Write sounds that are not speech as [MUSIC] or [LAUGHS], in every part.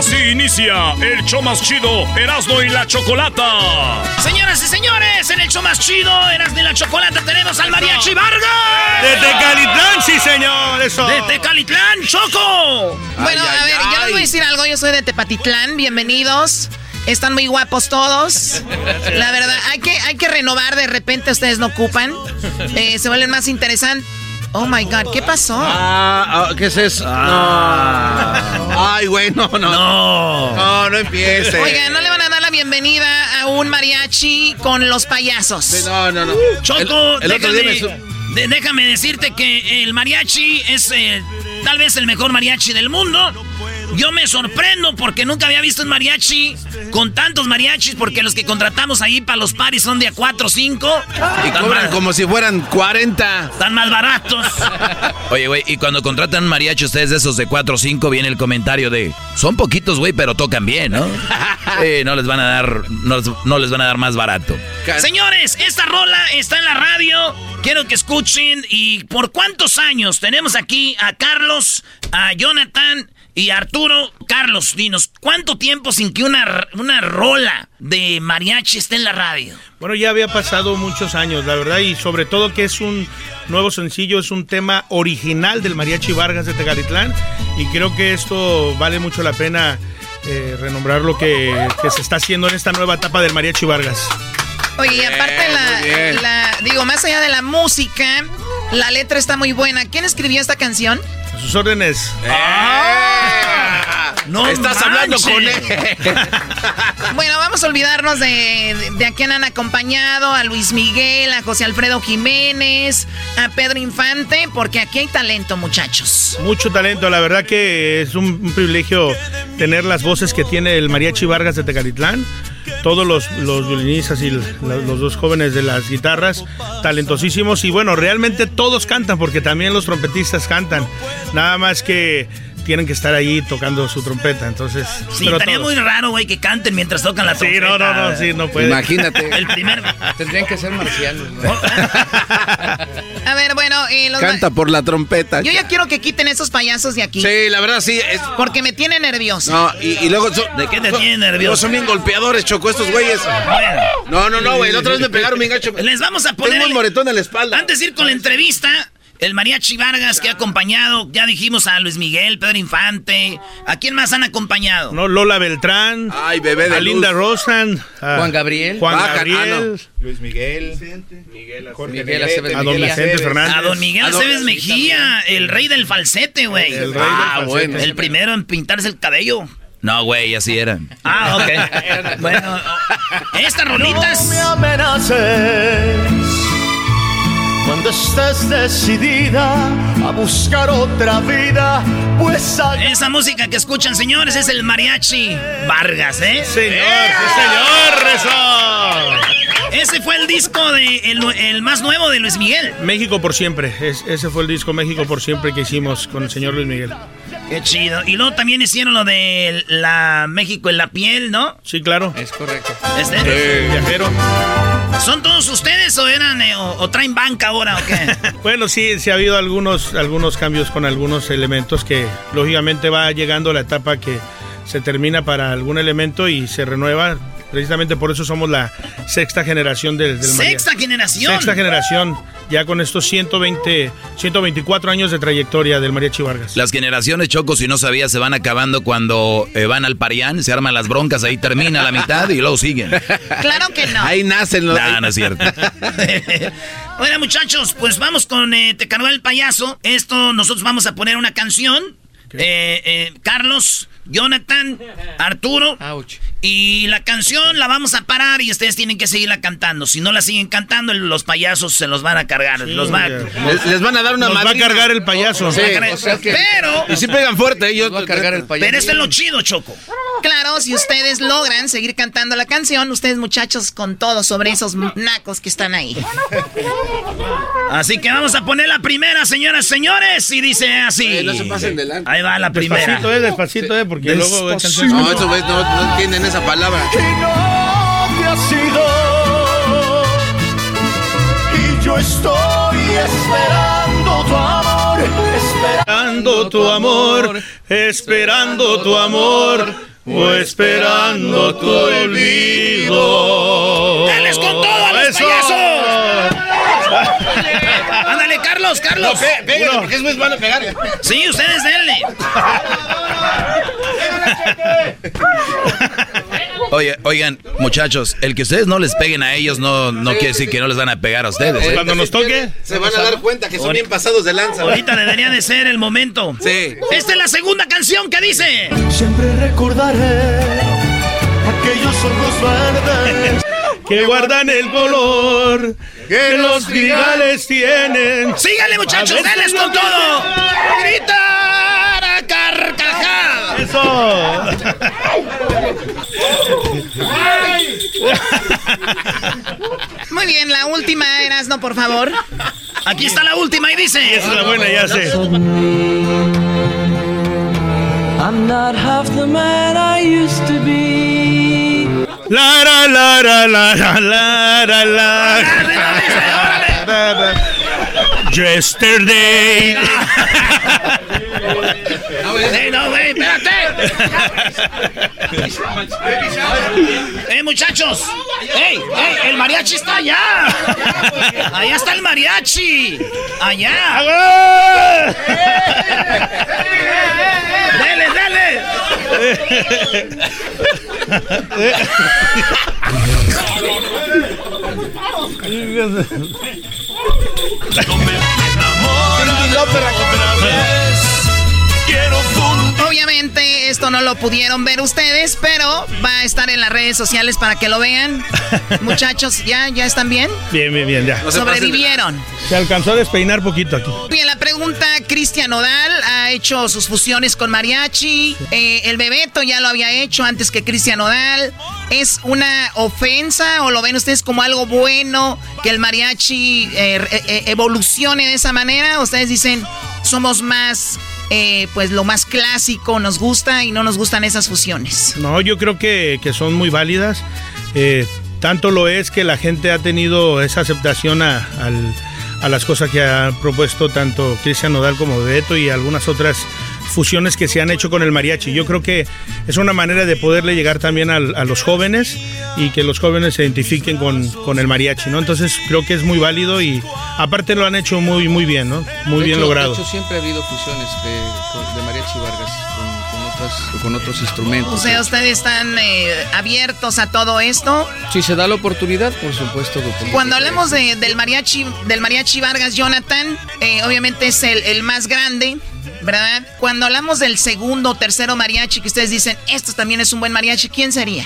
Así inicia el show más chido, Erasmo y la Chocolata. Señoras y señores, en el show más chido, Erasmo y la Chocolata, tenemos al Mariachi Vargas. De Tecalitlán, sí, señor, eso. De Tecalitlán, Choco. Bueno, Ay, a ay, ver, yo les ay. voy a decir algo, yo soy de Tepatitlán, bienvenidos. Están muy guapos todos. La verdad, hay que, hay que renovar, de repente ustedes no ocupan. Eh, se vuelven más interesantes. Oh my God, ¿qué pasó? Ah, ah, ¿qué es eso? No. Ay, güey, no, no. No. No, no empiece. Oiga, ¿no le van a dar la bienvenida a un mariachi con los payasos? Sí, No, no, no. Choco, El- el otro día déjame, me su- de- déjame decirte que el mariachi es eh, tal vez el mejor mariachi del mundo. Yo me sorprendo porque nunca había visto un mariachi con tantos mariachis porque los que contratamos ahí para los paris son de a 4 o 5. Y cobran como si fueran 40. Están más baratos. [LAUGHS] Oye, güey, y cuando contratan mariachi ustedes de esos de 4 o 5 viene el comentario de, son poquitos, güey, pero tocan bien, ¿no? [LAUGHS] Sí, no les van a dar, no, no les van a dar más barato. Señores, esta rola está en la radio. Quiero que escuchen. ¿Y por cuántos años tenemos aquí a Carlos, a Jonathan y Arturo? Carlos, dinos, ¿cuánto tiempo sin que una, una rola de mariachi esté en la radio? Bueno, ya había pasado muchos años, la verdad, y sobre todo que es un nuevo sencillo, es un tema original del Mariachi Vargas de Tegalitlán, y creo que esto vale mucho la pena eh, renombrar lo que, que se está haciendo en esta nueva etapa del Mariachi Vargas. Oye, y aparte muy bien. la, la- digo, más allá de la música, la letra está muy buena. ¿Quién escribió esta canción? A sus órdenes. No Estás hablando con él. [LAUGHS] Bueno, vamos a olvidarnos de, de, de a quién han acompañado, a Luis Miguel, a José Alfredo Jiménez, a Pedro Infante, porque aquí hay talento, muchachos. Mucho talento, la verdad que es un, un privilegio tener las voces que tiene el Mariachi Vargas de Tecalitlán. Todos los, los violinistas y l- los dos jóvenes de las guitarras, talentosísimos. Y bueno, realmente todos cantan, porque también los trompetistas cantan. Nada más que tienen que estar ahí tocando su trompeta. Entonces, Sí, pero estaría todos. muy raro, güey, que canten mientras tocan la Sí, trompeta. no, no, no, sí, no puede. Imagínate. El primer... [LAUGHS] Tendrían que ser marcianos. ¿no? [LAUGHS] A ver, bueno, eh, los- Canta por la trompeta. yo ya quiero que quiten esos payasos de aquí. Sí, la verdad sí. es- Porque me tiene nervioso. No, y, y luego son- ¿De qué te tiene nervioso? no, son bien golpeadores, Choco, estos güeyes. No, no, no, güey. La otra vez me [LAUGHS] pegaron bien gacho. les vamos a poner... Tengo un el- moretón en la espalda. Antes de ir con la entrevista, el mariachi Vargas que ha acompañado, ya dijimos a Luis Miguel, Pedro Infante. ¿A quién más han acompañado? No, Lola Beltrán, Ay, bebé de a Linda luz. Rosan, a Juan Gabriel. Juan Baja- Gabriel, ah, Luis Miguel. Miguel Miguel Aceves. a don Miguel Vicente. Fernández. A don Miguel A don- Aceves Mejía, el rey del falsete, güey. El rey Ah, del bueno. falsete. El primero en pintarse el cabello. No, güey, así eran. Ah, ok. [LAUGHS] bueno, estas rolitas. Cuando estés decidida a buscar otra vida, pues Esa música que escuchan, señores, es el mariachi Vargas, ¿eh? Señor, sí, señor, eso. Ese fue el disco de el, el más nuevo de Luis Miguel. México por siempre. Es- ese fue el disco México por siempre que hicimos con el señor Luis Miguel. Qué chido. Y luego también hicieron lo de la México en la piel, ¿no? Sí, claro. Es correcto. Este. El viajero. ¿Son todos ustedes o eran eh, o, traen banca ahora o qué? [LAUGHS] bueno, sí, sí ha habido algunos, algunos cambios con algunos elementos que lógicamente va llegando la etapa que se termina para algún elemento y se renueva. Precisamente por eso somos la sexta generación del, del ¿Sexta generación? Sexta generación, ya con estos 120, 124 años de trayectoria del Mariachi Vargas. Las generaciones, Choco, si no sabías, se van acabando cuando eh, van al Parián, se arman las broncas, ahí termina la mitad y luego siguen. [LAUGHS] Claro que no. Ahí nacen los... No, no es cierto. [LAUGHS] bueno, muchachos, pues vamos con eh, Te cargó el payaso. Esto, nosotros vamos a poner una canción. Eh, eh, Carlos Jonathan, [LAUGHS] Arturo. Y la canción la vamos a parar y ustedes tienen que seguirla cantando. Si no la siguen cantando, los payasos se los van a cargar. los les, van a dar una Nos va a cargar el payaso. pero. Y si pegan fuerte, ellos va a cargar el payaso. Pero este es lo chido, Choco. Claro, si ustedes logran seguir cantando la canción, ustedes muchachos con todo sobre esos nacos que están ahí. Así que vamos a poner la primera, señoras, señores, y dice así. no se pasen delante. Ahí va la primera. Despacito, eh, despacito, eh, porque luego... No, eso no, no entienden esa palabra. Que no te has ido. Y yo estoy esperando tu amor. Esperando tu amor. Esperando tu amor o esperando tu olvido. ¡Dales con todo a los ¡Ándale, Carlos, Carlos! No, pégale, porque es muy bueno pegar. Sí, ustedes denle. [LAUGHS] [LAUGHS] Oye, oigan, muchachos, el que ustedes no les peguen a ellos no, no quiere decir que no les van a pegar a ustedes. ¿eh? Cuando nos toque, se van a dar cuenta que son bien pasados de lanza. Ahorita debería de ser el momento. Sí. Esta es la segunda canción que dice. Siempre recordaré aquellos ojos verdes que guardan el color que los trigales tienen. Síganle, muchachos, denles con todo. Gritar a carcajada. Muy bien, la última, Erasno, por favor. Aquí está la última y dice. Esa es la buena, ya sé. I'm not half the man I used to be. La la la la la la. Yesterday. no, güey, espérate. eh, muchachos. ¡Ey, ey! ¡El mariachi está allá! ¡Allá está el mariachi! ¡Allá! [LAUGHS] No me enamora. Quiero Obviamente esto no lo pudieron ver ustedes, pero va a estar en las redes sociales para que lo vean. [LAUGHS] Muchachos, ¿ya, ya están bien? Bien, bien, bien, ya. Sobrevivieron. Se alcanzó a despeinar poquito aquí. Bien, la pregunta, Cristian Odal ha hecho sus fusiones con mariachi. Eh, el Bebeto ya lo había hecho antes que Cristian Odal. ¿Es una ofensa o lo ven ustedes como algo bueno que el mariachi eh, eh, evolucione de esa manera? ¿Ustedes dicen, somos más eh, pues lo más clásico nos gusta y no nos gustan esas fusiones. No, yo creo que, son muy válidas. Eh, tanto lo es que la gente ha tenido esa aceptación a, las cosas que ha propuesto tanto Cristian Nodal como Beto y algunas otras fusiones que se han hecho con el mariachi. Yo creo que es una manera de poderle llegar también a, los jóvenes y que los jóvenes se identifiquen con, el mariachi, ¿no? Entonces creo que es muy válido y aparte lo han hecho muy, muy bien, ¿no? Muy bien logrado. De hecho, siempre ha habido fusiones de, mariachi Vargas con, otros instrumentos. O sea, ¿ustedes están eh, abiertos a todo esto? Si se da la oportunidad, por supuesto. Cuando hablamos del mariachi, del mariachi Vargas, Jonathan, eh, obviamente es el, el más grande. ¿Verdad? Cuando hablamos del segundo o tercero mariachi que ustedes dicen, esto también es un buen mariachi, ¿quién sería?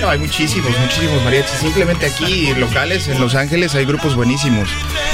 No, hay muchísimos, muchísimos mariachis. Simplemente aquí, locales, en Los Ángeles, hay grupos buenísimos.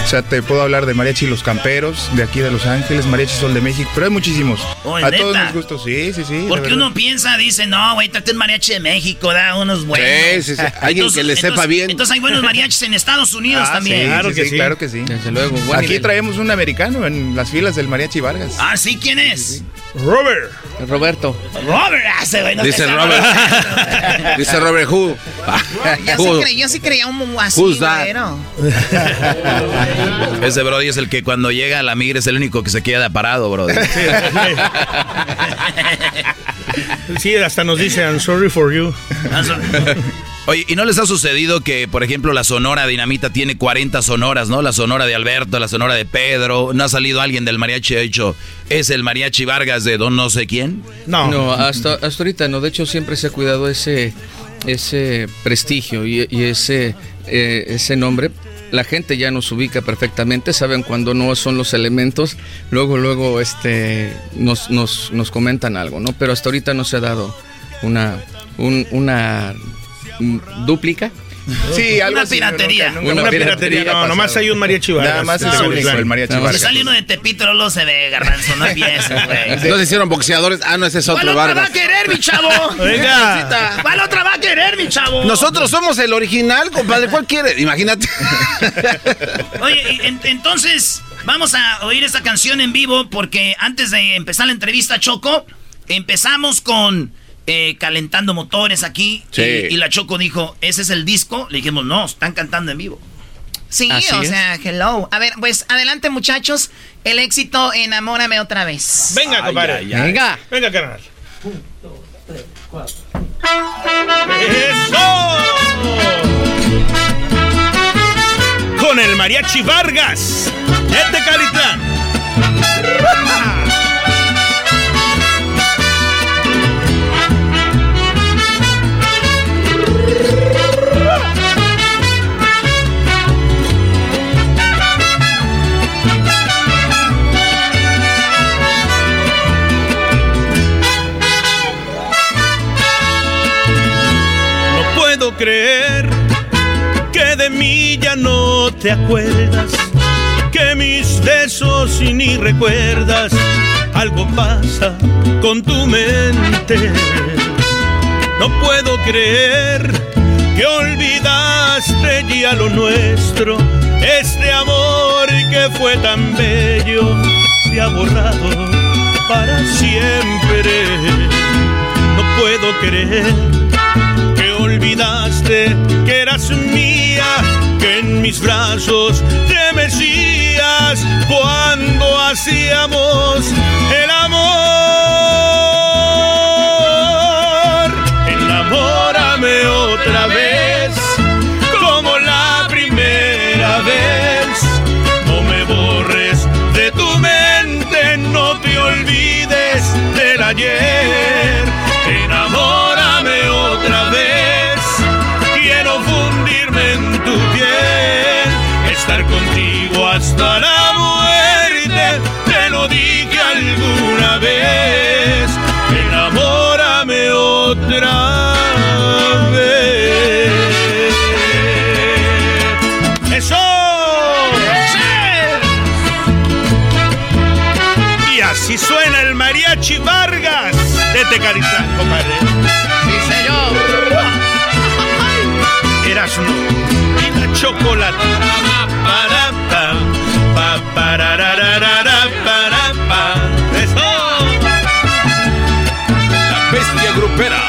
O sea, te puedo hablar de mariachi Los Camperos, de aquí de Los Ángeles, mariachi Sol de México, pero hay muchísimos. a todos nos gustos, sí, sí, sí. Porque uno piensa, dice, no, güey, trate un mariachi de México, da unos buenos. Sí, sí, sí. Alguien que le sepa bien. Entonces hay buenos mariachis en Estados Unidos ah, también. claro que sí, claro que sí. Desde luego. Aquí traemos un americano en las filas del mariachi Vargas. Ah, sí, quién es? Robert. Roberto. Robert, hace güey. Dice Robert. [LAUGHS] Dice Robert Who. [LAUGHS] yo, sí creía un así, Who's [LAUGHS] Ese Brody es el que cuando llega a la migra es el único que se queda parado, Brody. Sí, hasta nos dice, I'm sorry for you. Oye, ¿y no les ha sucedido que, por ejemplo, la Sonora Dinamita tiene 40 sonoras, ¿no? La Sonora de Alberto, la Sonora de Pedro. ¿No ha salido alguien del mariachi ha dicho, es el mariachi Vargas de don no sé quién? No. No, hasta, hasta ahorita no. De hecho, siempre se ha cuidado ese, ese prestigio y, ese, eh, ese nombre la gente ya nos ubica perfectamente, saben cuando no son los elementos, luego, luego este, nos, nos, nos comentan algo, ¿no? Pero hasta ahorita no se ha dado una, una dúplica. Sí, algo una piratería. una, piratería. No, nomás hay un mariachi Vargas. Nada más es único, el mariachi Vargas. Si sale uno de Tepito, no se ve, garbanzo. No empieces, [LAUGHS] güey. No se hicieron boxeadores. Ah, no, ese es otro ¿Cuál Vargas. otra va a querer, mi chavo? [LAUGHS] Venga. ¿Cuál otra va a querer, mi chavo? Nosotros somos el original, compadre. ¿Cuál quiere? Imagínate. [LAUGHS] Oye, entonces, vamos a oír esta canción en vivo porque antes de empezar la entrevista, Choco, empezamos con eh, calentando motores aquí. Y, la Choco dijo, ¿ese es el disco? Le dijimos, no, están cantando en vivo. Sí, o sea, hello. A ver, pues adelante muchachos, el éxito Enamórame otra vez. Venga, compadre. Venga. Venga, carnal. Un, dos, tres, cuatro. ¡Eso! Con el Mariachi Vargas, este Calitlán. [LAUGHS] creer que de mí ya no te acuerdas, que mis besos y ni recuerdas, algo pasa con tu mente. No puedo creer que olvidaste ya lo nuestro, este amor que fue tan bello se ha borrado para siempre. No puedo creer olvidaste que eras mía, que en mis brazos te mecías cuando hacíamos el amor. Enamórame otra vez, como la primera vez. No me borres de tu mente, no te olvides del ayer. Y así suena el mariachi Vargas de Tecalizán, compadre. Sí, señor. [LAUGHS] Eras y la chocolate. La bestia grupera.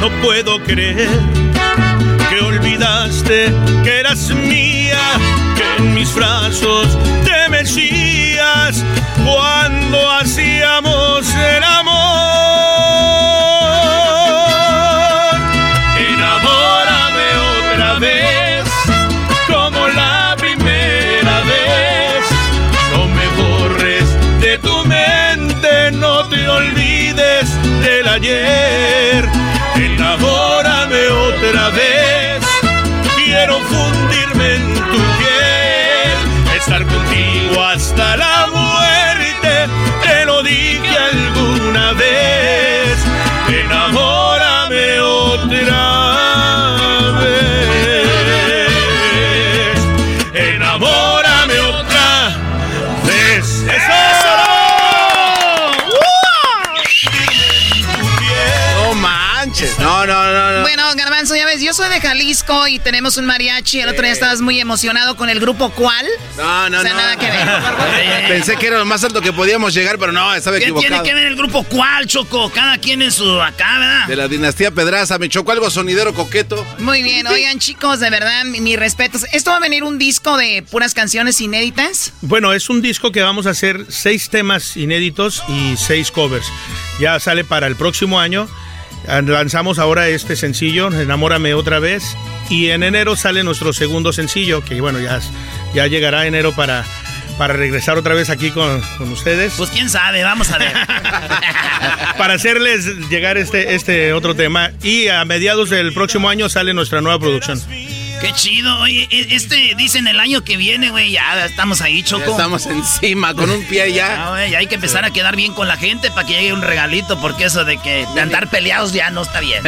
No puedo creer que olvidaste que eras en mis brazos te mecías cuando hacíamos el amor. Soy de Jalisco y tenemos un mariachi. El otro día estabas muy emocionado con el grupo ¿Cuál? No, no, o sea, no. nada que ver. [LAUGHS] Pensé que era lo más alto que podíamos llegar, pero no, estaba ¿Qué equivocado. tiene que ver el grupo ¿Cuál, Choco? Cada quien en su acá, ¿verdad? De la dinastía Pedraza, me chocó algo sonidero coqueto. Muy bien, oigan chicos, de verdad, mis respetos. ¿Esto va a venir un disco de puras canciones inéditas? Bueno, es un disco que vamos a hacer seis temas inéditos y seis covers. Ya sale para el próximo año. Lanzamos ahora este sencillo, Enamórame otra vez. Y en enero sale nuestro segundo sencillo, que bueno, ya, ya llegará enero para, para regresar otra vez aquí con, con ustedes. Pues quién sabe, vamos a ver. [LAUGHS] para hacerles llegar este, este otro tema. Y a mediados del próximo año sale nuestra nueva producción. Qué chido, oye, e, este dicen el año que viene, güey, ya estamos ahí, Choco. Ya estamos encima, con un pie ya. Ah, güey, hay que empezar a quedar bien con la gente para que llegue un regalito, porque eso de que de andar peleados ya no está bien.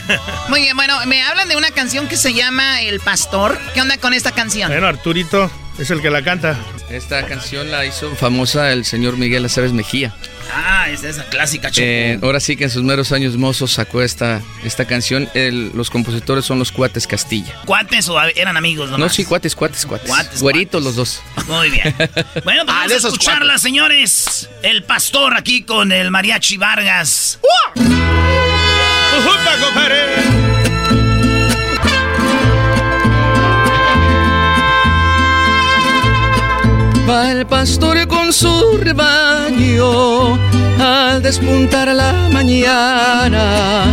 [LAUGHS] Muy bien, bueno, me hablan de una canción que se llama El Pastor. ¿Qué onda con esta canción? Bueno, Arturito es el que la canta. Esta canción la hizo famosa el señor Miguel Aceves Mejía. Ah, es esa clásica. Eh, ahora sí que en sus meros años mozos sacó esta, esta canción. El- los compositores son los Cuates Castilla. ¿Cuates o eran amigos nomás? No, sí, cuates, cuates, cuates. Cuates, Güeritos los dos. Muy bien. [LAUGHS] Bueno, pues Ah, vamos a escucharla, señores. El pastor aquí con el mariachi Vargas. ¡Ujupa, Va el pastor con su rebaño al despuntar la mañana,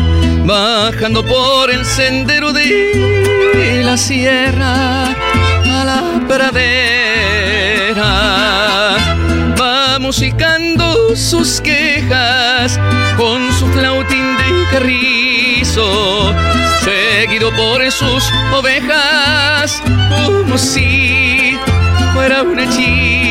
bajando por el sendero de la sierra a la pradera. Va musicando sus quejas con su flautín de carrizo, seguido por sus ovejas, como si fuera un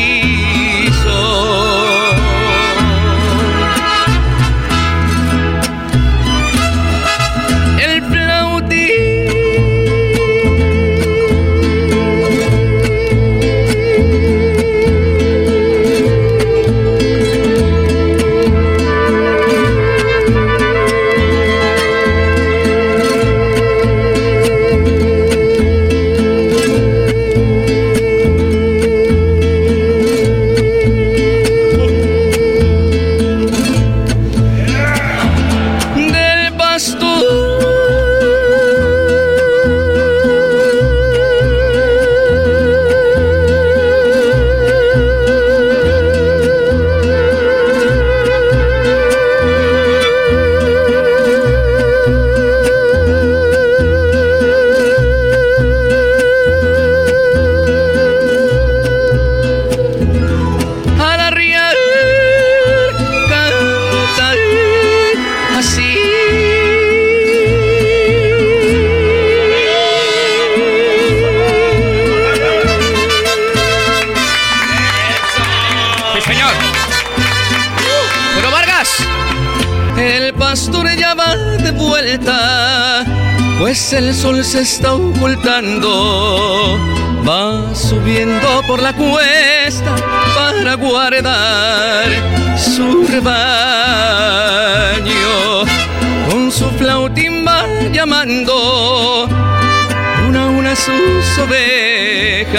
sol se está ocultando. Va subiendo por la cuesta para guardar su rebaño. Con su flautín va llamando una a una sus ovejas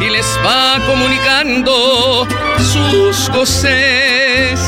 y les va comunicando sus goces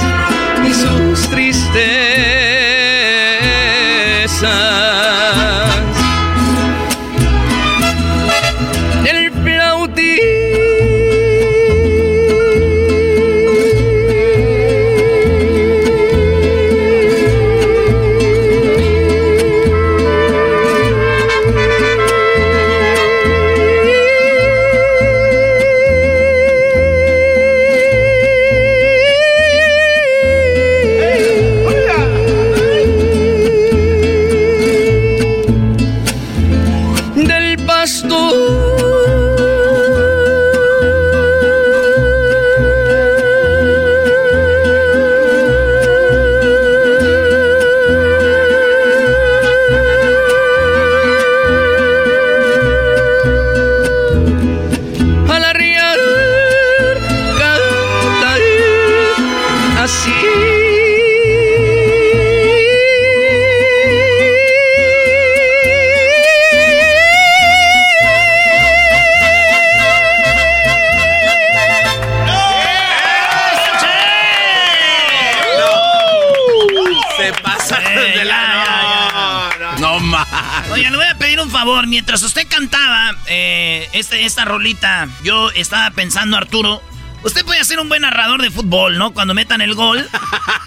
Usted cantaba eh, este, esta rolita, yo estaba pensando, Arturo, Usted puede ser un buen narrador de fútbol, ¿no? Cuando metan el gol,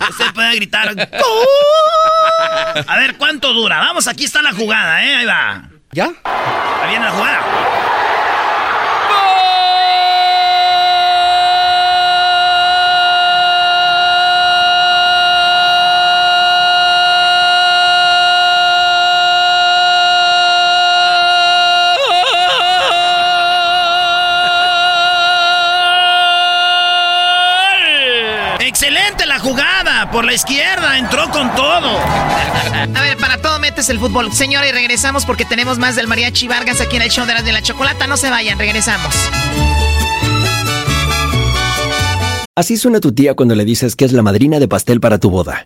usted puede gritar ¡Gol! A ver, ¿cuánto dura? Vamos, aquí está la jugada, ¿eh? Ahí va. ¿Ya? Izquierda, entró con todo. A ver, para todo metes el fútbol. Señores, regresamos porque tenemos más del Mariachi Vargas aquí en el show de la, de la chocolata. No se vayan, regresamos. Así suena tu tía cuando le dices que es la madrina de pastel para tu boda.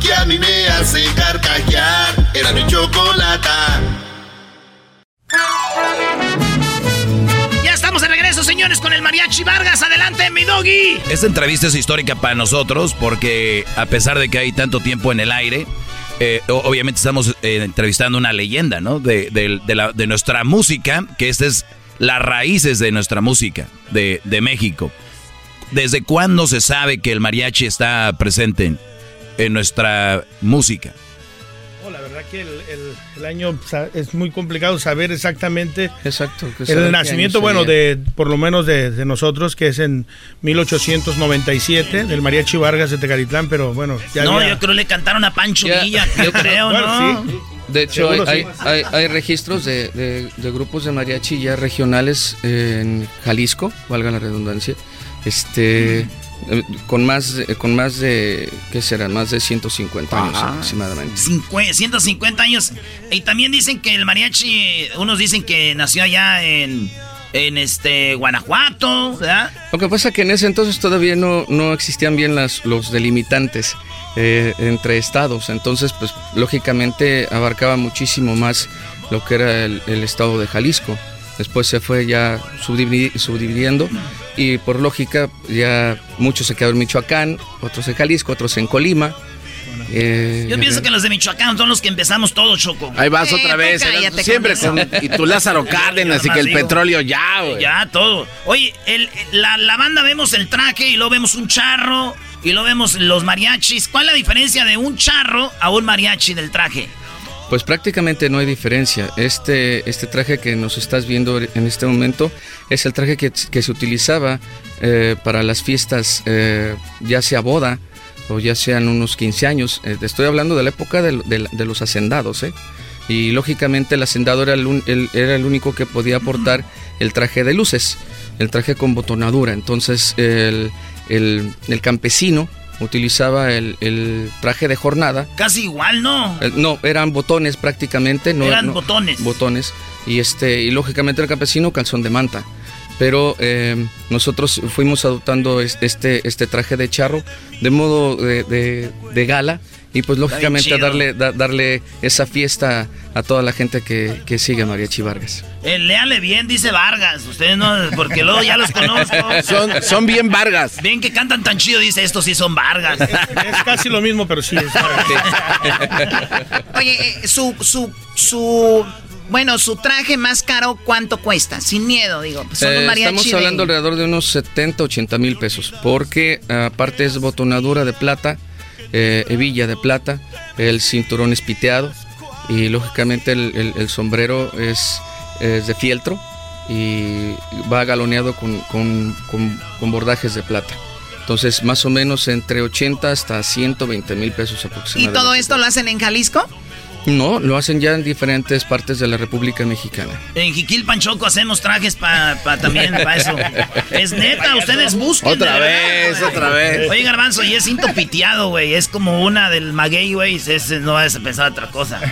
que a mí me hace carcajear. Era mi chocolata. Ya estamos de regreso, señores, con el Mariachi Vargas. Adelante, mi doggy. Esta entrevista es histórica para nosotros porque a pesar de que hay tanto tiempo en el aire, eh, obviamente estamos eh, entrevistando una leyenda, ¿no? De, de, nuestra música, que esta es las raíces de nuestra música de, de México. ¿Desde cuándo se sabe que el mariachi está presente en, nuestra música? Oh, la verdad que el, año es muy complicado saber exactamente Exacto, el nacimiento, bueno, de por lo menos de, nosotros, que es en 1897, del Mariachi Vargas de Tecalitlán, pero bueno. Ya no, yo creo que le cantaron a Pancho Villa, yo [LAUGHS] creo, ¿no? De hecho, hay, hay, registros de, de, grupos de mariachi ya regionales en Jalisco, valga la redundancia, este eh, con más con más de qué será más de 150 años aproximadamente. 150 años. Y también dicen que el mariachi unos dicen que nació allá en en este Guanajuato ¿verdad? lo que pasa que en ese entonces todavía no, no existían bien las, los delimitantes eh, entre estados. Entonces pues lógicamente abarcaba muchísimo más lo que era el, el estado de Jalisco. Después se fue ya subdividiendo y por lógica ya muchos se quedaron en Michoacán, otros en Jalisco, otros en Colima. Eh, Yo pienso que los de Michoacán son los que empezamos todos, Choco. Ahí vas otra vez. siempre con, y tu Lázaro [LAUGHS] Cárdenas y que el petróleo ya, güey. Ya, todo. Oye, el, la, la banda vemos el traje y luego vemos un charro y luego vemos los mariachis. ¿Cuál es la diferencia de un charro a un mariachi del traje? Pues prácticamente no hay diferencia. Este, este traje que nos estás viendo en este momento es el traje que, se utilizaba eh, para las fiestas, eh, ya sea boda o ya sean unos 15 años. Eh, estoy hablando de la época de, los hacendados. Y lógicamente el hacendado era el, era el único que podía aportar el traje de luces, el traje con botonadura. Entonces el, el campesino utilizaba el, traje de jornada. Casi igual, ¿no? Eh, no, eran botones prácticamente. No, eran botones. Botones. Y, este, y lógicamente el campesino calzón de manta. Pero eh, nosotros fuimos adoptando este, este traje de charro de modo de, gala y pues lógicamente darle, darle esa fiesta a toda la gente que, que sigue a Mariachi Vargas. Eh, léale bien, dice Vargas. Ustedes no, porque luego ya los conozco. Son, son bien Vargas. Bien que cantan tan chido, dice, estos sí son Vargas. Es, casi lo mismo, pero sí es Vargas. Oye, eh, su, su, su bueno, su traje más caro, ¿cuánto cuesta? Sin miedo, digo. Eh, estamos hablando alrededor de unos 70, 80 mil pesos, porque aparte es botonadura de plata, eh, hebilla de plata, el cinturón es piteado y lógicamente el, sombrero es, de fieltro y va galoneado con, con, bordajes de plata. Entonces, más o menos entre 80 hasta 120 mil pesos aproximadamente. ¿Y todo esto lo hacen en Jalisco? No, lo hacen ya en diferentes partes de la República Mexicana. En Jiquil Panchoco hacemos trajes para también para eso. Es neta, ustedes busquen. Otra vez, otra vez. Oye, Garbanzo, y es cinto piteado, güey. Es como una del maguey, güey. No vas a pensar otra cosa. [LAUGHS]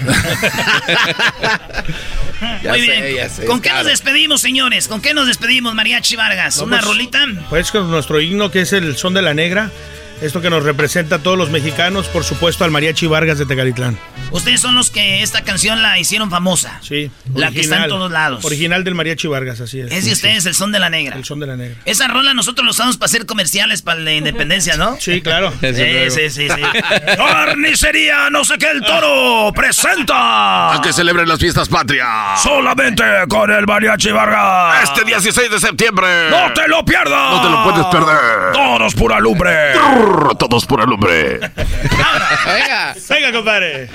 Muy bien. ¿Con qué nos despedimos, señores? ¿Con qué nos despedimos, Mariachi Vargas? ¿Una rolita? Pues con nuestro himno que es el Son de la Negra. Esto que nos representa a todos los mexicanos, por supuesto al Mariachi Vargas de Tecalitlán. Ustedes son los que esta canción la hicieron famosa. Sí. La que está en todos lados. Original del Mariachi Vargas, así es. Es de ustedes, el son de la negra. El son de la negra. Esa rola nosotros lo usamos para hacer comerciales para la independencia, ¿no? Sí, claro. [LAUGHS] sí, sí, sí, sí. [LAUGHS] Carnicería, no sé qué, el toro presenta. A que celebren las fiestas patrias. Solamente con el Mariachi Vargas. Este 16 de septiembre. No te lo pierdas. No te lo puedes perder. Todos pura lumbre todos por el hombre. Venga. Venga, compadre.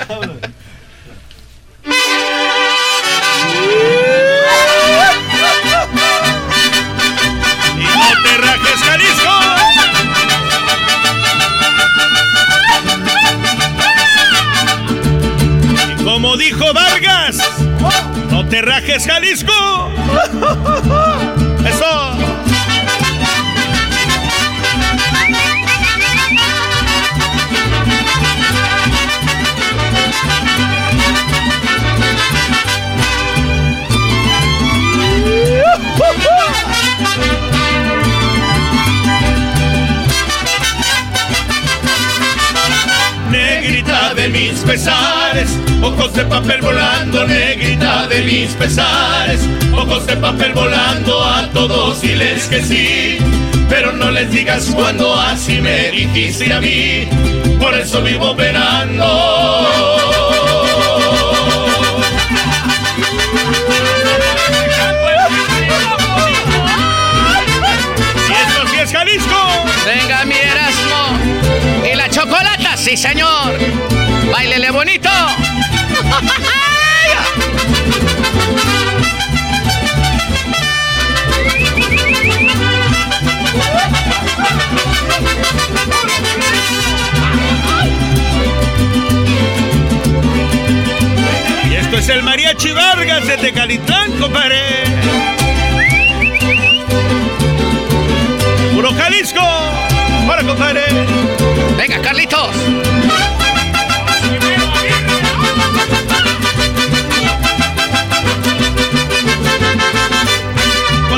Y no te rajes, Jalisco. Y como dijo Vargas, no te rajes, Jalisco. Eso. Mis pesares, ojos de papel volando, negrita de mis pesares, ojos de papel volando, a todos y les que sí, pero no les digas cuando así me dijiste a mí, por eso vivo penando. Venga, mi Erasmo. Y la chocolata, sí, señor. Bailele bonito. Y esto es el Mariachi Vargas de Tecalitlán, compadre. ¡Puro Jalisco! ¡Para, compadre! ¡Venga, Carlitos!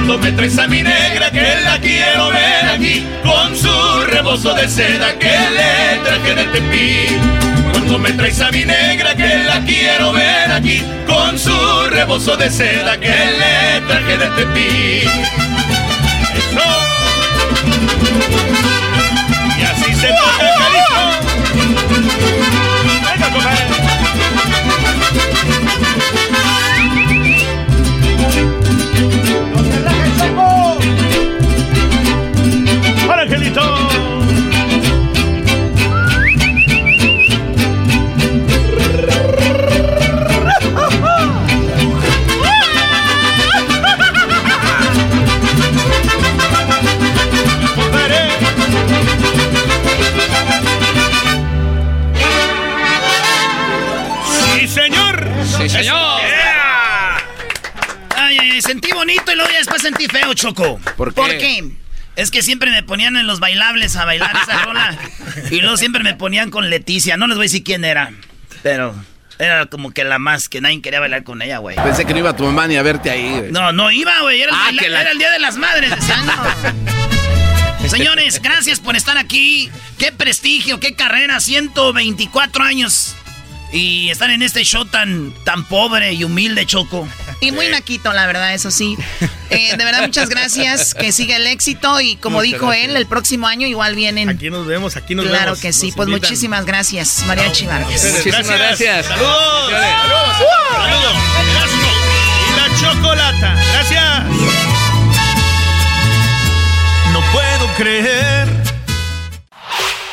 Cuando me traes a mi negra que la quiero ver aquí Con su rebozo de seda que le traje de tepí Cuando me traes a mi negra que la quiero ver aquí Con su rebozo de seda que le traje de tepí y así se toca el. Venga, ¡Hola, Angelito! señor. Ay, ay, sentí bonito y luego ya después sentí feo, Choco. ¿Por qué? Es que siempre me ponían en los bailables a bailar esa [LAUGHS] rola. Y luego siempre me ponían con Leticia. No les voy a decir quién era. Pero era como que la más que nadie quería bailar con ella, güey. Pensé que no iba tu mamá ni a verte ahí, güey. No, no iba, güey. Era, el ah, día de las madres. [LAUGHS] Señores, gracias por estar aquí. Qué prestigio, qué carrera, 124 años. Y estar en este show tan, tan pobre y humilde, Choco. Y muy naquito, la verdad, eso sí. Eh, de verdad, muchas gracias. Que siga el éxito. Y como dijo él, el próximo año igual vienen. Aquí nos vemos, aquí nos vemos. Claro que sí. Pues muchísimas gracias, María Chivargas. Muchísimas gracias. Saludos. Saludos. Y la chocolata. Gracias. No puedo creer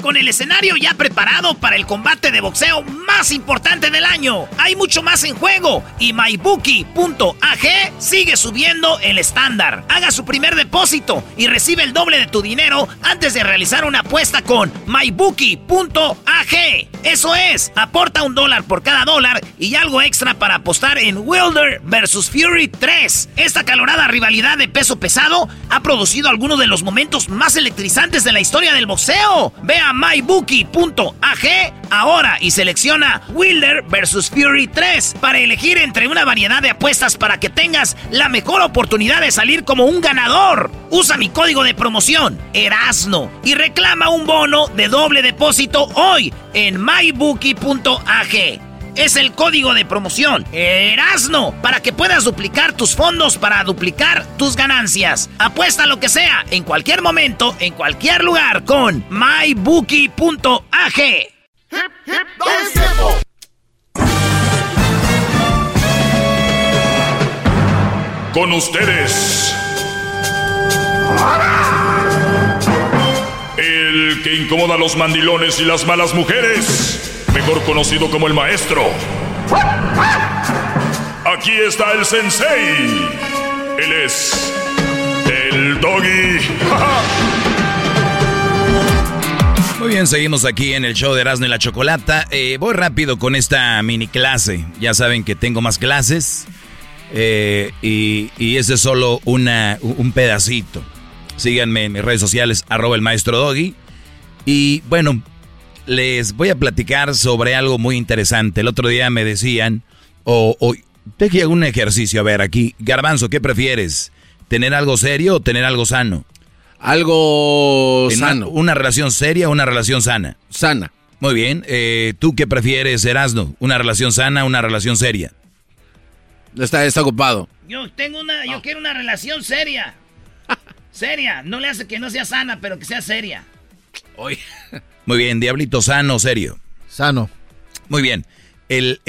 Con el escenario ya preparado para el combate de boxeo más importante del año. Hay mucho más en juego y MyBookie.ag sigue subiendo el estándar. Haga su primer depósito y recibe el doble de tu dinero antes de realizar una apuesta con MyBookie.ag. Eso es, aporta un dólar por cada dólar y algo extra para apostar en Wilder vs Fury 3. Esta calorada rivalidad de peso pesado ha producido algunos de los momentos más electrizantes de la historia del boxeo. Vea mybookie.ag ahora y selecciona Wilder vs Fury 3 para elegir entre una variedad de apuestas para que tengas la mejor oportunidad de salir como un ganador. Usa mi código de promoción, Erasno, y reclama un bono de doble depósito hoy en mybookie.ag es el código de promoción Erasno para que puedas duplicar tus fondos para duplicar tus ganancias. Apuesta lo que sea, en cualquier momento, en cualquier lugar con mybookie.ag. Con ustedes. El que incomoda a los mandilones y las malas mujeres mejor conocido como el maestro. Aquí está el sensei. Él es el doggy. [LAUGHS] Muy bien, seguimos aquí en el show de Erasmo y la Chocolata. Eh, voy rápido con esta mini clase. Ya saben que tengo más clases. Eh, y, y, ese es solo una, un pedacito. Síganme en mis redes sociales, arroba el maestro Doggy. Y bueno, les voy a platicar sobre algo muy interesante. El otro día me decían, o, o te un ejercicio, a ver, aquí, Garbanzo, ¿qué prefieres? ¿Tener algo serio o tener algo sano? Algo sano. Una, relación seria o una relación sana? Sana. Muy bien. Eh, ¿Tú qué prefieres, Erasno? ¿Una relación sana o una relación seria? Está, está ocupado. Yo tengo una, yo quiero una relación seria. [LAUGHS] seria. No le hace que no sea sana, pero que sea seria. Oye. [LAUGHS] Muy bien, Diablito, ¿sano serio? Sano. Muy bien. El,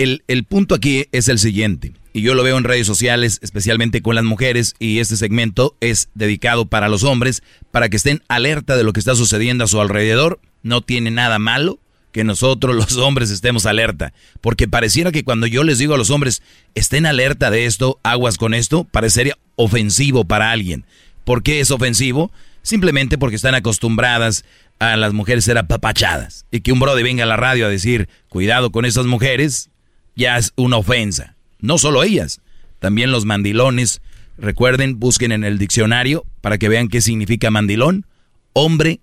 punto aquí es el siguiente, y yo lo veo en redes sociales, especialmente con las mujeres, y este segmento es dedicado para los hombres, para que estén alerta de lo que está sucediendo a su alrededor. No tiene nada malo que nosotros [LAUGHS] los hombres estemos alerta, porque pareciera que cuando yo les digo a los hombres, estén alerta de esto, aguas con esto, parecería ofensivo para alguien. ¿Por qué es ofensivo? Simplemente porque están acostumbradas a las mujeres ser apapachadas. Y que un brother venga a la radio a decir, cuidado con esas mujeres, ya es una ofensa. No solo ellas, también los mandilones. Recuerden, busquen en el diccionario para que vean qué significa mandilón. Hombre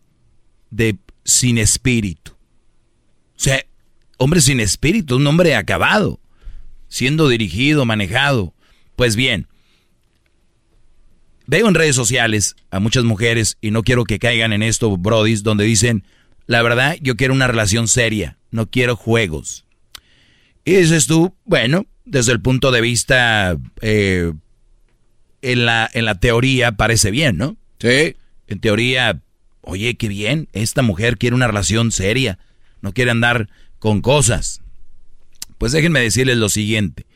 de sin espíritu. O sea, hombre sin espíritu, un hombre acabado, siendo dirigido, manejado. Pues bien, Veo en redes sociales a muchas mujeres, y no quiero que caigan en esto, brodis, donde dicen, la verdad, yo quiero una relación seria, no quiero juegos. Y dices tú, bueno, desde el punto de vista, eh, en, la, en la teoría parece bien, ¿no? Sí. En teoría, oye, qué bien, esta mujer quiere una relación seria, no quiere andar con cosas. Pues déjenme decirles lo siguiente,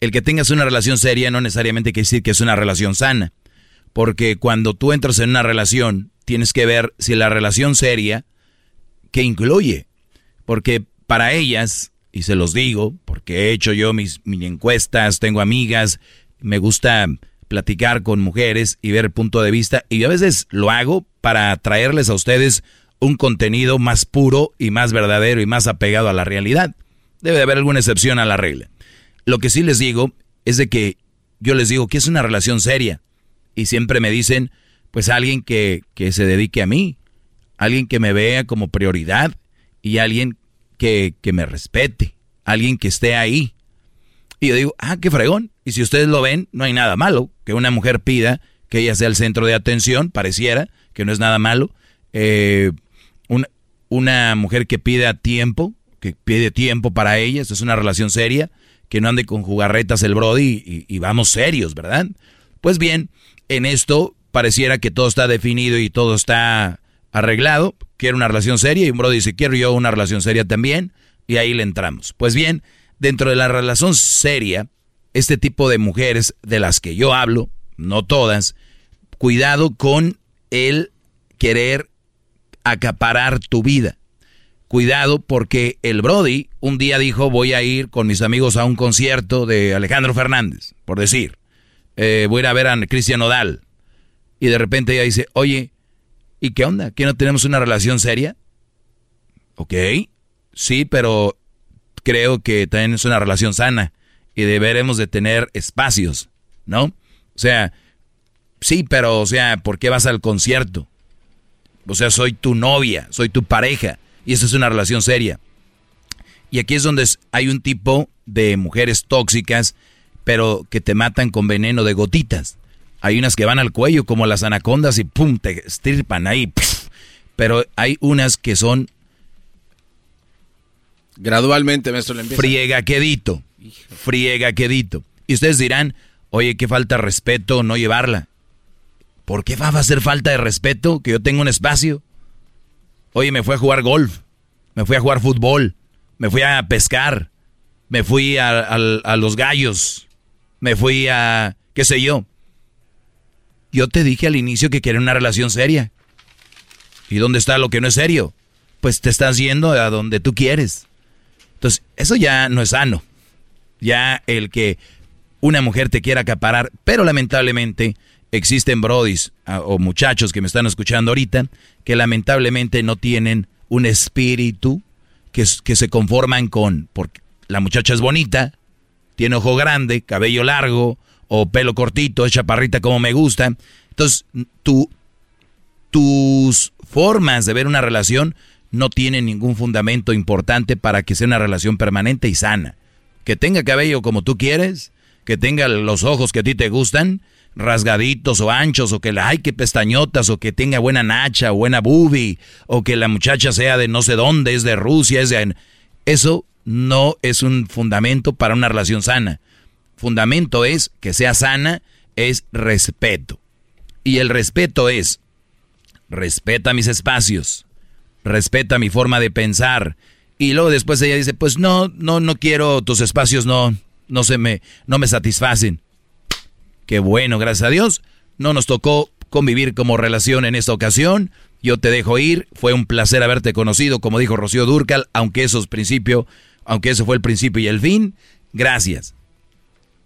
el que tengas una relación seria no necesariamente quiere decir que es una relación sana. Porque cuando tú entras en una relación, tienes que ver si la relación seria, ¿qué incluye? Porque para ellas, y se los digo, porque he hecho yo mis, mis encuestas, tengo amigas, me gusta platicar con mujeres y ver el punto de vista, y a veces lo hago para traerles a ustedes un contenido más puro y más verdadero y más apegado a la realidad. Debe de haber alguna excepción a la regla. Lo que sí les digo es de que yo les digo que es una relación seria y siempre me dicen, pues alguien que, que se dedique a mí, alguien que me vea como prioridad y alguien que, que me respete, alguien que esté ahí. Y yo digo, ah, qué fregón. Y si ustedes lo ven, no hay nada malo que una mujer pida que ella sea el centro de atención, pareciera que no es nada malo. Eh, una, una mujer que pide tiempo, que pide tiempo para ella, esto es una relación seria, que no ande con jugarretas el Brody y vamos serios, ¿verdad? Pues bien, en esto pareciera que todo está definido y todo está arreglado. Quiero una relación seria y un Brody dice, quiero yo una relación seria también. Y ahí le entramos. Pues bien, dentro de la relación seria, este tipo de mujeres de las que yo hablo, no todas, cuidado con el querer acaparar tu vida. Cuidado porque el Brody un día dijo voy a ir con mis amigos a un concierto de Alejandro Fernández, por decir. Eh, voy a ir a ver a Cristian Odal. Y de repente ella dice, oye, ¿y qué onda? ¿Que no tenemos una relación seria? Ok, sí, pero creo que también es una relación sana y deberemos de tener espacios, ¿no? O sea, sí, pero, o sea, ¿por qué vas al concierto? O sea, soy tu novia, soy tu pareja y eso es una relación seria. Y aquí es donde hay un tipo de mujeres tóxicas, pero que te matan con veneno de gotitas. Hay unas que van al cuello como las anacondas y pum, te estirpan ahí. Pero hay unas que son gradualmente, maestro, le empieza. Friega quedito. Friega quedito. Y ustedes dirán, oye, qué falta de respeto no llevarla. ¿Por qué va a hacer falta de respeto que yo tenga un espacio? Oye, me fui a jugar golf, me fui a jugar fútbol, me fui a pescar, me fui a, a los gallos, me fui a, qué sé yo. Yo te dije al inicio que quería una relación seria. ¿Y dónde está lo que no es serio? Pues te estás yendo a donde tú quieres. Entonces, eso ya no es sano. Ya el que una mujer te quiera acaparar, pero lamentablemente existen brodis o muchachos que me están escuchando ahorita que lamentablemente no tienen un espíritu que, que se conforman con, porque la muchacha es bonita, tiene ojo grande, cabello largo o pelo cortito, es chaparrita como me gusta. Entonces, tu, tus formas de ver una relación no tienen ningún fundamento importante para que sea una relación permanente y sana. Que tenga cabello como tú quieres, que tenga los ojos que a ti te gustan, rasgaditos o anchos, o que la hay que pestañotas, o que tenga buena nacha, o buena boobie, o que la muchacha sea de no sé dónde, es de Rusia, es de... Eso no es un fundamento para una relación sana. Fundamento es que sea sana, es respeto. Y el respeto es, respeta mis espacios, respeta mi forma de pensar. Y luego después ella dice, pues no, no, no quiero tus espacios, no, no se me, no me satisfacen. Qué bueno, gracias a Dios. No nos tocó convivir como relación en esta ocasión. Yo te dejo ir. Fue un placer haberte conocido, como dijo Rocío Durcal, aunque eso es principio, aunque eso fue el principio y el fin. Gracias.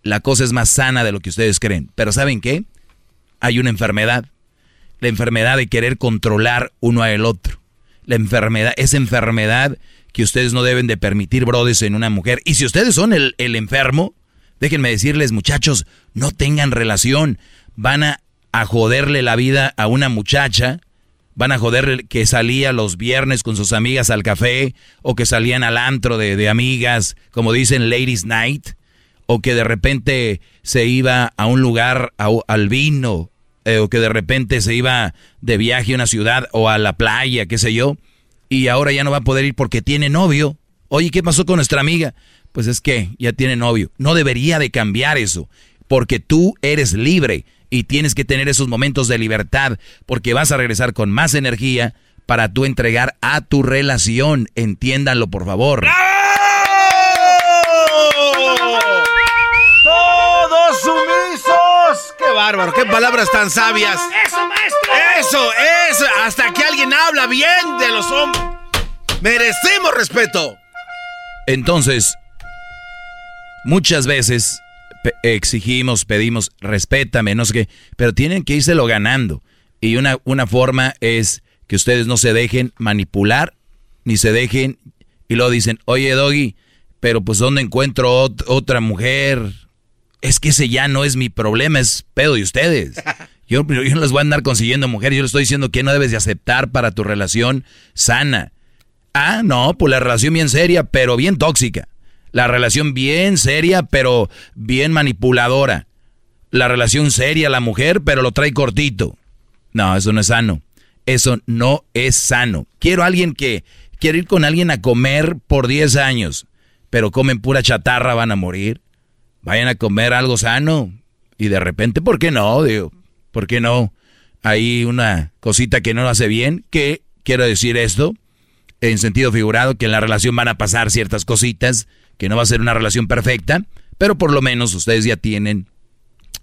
La cosa es más sana de lo que ustedes creen. Pero ¿saben qué? Hay una enfermedad. La enfermedad de querer controlar uno al otro. La enfermedad, esa enfermedad que ustedes no deben de permitir, brodes, en una mujer. Y si ustedes son el, el enfermo, Déjenme decirles, muchachos, no tengan relación. Van a, joderle la vida a una muchacha. Van a joderle que salía los viernes con sus amigas al café o que salían al antro de, amigas, como dicen Ladies Night, o que de repente se iba a un lugar al vino, eh, o que de repente se iba de viaje a una ciudad o a la playa, qué sé yo, y ahora ya no va a poder ir porque tiene novio. Oye, ¿qué pasó con nuestra amiga? pues es que ya tiene novio. No debería de cambiar eso, porque tú eres libre y tienes que tener esos momentos de libertad, porque vas a regresar con más energía para tú entregar a tu relación. Entiéndanlo, por favor. ¡Todos sumisos! ¡Qué bárbaro! ¡Qué palabras tan sabias! ¡Eso, maestro! ¡Eso, eso! Hasta que alguien habla bien de los hombres. Merecemos respeto. Entonces, muchas veces exigimos, pedimos, respétame, no sé qué, pero tienen que lo ganando. Y una, una forma es que ustedes no se dejen manipular, ni se dejen, y luego dicen, oye Doggy, pero pues ¿dónde encuentro otra mujer? Es que ese ya no es mi problema, es pedo de ustedes. [LAUGHS] Yo, yo no les voy a andar consiguiendo mujeres, yo les estoy diciendo que no debes de aceptar para tu relación sana. Ah, no, pues la relación bien seria, pero bien tóxica. La relación bien seria, pero bien manipuladora. La relación seria, la mujer, pero lo trae cortito. No, eso no es sano. Eso no es sano. Quiero a alguien que quiere ir con alguien a comer por 10 años, pero comen pura chatarra, van a morir. Vayan a comer algo sano. Y de repente, ¿por qué no? Digo, ¿por qué no? Hay una cosita que no lo hace bien. ¿Qué quiero decir esto? En sentido figurado, que en la relación van a pasar ciertas cositas, que no va a ser una relación perfecta, pero por lo menos ustedes ya tienen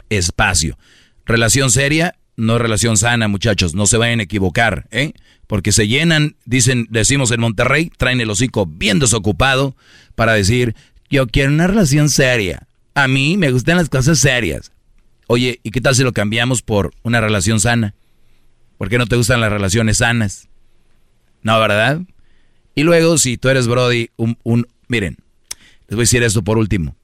espacio. Relación seria, no relación sana, muchachos, no se vayan a equivocar, ¿eh? Porque se llenan, dicen, decimos en Monterrey, traen el hocico bien desocupado para decir, yo quiero una relación seria. A mí me gustan las cosas serias. Oye, ¿y qué tal si lo cambiamos por una relación sana? ¿Por qué no te gustan las relaciones sanas? No, ¿verdad? Y luego, si tú eres Brody, un, un miren, les voy a decir esto por último.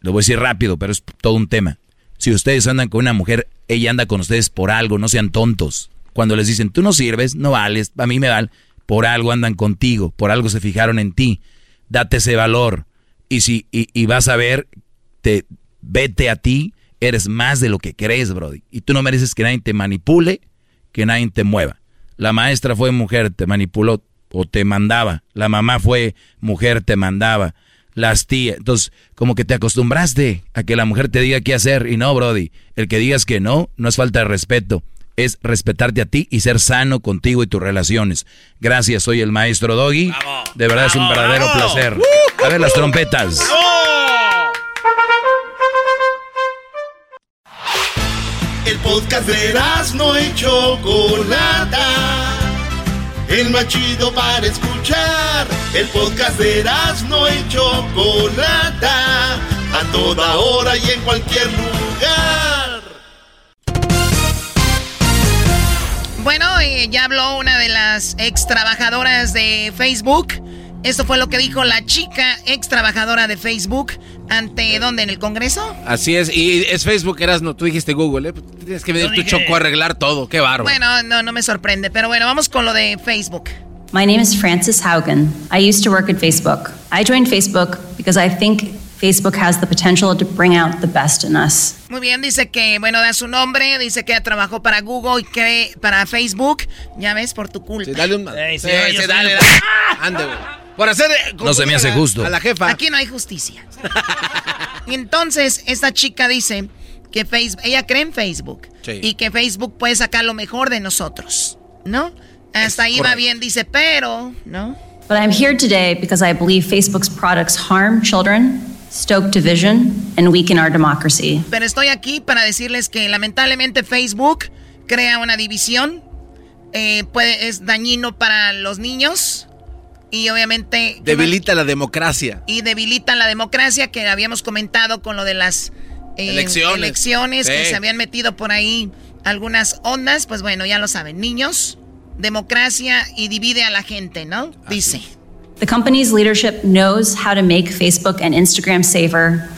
Lo voy a decir rápido, pero es todo un tema. Si ustedes andan con una mujer, ella anda con ustedes por algo, no sean tontos. Cuando les dicen, tú no sirves, no vales, a mí me vale, por algo andan contigo, por algo se fijaron en ti. Date ese valor. Y si y, vas a ver, te, vete a ti, eres más de lo que crees, Brody. Y tú no mereces que nadie te manipule, que nadie te mueva. La maestra fue mujer, te manipuló o te mandaba. La mamá fue mujer, te mandaba las tías. Entonces, como que te acostumbraste a que la mujer te diga qué hacer y no, Brody. El que digas que no, no es falta de respeto. Es respetarte a ti y ser sano contigo y tus relaciones. Gracias, soy el maestro Doggy. de verdad es un verdadero placer. A ver las trompetas. El podcast de no hecho Chocolata el más chido para escuchar. El podcast de no y Chocolata, a toda hora y en cualquier lugar. Bueno, eh, ya habló una de las ex trabajadoras de Facebook. Esto fue lo que dijo la chica ex trabajadora de Facebook ante dónde en el Congreso. Así es, y es Facebook, eras no, tú dijiste Google, ¿eh? tienes que venir tu choco a arreglar todo, qué bárbaro. Bueno, no, no me sorprende, pero bueno, vamos con lo de Facebook. My name is Frances Haugen. I used to work at Facebook. I joined Facebook because I think Facebook has the potential to bring out the best in us. Muy bien, dice que, bueno, da su nombre, dice que trabajó para Google y que para Facebook. Ya ves, por tu culpa. Sí, dale un... sí, sí, dale, dale. [LAUGHS] Ande, güey. Por hacer. No se me hace justo. A la jefa. Aquí no hay justicia. [LAUGHS] Entonces, esta chica dice que Facebook, ella cree en Facebook. Y que Facebook puede sacar lo mejor de nosotros. ¿No? Hasta ahí va bien, dice, pero, ¿no? But I'm here today because I believe Facebook's products harm children, stoke division, and weaken our democracy. Pero estoy aquí para decirles que lamentablemente Facebook crea una división, eh, puede, es dañino para los niños, y obviamente... Debilita la democracia. Y debilita la democracia que habíamos comentado con lo de las eh, elecciones, que se habían metido por ahí algunas ondas. Pues bueno, ya lo saben, niños, democracia y divide a la gente, ¿no? Dice. The company's leadership knows how to make Facebook and Instagram safer.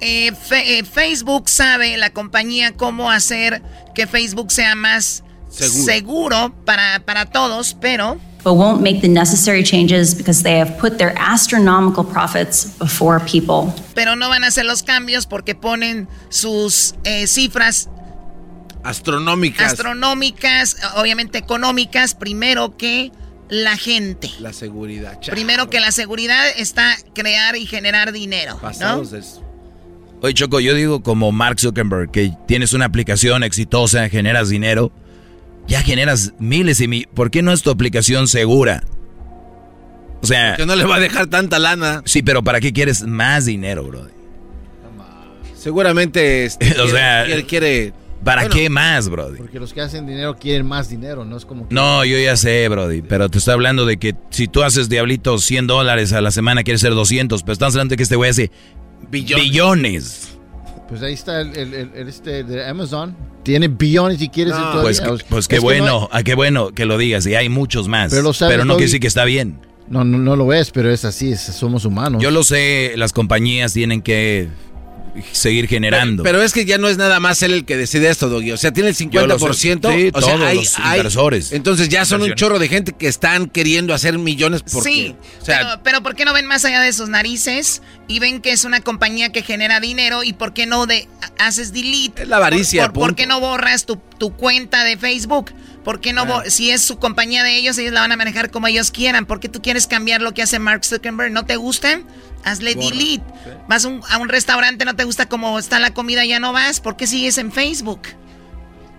Eh, eh, Facebook sabe, la compañía, cómo hacer que Facebook sea más seguro, para, para todos, pero but won't make the necessary changes because they have put their astronomical profits before people. Pero no van a hacer los cambios porque ponen sus eh, cifras astronómicas. Astronómicas, obviamente económicas, primero que la gente. La seguridad. Primero que la seguridad está crear y generar dinero. Pasados de Oye, Choco, yo digo como Mark Zuckerberg, que tienes una aplicación exitosa, generas dinero ya generas miles y miles. ¿Por qué no es tu aplicación segura? O sea... Que no le va a dejar tanta lana. Sí, pero ¿para qué quieres más dinero, bro? Seguramente este, [LAUGHS] o sea, quiere... ¿Para qué más, Brody? Porque los que hacen dinero quieren más dinero, no es como... No, yo ya sé, Brody, pero te estoy hablando de que si tú haces diablito 100 dólares a la semana, quieres ser 200, pero estamos hablando de que este güey hace billones. Pues ahí está el, este de Amazon. Tiene billones y quieres Pues, pues qué bueno, a ah, qué bueno que lo digas. Y hay muchos más. Pero, no quiere decir que está bien. No, no, no lo es, pero es así, somos humanos. Yo lo sé, las compañías tienen que seguir generando. Pero, es que ya no es nada más él el que decide esto, Doggy. O sea, tiene el 50%. Sí, o todos los inversores. entonces ya son un chorro de gente que están queriendo hacer millones porque... Sí, o sea, pero, pero, ¿por qué no ven más allá de sus narices y ven que es una compañía que genera dinero y por qué no de, haces delete? Es la avaricia, por, qué no borras tu, tu cuenta de Facebook? ¿Por qué no? Si es su compañía de ellos, ellos la van a manejar como ellos quieran. ¿Por qué tú quieres cambiar lo que hace Mark Zuckerberg? ¿No te gusta? Hazle delete. Vas a un restaurante, no te gusta cómo está la comida, ya no vas. ¿Por qué sigues en Facebook?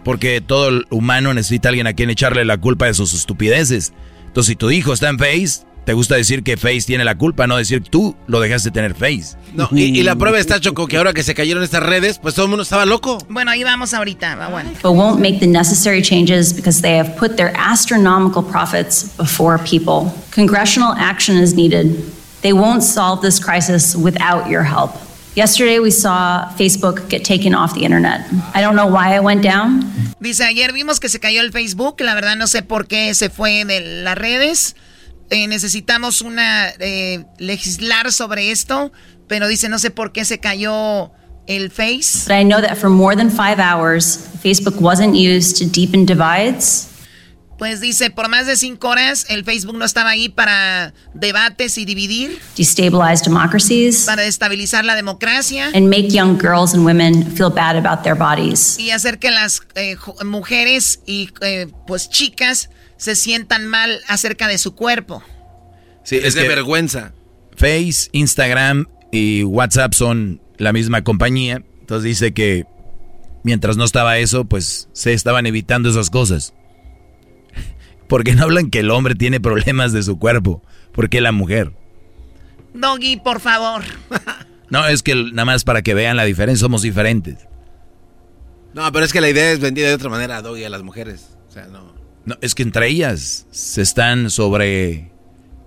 Porque todo humano necesita a alguien a quien echarle la culpa de sus estupideces. Entonces, si tu hijo está en Face, te gusta decir que Face tiene la culpa, no decir tú lo dejaste de tener Face. No, y, la prueba está, Choco, que ahora que se cayeron estas redes, pues todo el mundo estaba loco. Bueno, ahí vamos ahorita, va bueno. But won't make the necessary changes because they have put their astronomical profits before people. Congressional action is needed. They won't solve this crisis without your help. Yesterday we saw Facebook get taken off the internet. I don't know why it went down. Dice, ayer vimos que se cayó el Facebook, la verdad no sé por qué se fue de las redes. Eh, necesitamos una eh, legislar sobre esto, pero dice no sé por qué se cayó el Face. But I know that for more than five hours, Facebook wasn't used to deepen divides. Pues dice, por más de cinco horas, el Facebook no estaba ahí para debates y dividir. Destabilize democracies. Para destabilizar la democracia. And make young girls and women feel bad about their bodies. Y hacer que las eh, mujeres y eh, pues chicas se sientan mal acerca de su cuerpo. Sí, es, de vergüenza. Face, Instagram y WhatsApp son la misma compañía. Entonces dice que mientras no estaba eso, pues se estaban evitando esas cosas. Porque no hablan que el hombre tiene problemas de su cuerpo, porque la mujer. Doggy, por favor. [LAUGHS] no, es que nada más para que vean la diferencia, somos diferentes. No, pero es que la idea es vendida de otra manera, Doggy, a las mujeres. O sea, no. No, es que entre ellas se están sobre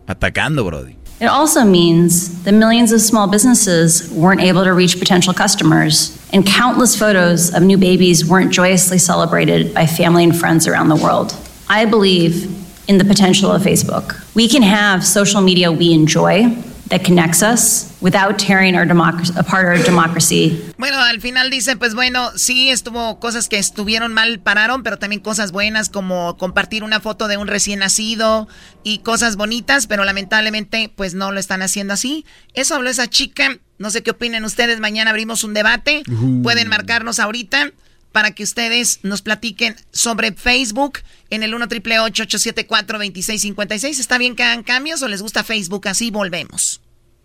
atacando, Brody. It also means that millions of small businesses weren't able to reach potential customers, and countless photos of new babies weren't joyously celebrated by family and friends around the world. I believe in the potential of Facebook. We can have social media we enjoy that connects us without tearing our democracy apart our democracy. Bueno, al final dice, pues bueno, sí estuvo cosas que estuvieron mal pararon, pero también cosas buenas como compartir una foto de un recién nacido y cosas bonitas, pero lamentablemente pues no lo están haciendo así. Eso habló esa chica. No sé qué opinen ustedes. Mañana abrimos un debate. Pueden marcarnos ahorita para que ustedes nos platiquen sobre Facebook en el 1 874 2656 ¿Está bien que hagan cambios o les gusta Facebook? Así volvemos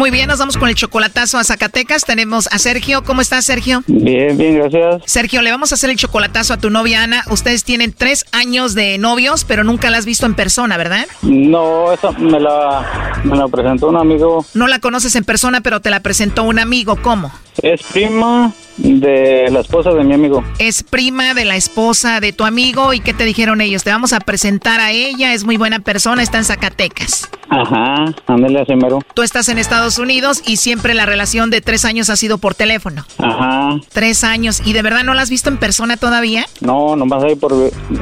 Muy bien, nos vamos con el chocolatazo a Zacatecas. Tenemos a Sergio. ¿Cómo estás, Sergio? Bien, bien, gracias. Sergio, le vamos a hacer el chocolatazo a tu novia Ana. Ustedes tienen tres años de novios, pero nunca la has visto en persona, ¿verdad? No, esa me la, me la presentó un amigo. No la conoces en persona, pero te la presentó un amigo. ¿Cómo? Es prima de la esposa de mi amigo. Es prima de la esposa de tu amigo. ¿Y qué te dijeron ellos? Te vamos a presentar a ella. Es muy buena persona. Está en Zacatecas. Ajá, ándale a mero. Tú estás en Estados Unidos y siempre la relación de tres años ha sido por teléfono. Ajá. Tres años. ¿Y de verdad no la has visto en persona todavía? No, nomás ahí por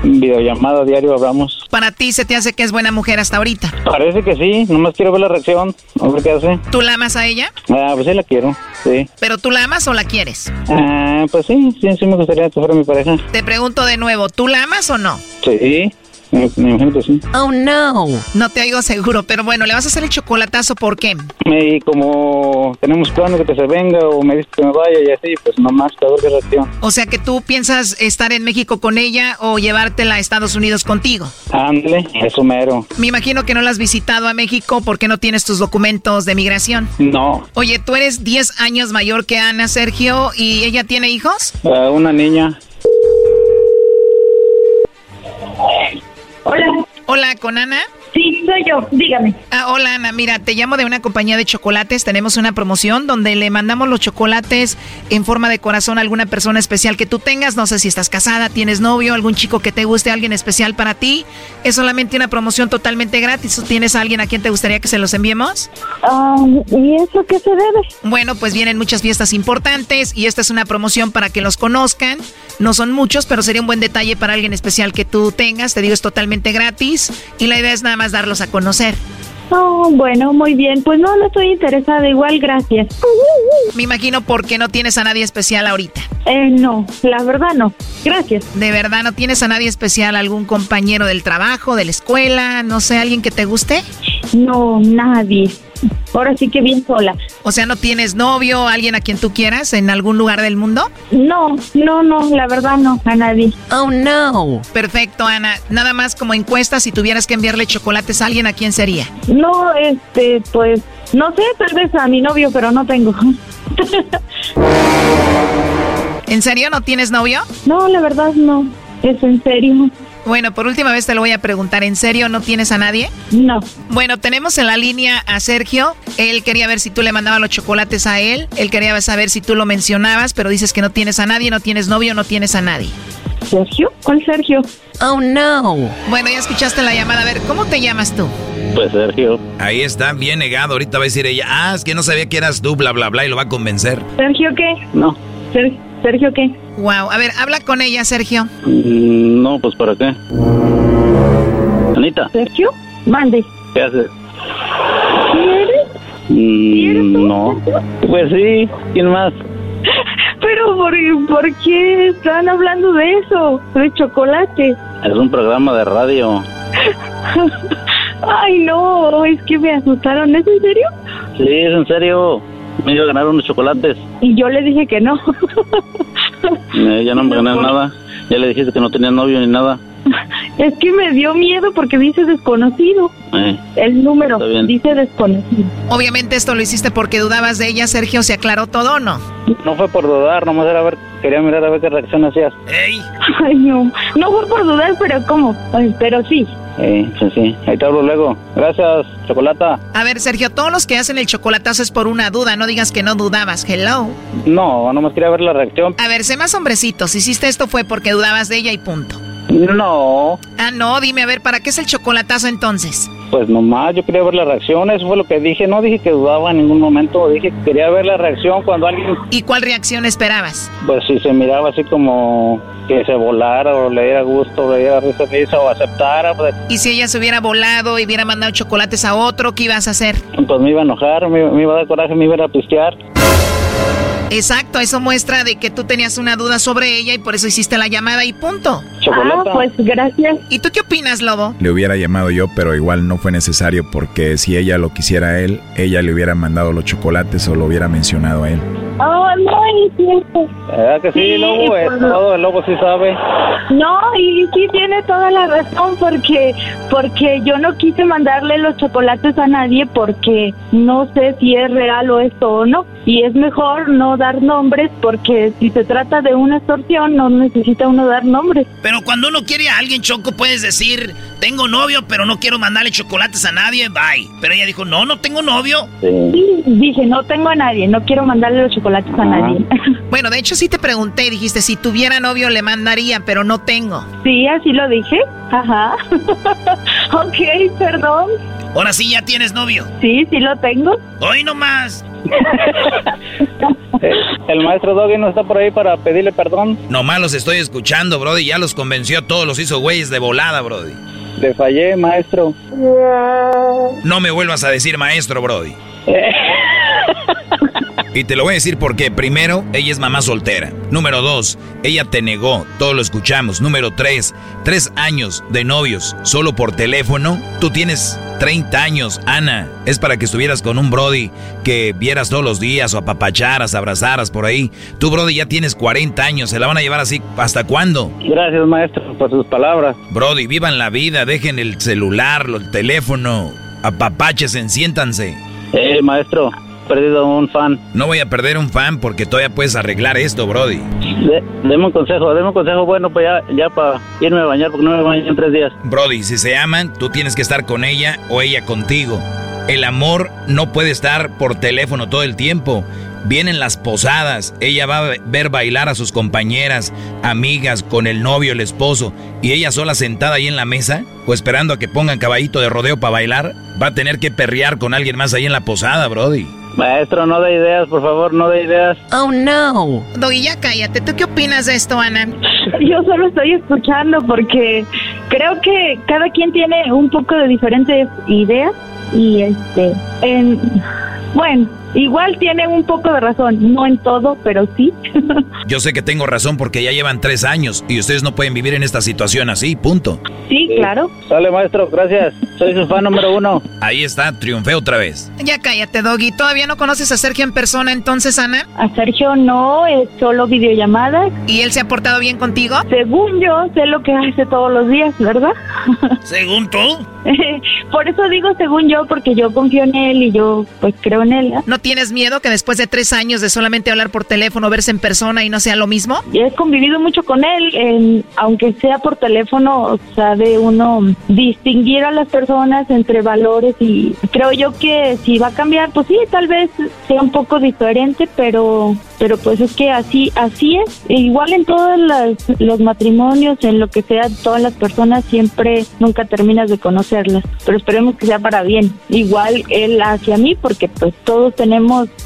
videollamada diario hablamos. ¿Para ti se te hace que es buena mujer hasta ahorita? Parece que sí. Nomás quiero ver la reacción. A ver qué hace. ¿Tú la amas a ella? Ah, pues sí la quiero. Sí. ¿Pero tú la amas o la quieres? Ah, pues sí, sí, sí me gustaría que fuera mi pareja. Te pregunto de nuevo, ¿tú la amas o no? Sí. Me, imagino que sí. Oh, no. No te oigo seguro, pero bueno, le vas a hacer el chocolatazo, ¿por qué? Y como tenemos planes de que se venga o me dice que me vaya y así, pues nomás ver qué reacción. O sea que tú piensas estar en México con ella o llevártela a Estados Unidos contigo. Ándale, eso mero. Me imagino que no la has visitado a México porque no tienes tus documentos de migración. No. Oye, tú eres 10 años mayor que Ana, Sergio, ¿y ella tiene hijos? Uh, una niña. Hola. Hola, ¿con Ana? Sí, soy yo, dígame. Ah, hola Ana, mira, te llamo de una compañía de chocolates. Tenemos una promoción donde le mandamos los chocolates en forma de corazón a alguna persona especial que tú tengas. No sé si estás casada, tienes novio, algún chico que te guste, alguien especial para ti. Es solamente una promoción totalmente gratis. ¿Tienes a alguien a quien te gustaría que se los enviemos? Um, ¿Y eso qué se debe? Bueno, pues vienen muchas fiestas importantes y esta es una promoción para que los conozcan. No son muchos, pero sería un buen detalle para alguien especial que tú tengas. Te digo, es totalmente gratis y la idea es nada más darlos a conocer. Oh, bueno, muy bien. Pues no, no estoy interesada. Igual, gracias. Me imagino porque no tienes a nadie especial ahorita. Eh, no, la verdad no. Gracias. ¿De verdad no tienes a nadie especial? ¿Algún compañero del trabajo, de la escuela? No sé, ¿alguien que te guste? No, nadie. Ahora sí que bien sola. O sea, ¿no tienes novio, alguien a quien tú quieras en algún lugar del mundo? No, no, no, la verdad no, a nadie. Oh, no. Perfecto, Ana. Nada más como encuesta, si tuvieras que enviarle chocolates a alguien, ¿a quién sería? No, este, pues, no sé, tal vez a mi novio, pero no tengo. ¿En serio no tienes novio? No, la verdad no. Es en serio. Bueno, por última vez te lo voy a preguntar. ¿En serio no tienes a nadie? No. Bueno, tenemos en la línea a Sergio. Él quería ver si tú le mandabas los chocolates a él. Él quería saber si tú lo mencionabas, pero dices que no tienes a nadie, no tienes novio, no tienes a nadie. ¿Sergio? ¿Cuál Sergio? Oh, no. Bueno, ya escuchaste la llamada. A ver, ¿cómo te llamas tú? Pues Sergio. Ahí está, bien negado. Ahorita va a decir ella, ah, es que no sabía que eras tú, bla, bla, bla, y lo va a convencer. ¿Sergio qué? No. ¿Sergio qué? Wow, a ver, habla con ella, Sergio. Mm, no, pues ¿para qué? Anita. ¿Sergio? Mande. ¿Qué haces? ¿Quieres? Mm, no. Pues sí, ¿quién más? [LAUGHS] Pero ¿por, ¿por qué están hablando de eso? De chocolate. Es un programa de radio. [LAUGHS] Ay, no, es que me asustaron. ¿Es en serio? Sí, es en serio. Me iba a ganar unos chocolates. Y yo le dije que no. Eh, ya no me gané nada. Ya le dijiste que no tenía novio ni nada. [LAUGHS] Es que me dio miedo porque dice desconocido. Eh, El número dice desconocido. Obviamente esto lo hiciste porque dudabas de ella, Sergio. ¿Se aclaró todo o no? No fue por dudar, nomás era ver, quería mirar a ver qué reacción hacías. ¡Ey! Ay, no. No fue por dudar, pero ¿cómo? Ay, pero sí. Eh, sí, sí. Ahí te hablo luego. Gracias, chocolata. A ver, Sergio, todos los que hacen el chocolatazo es por una duda. No digas que no dudabas. Hello. No, nomás quería ver la reacción. A ver, sé más hombrecito. Si hiciste esto fue porque dudabas de ella y punto. No. Ah, no, dime, a ver, ¿para qué es el chocolatazo entonces? Pues nomás, yo quería ver la reacción, eso fue lo que dije. No dije que dudaba en ningún momento, dije que quería ver la reacción cuando alguien, ¿Y cuál reacción esperabas? pues si se miraba así como que se volara o le diera gusto, le diera risa, risa o aceptara, pues, Y si ella se hubiera volado y hubiera mandado chocolates a otro, ¿qué ibas a hacer? pues me iba a enojar, me, me iba a dar coraje, me iba a pistear. Exacto, eso muestra de que tú tenías una duda sobre ella y por eso hiciste la llamada y punto. Ah, pues gracias. ¿Y tú qué opinas, Lobo? Le hubiera llamado yo, pero igual no fue necesario porque si ella lo quisiera a él, ella le hubiera mandado los chocolates o lo hubiera mencionado a él. Oh, no, es cierto. ¿Verdad que sí, Lobo? Es pues, todo, el Lobo sí sabe. No, y sí tiene toda la razón porque porque yo no quise mandarle los chocolates a nadie porque no sé si es real o esto o no. Y es mejor no dar nombres porque si se trata de una extorsión no necesita uno dar nombres. Pero cuando uno quiere a alguien, Choco, puedes decir, tengo novio, pero no quiero mandarle chocolates a nadie, bye. Pero ella dijo, no, no tengo novio. Sí, dije, no tengo a nadie, no quiero mandarle los chocolates a nadie. [LAUGHS] Bueno, de hecho sí te pregunté dijiste, si tuviera novio le mandaría, pero no tengo. Sí, así lo dije. Ajá. [LAUGHS] ok, perdón. Ahora sí ya tienes novio. Sí, sí lo tengo. Hoy nomás. [LAUGHS] El maestro Doggy no está por ahí para pedirle perdón. Nomás los estoy escuchando, Brody. Ya los convenció a todos, los hizo güeyes de volada, Brody. Le fallé, maestro. No me vuelvas a decir maestro, Brody. [LAUGHS] Y te lo voy a decir porque, primero, ella es mamá soltera. Número dos, ella te negó, todo lo escuchamos. Número tres, tres años de novios, solo por teléfono. Tú tienes 30 años, Ana. Es para que estuvieras con un Brody que vieras todos los días o apapacharas, abrazaras por ahí. Tú, Brody, ya tienes 40 años. ¿Se la van a llevar así hasta cuándo? Gracias, maestro, por sus palabras. Brody, vivan la vida, dejen el celular, el teléfono, apapachen, siéntanse. Eh, maestro, perdido un fan. No voy a perder un fan porque todavía puedes arreglar esto, Brody. De, deme un consejo, deme un consejo bueno pues ya, ya para irme a bañar porque no me baño en tres días. Brody, si se aman, tú tienes que estar con ella o ella contigo. El amor no puede estar por teléfono todo el tiempo. Vienen las posadas, ella va a ver bailar a sus compañeras, amigas, con el novio, el esposo, y ella sola sentada ahí en la mesa, o esperando a que pongan caballito de rodeo para bailar, va a tener que perrear con alguien más ahí en la posada, Brody. Maestro, no de ideas, por favor, no de ideas. Oh, no. Doggy, ya cállate. ¿Tú qué opinas de esto, Ana? Yo solo estoy escuchando porque creo que cada quien tiene un poco de diferentes ideas y este, en, bueno, igual tiene un poco de razón, no en todo, pero sí. [LAUGHS] Yo sé que tengo razón porque ya llevan tres años y ustedes no pueden vivir en esta situación así, punto. Sí, claro. Sale, maestro, gracias. Soy su fan número uno. Ahí está, triunfé otra vez. Ya cállate, Doggy. ¿Todavía no conoces a Sergio en persona entonces, Ana? A Sergio no, es solo videollamadas. ¿Y él se ha portado bien contigo? Según yo, sé lo que hace todos los días, ¿verdad? [LAUGHS] ¿Según tú? Por eso digo según yo, porque yo confío en él y yo pues creo en él. ¿no? ¿No tienes miedo que después de tres años de solamente hablar por teléfono, verse en persona y no sea lo mismo? He convivido mucho con él, aunque sea por teléfono, sabe uno distinguir a las personas entre valores y creo yo que si va a cambiar, pues sí, tal vez sea un poco diferente, pero pero pues es que así así es. E igual en todos las- los matrimonios, en lo que sea, todas las personas siempre nunca terminas de conocerlas, pero esperemos que sea para bien. Igual él hacia mí, porque pues todos tenemos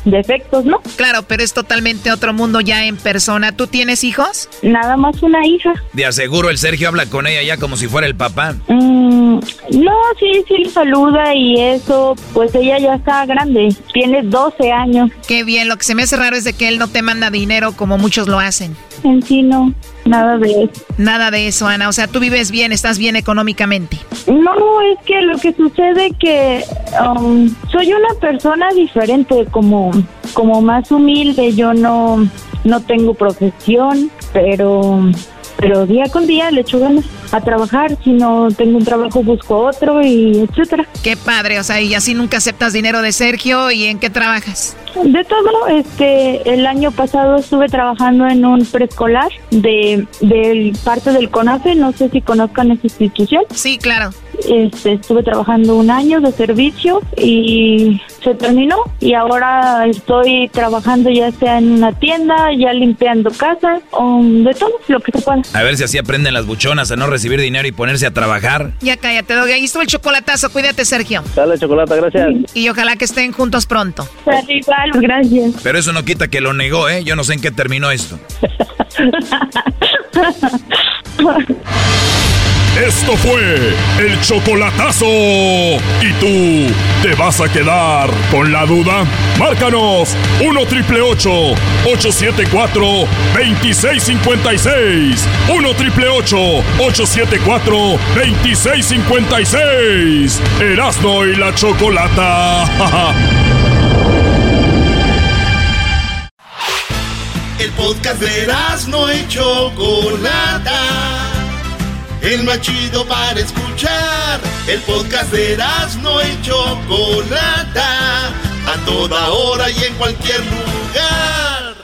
defectos, ¿no? Claro, pero es totalmente otro mundo ya en persona. ¿Tú tienes hijos? Nada más una hija. De aseguro el Sergio habla con ella ya como si fuera el papá. Mm, no, sí, sí le saluda y eso, pues ella ya está grande, tiene 12 años. Qué bien, lo que se me hace raro es de que él no te manda dinero como muchos lo hacen. En sí no, nada de eso. Nada de eso, Ana. O sea, tú vives bien, estás bien económicamente. No, es que lo que sucede que um, soy una persona diferente, como, como más humilde, yo no, no tengo profesión, pero, pero día con día le echo ganas a trabajar, si no tengo un trabajo busco otro y etcétera. Qué padre, o sea, y así nunca aceptas dinero de Sergio. ¿Y en qué trabajas? De todo, este, el año pasado estuve trabajando en un preescolar de, del parte del CONAFE, no sé si conozcan esa institución. Sí, claro. Este, estuve trabajando un año de servicio y se terminó y ahora estoy trabajando ya sea en una tienda, ya limpiando casas, o de todo lo que se pueda. A ver si así aprenden las buchonas a no recibir dinero y ponerse a trabajar. Ya cállate, Doggy. Ahí estuvo el chocolatazo. Cuídate, Sergio. Dale, chocolate, gracias. Y ojalá que estén juntos pronto. Igual, gracias. Pero eso no quita que lo negó, ¿eh? Yo no sé en qué terminó esto. [LAUGHS] Esto fue el chocolatazo. ¿Y tú te vas a quedar con la duda? Márcanos 1 triple 874 2656. 1 triple 874 2656. Erasno y la chocolata. [LAUGHS] El podcast de Erasno y chocolata el más chido para escuchar. El podcast de Erasmo y Chocolata, a toda hora y en cualquier lugar.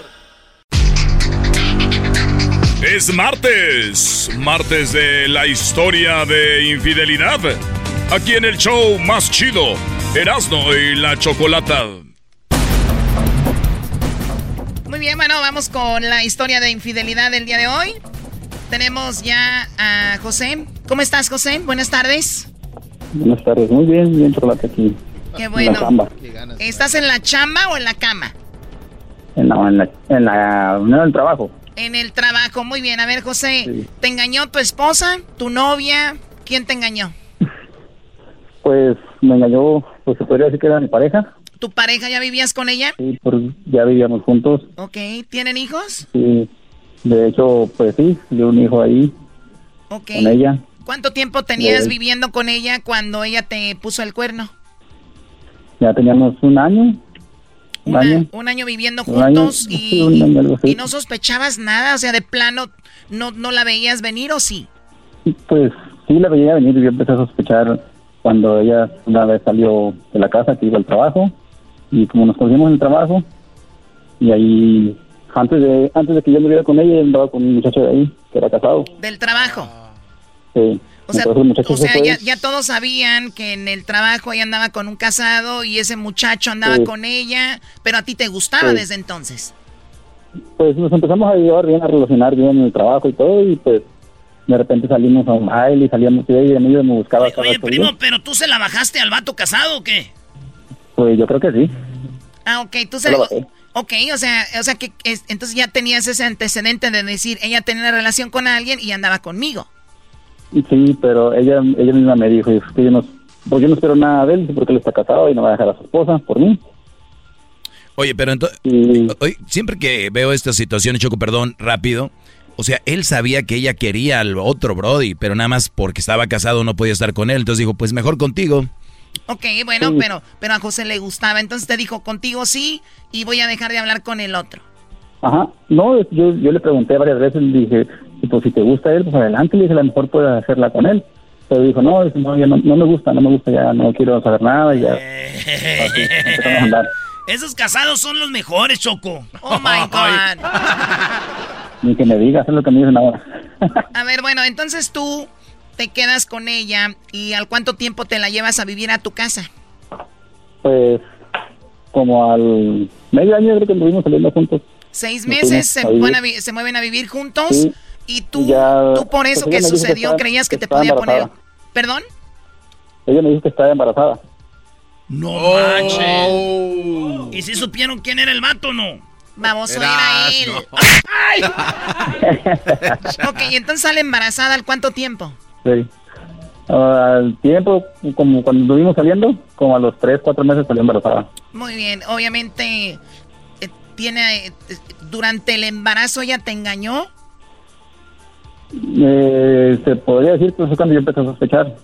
Es martes, martes de la historia de infidelidad. Aquí en el show más chido, Erasmo y la Chocolata. Muy bien, bueno, vamos con la historia de infidelidad del día de hoy. Tenemos ya a José. ¿Cómo estás, José? Buenas tardes. Buenas tardes, muy bien, bien por la aquí. Qué bueno. ¿Estás en la chamba o en la cama? En la, en la, en la en el trabajo. En el trabajo, muy bien. A ver, José, ¿te engañó tu esposa, tu novia? ¿Quién te engañó? [LAUGHS] Pues me engañó, pues se podría decir que era mi pareja. ¿Tu pareja ya vivías con ella? Sí, pues ya vivíamos juntos. Ok, ¿tienen hijos? Sí, de hecho, pues sí, de un hijo ahí con ella. ¿Cuánto tiempo tenías viviendo con ella cuando ella te puso el cuerno? Ya teníamos un año. Un, año. un año viviendo juntos y, y, no sospechabas nada, o sea, de plano, ¿no, ¿no la veías venir o sí? Pues sí la veía venir y yo empecé a sospechar cuando ella una vez salió de la casa que iba al trabajo y como nos conocimos en el trabajo y ahí antes de antes de que yo me viera con ella, andaba con un muchacho de ahí, que era casado. ¿Del trabajo? Sí. O sea, ya, todos sabían que en el trabajo ella andaba con un casado y ese muchacho andaba con ella, pero a ti te gustaba desde entonces. Pues nos empezamos a llevar bien, a relacionar bien en el trabajo y todo, y pues de repente salimos a un baile y salíamos y ella me buscaba. Oye, oye primo, ¿pero tú se la bajaste al vato casado o qué? Pues yo creo que sí. Ah, ok, tú se la... Ok, o sea, o sea que entonces ya tenías ese antecedente de decir, ella tenía una relación con alguien y andaba conmigo. Sí, pero ella ella misma me dijo, que yo no, pues yo no espero nada de él porque él está casado y no va a dejar a su esposa por mí. Oye, pero entonces, siempre que veo esta situación, Choco, perdón, rápido, o sea, él sabía que ella quería al otro Brody, pero nada más porque estaba casado no podía estar con él, entonces dijo, pues mejor contigo. Ok, bueno, pero, pero a José le gustaba. Entonces te dijo, contigo sí, y voy a dejar de hablar con el otro. Ajá, no, yo, yo le pregunté varias veces, le dije, pues si te gusta él, pues adelante, le dije, a lo mejor puedes hacerla con él. Pero dijo, no, no, ya no, no, me gusta, no me gusta, ya no quiero saber nada, ya. a andar. [LAUGHS] Esos casados son los mejores, Choco. Oh [LAUGHS] my God. Ni que me digas, es lo que me dicen ahora. a ver, bueno, entonces tú te quedas con ella y al cuánto tiempo te la llevas a vivir a tu casa? Pues como al medio año creo que vivimos saliendo juntos. Seis meses se, se, mueven a vivir juntos y tú, tú por eso pues que sucedió creías que, te podía poner... ¿Perdón? Ella me dijo que estaba embarazada. No manches. ¿Y si supieron quién era el vato no? Vamos a ir a él. [LAUGHS] ¡Ay! ok, y entonces sale embarazada al cuánto tiempo? Sí. al tiempo, como cuando estuvimos saliendo, como a los 3, 4 meses salió embarazada. Muy bien, obviamente, eh, tiene, eh, durante el embarazo ella te engañó. Eh, se podría decir que fue cuando yo empecé a sospechar.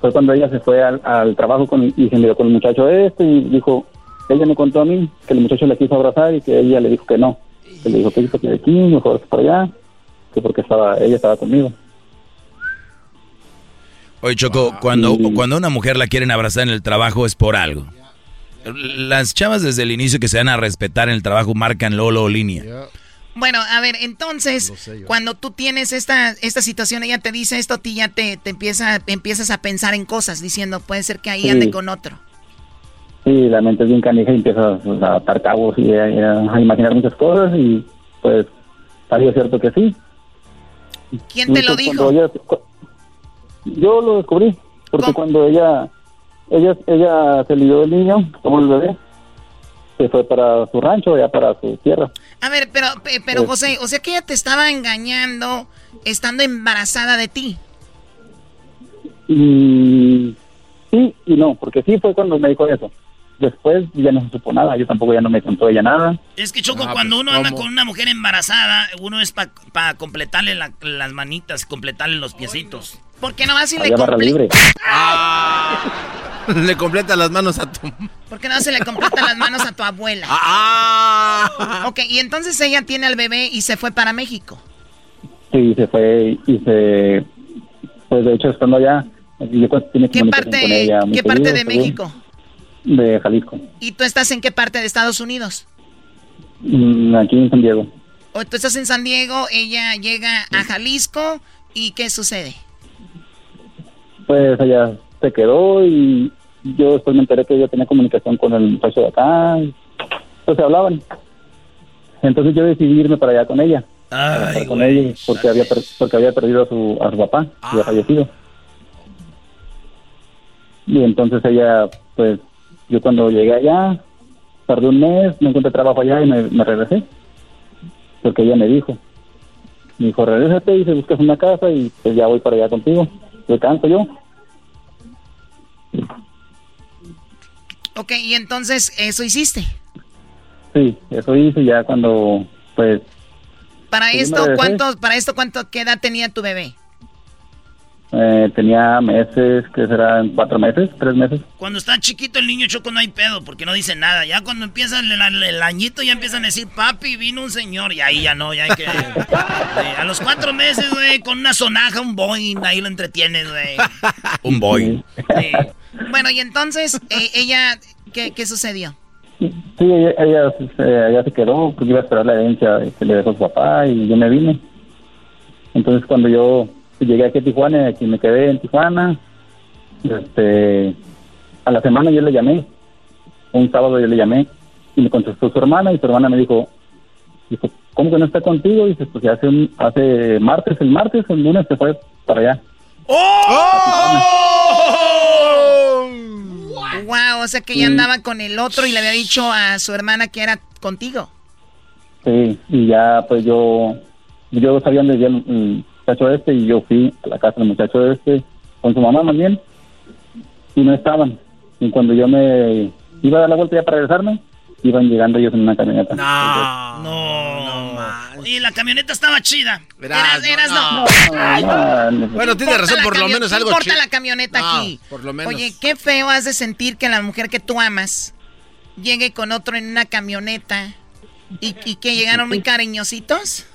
Fue cuando ella se fue al, trabajo con, y se miró con el muchacho este y dijo, ella me contó a mí que el muchacho le quiso abrazar y que ella le dijo que no. Que le dijo que hizo que de aquí, mejor que por allá, que porque estaba ella estaba conmigo. Oye, Choco, cuando, cuando una mujer la quieren abrazar en el trabajo es por algo. Las chavas desde el inicio que se van a respetar en el trabajo marcan Lolo o línea. Bueno, a ver, entonces, cuando tú tienes esta, esta situación, ella te dice esto, a ti ya te, te empieza, empiezas a pensar en cosas, diciendo, puede ser que ahí ande con otro. Sí, la mente es bien canija y empiezas a atar cabos y a, imaginar muchas cosas y pues, es cierto que sí. ¿Quién te lo dijo? Yo lo descubrí, porque cuando ella, ella, ella se lidió del niño, como el bebé, se fue para su rancho, ya para su tierra. A ver, pero, pero José, o sea que ella te estaba engañando estando embarazada de ti. Y sí y no, porque sí fue cuando me dijo eso. Después ya no se supo nada, yo tampoco ya no me contó ella nada. Es que Choco, cuando pues, uno anda con una mujer embarazada, uno es para completarle las manitas, completarle los piecitos. ¿Por qué no vas y le completa? Ah, [LAUGHS] le completa las manos a tu... ¿Por qué no se le completa las manos a tu abuela? Ah. Ok, y entonces ella tiene al bebé y se fue para México. Sí, se fue y se... Pues de hecho estando allá, ¿Qué parte, ¿qué parte de México? De Jalisco. ¿Y tú estás en qué parte de Estados Unidos? Mm, aquí en San Diego. O tú estás en San Diego, ella llega a Jalisco y ¿qué sucede? Pues ella se quedó y yo después me enteré que ella tenía comunicación con el muchacho de acá. Pues se hablaban. Entonces yo decidí irme para allá con ella. con ella porque había, porque había perdido a su, a su papá, había ah. fallecido. Y entonces ella, pues, yo cuando llegué allá, tardé un mes, me encontré trabajo allá y me, regresé. Porque ella me dijo, me dijo, regrésate y se buscas una casa y pues ya voy para allá contigo. Canto yo. Ok, y entonces eso hiciste. Sí, eso hice ya cuando, pues... Para esto, ¿cuánto, para esto, ¿cuánto, qué edad tenía tu bebé? Eh, tenía meses, que serán cuatro meses, tres meses. Cuando está chiquito el niño choco no hay pedo, porque no dice nada. Ya cuando empieza el, añito ya empiezan a decir, papi, vino un señor. Y ahí ya no, ya hay que... Eh, a los cuatro meses, güey, con una sonaja, un boing, ahí lo entretienes, güey. [LAUGHS] un boing. Bueno, y entonces, eh, ella, ¿qué, ¿qué, sucedió? Sí, ella, ella, se quedó, porque iba a esperar la herencia que le dejó su papá y yo me vine. Entonces cuando yo llegué aquí a Tijuana, aquí me quedé en Tijuana. Este, a la semana yo le llamé, un sábado yo le llamé y me contestó su hermana y su hermana me dijo, dijo ¿cómo que no está contigo? Y dice, pues hace, un, hace martes, el martes, el lunes se fue para allá. ¡Oh! Wow, o sea que ya andaba con el otro y le había dicho a su hermana que era contigo. Sí, y ya pues yo, yo sabía dónde muchacho este y yo fui a la casa del muchacho este con su mamá más bien y no estaban. Y cuando yo me iba a dar la vuelta ya para regresarme, iban llegando ellos en una camioneta. No, no, no. Y la camioneta estaba chida. Eras, eras, no. bueno, tienes razón, por lo menos algo chido. la camioneta aquí. Por lo menos. Oye, qué feo has de sentir que la mujer que tú amas llegue con otro en una camioneta y, y que llegaron muy [LAUGHS] cariñositos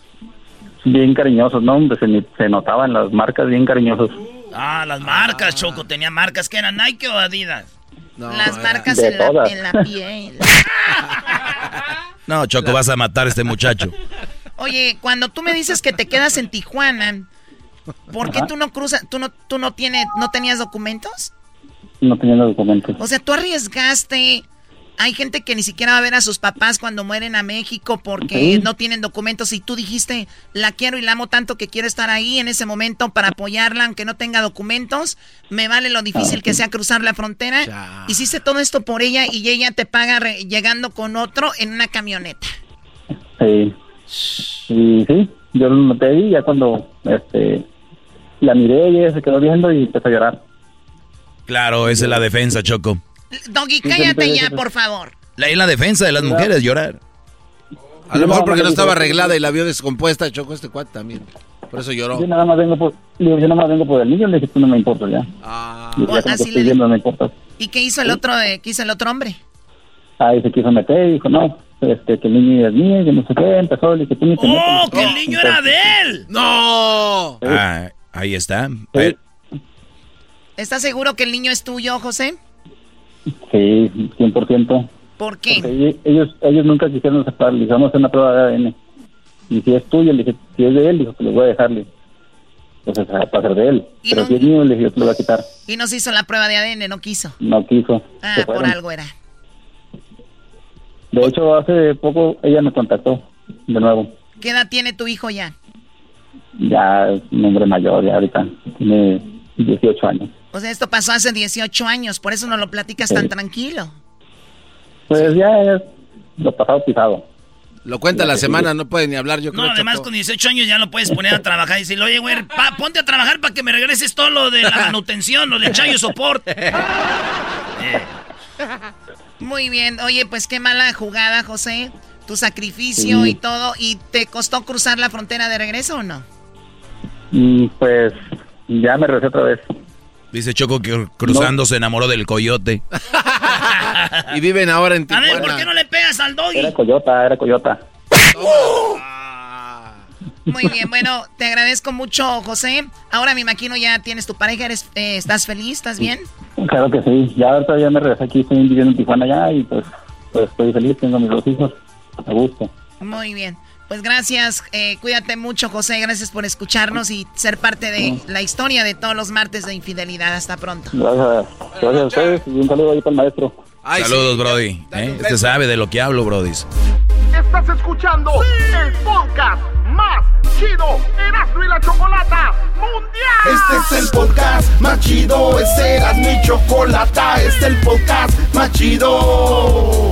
bien cariñosos, ¿no? Hombre, se, se notaban las marcas bien cariñosos. Ah, las marcas, Choco, tenía marcas que eran Nike o Adidas. las marcas en la, en la, piel. [LAUGHS] no, Choco, vas a matar a este muchacho. Oye, cuando tú me dices que te quedas en Tijuana, ¿por qué tú no cruzas, tú no, tú no tienes, no tenías documentos? No tenía documentos. O sea, tú arriesgaste hay gente que ni siquiera va a ver a sus papás cuando mueren a México porque no tienen documentos y tú dijiste, la quiero y la amo tanto que quiero estar ahí en ese momento para apoyarla aunque no tenga documentos. Me vale lo difícil que sea cruzar la frontera. Hiciste todo esto por ella y ella te paga llegando con otro en una camioneta. Sí. Sí, sí. Yo lo noté ahí ya cuando este, la miré y ella se quedó viendo y empezó a llorar. Claro, esa es la defensa, Choco. Doggy, cállate ya, por favor. La, en la defensa de las mujeres, llorar. A lo mejor porque no estaba arreglada y la vio descompuesta, chocó este cuate también. Por eso lloró. Yo nada más vengo por, yo nada más vengo por el niño, le dije, tú no me importa ya. Ah. así le viendo, no me importa. ¿Y qué hizo el otro, eh, qué hizo el otro hombre? Ah, se quiso meter y dijo, no, este, que el niño es mío, que no sé qué, empezó, le dije, tú ni te ¡Oh, que el niño era de él! ¡No! Ah, ahí está. ¿Estás seguro que el niño es tuyo, José? Sí, 100%. ¿Por qué? ellos, ellos nunca quisieron aceptarle. Le vamos a hacer una prueba de ADN. Y si es tuyo, le dije, si es de él, dijo que le voy a dejarle. Entonces, para ser de él. Pero si es mío, le dije, te lo voy a quitar. Y no se hizo la prueba de ADN, no quiso. No quiso. Ah, por algo era. De hecho, hace poco ella me contactó de nuevo. ¿Qué edad tiene tu hijo ya? Ya es un hombre mayor, ya ahorita. Tiene 18 años. O sea, esto pasó hace 18 años, por eso no lo platicas tan tranquilo. Pues ya es lo pasado pisado. Lo cuenta la semana, no puede ni hablar, yo creo. No, además con 18 años ya lo puedes poner a trabajar y decirle, oye, güey, ponte a trabajar para que me regreses todo lo de la [LAUGHS] manutención, lo de chayo soporte. [LAUGHS] Muy bien, oye, pues qué mala jugada, José. Tu sacrificio y todo. ¿Y te costó cruzar la frontera de regreso o no? Mm, pues ya me regresé otra vez. Dice Choco que cruzando se enamoró del coyote. [LAUGHS] y viven ahora en Tijuana. A ver, ¿por qué no le pegas al doggy? Era coyota, era coyota. Muy bien, bueno, te agradezco mucho, José. Ahora me imagino ya tienes tu pareja, eres, eh, ¿estás feliz? ¿Estás bien? Claro que sí. Ya ahorita ya me regresé aquí, estoy viviendo en Tijuana ya y pues, pues estoy feliz, tengo mis dos hijos, a gusto. Muy bien. Pues gracias, eh, cuídate mucho José, gracias por escucharnos y ser parte de la historia de todos los martes de infidelidad. Hasta pronto. Gracias, gracias a ustedes y un saludo ahí para el maestro. Saludos, Brody. ¿eh? Este sabe de lo que hablo, Brody. Estás escuchando el podcast más chido Erasmo y la Chocolata Mundial. Este es el podcast más chido, este era mi chocolata, este es el podcast más chido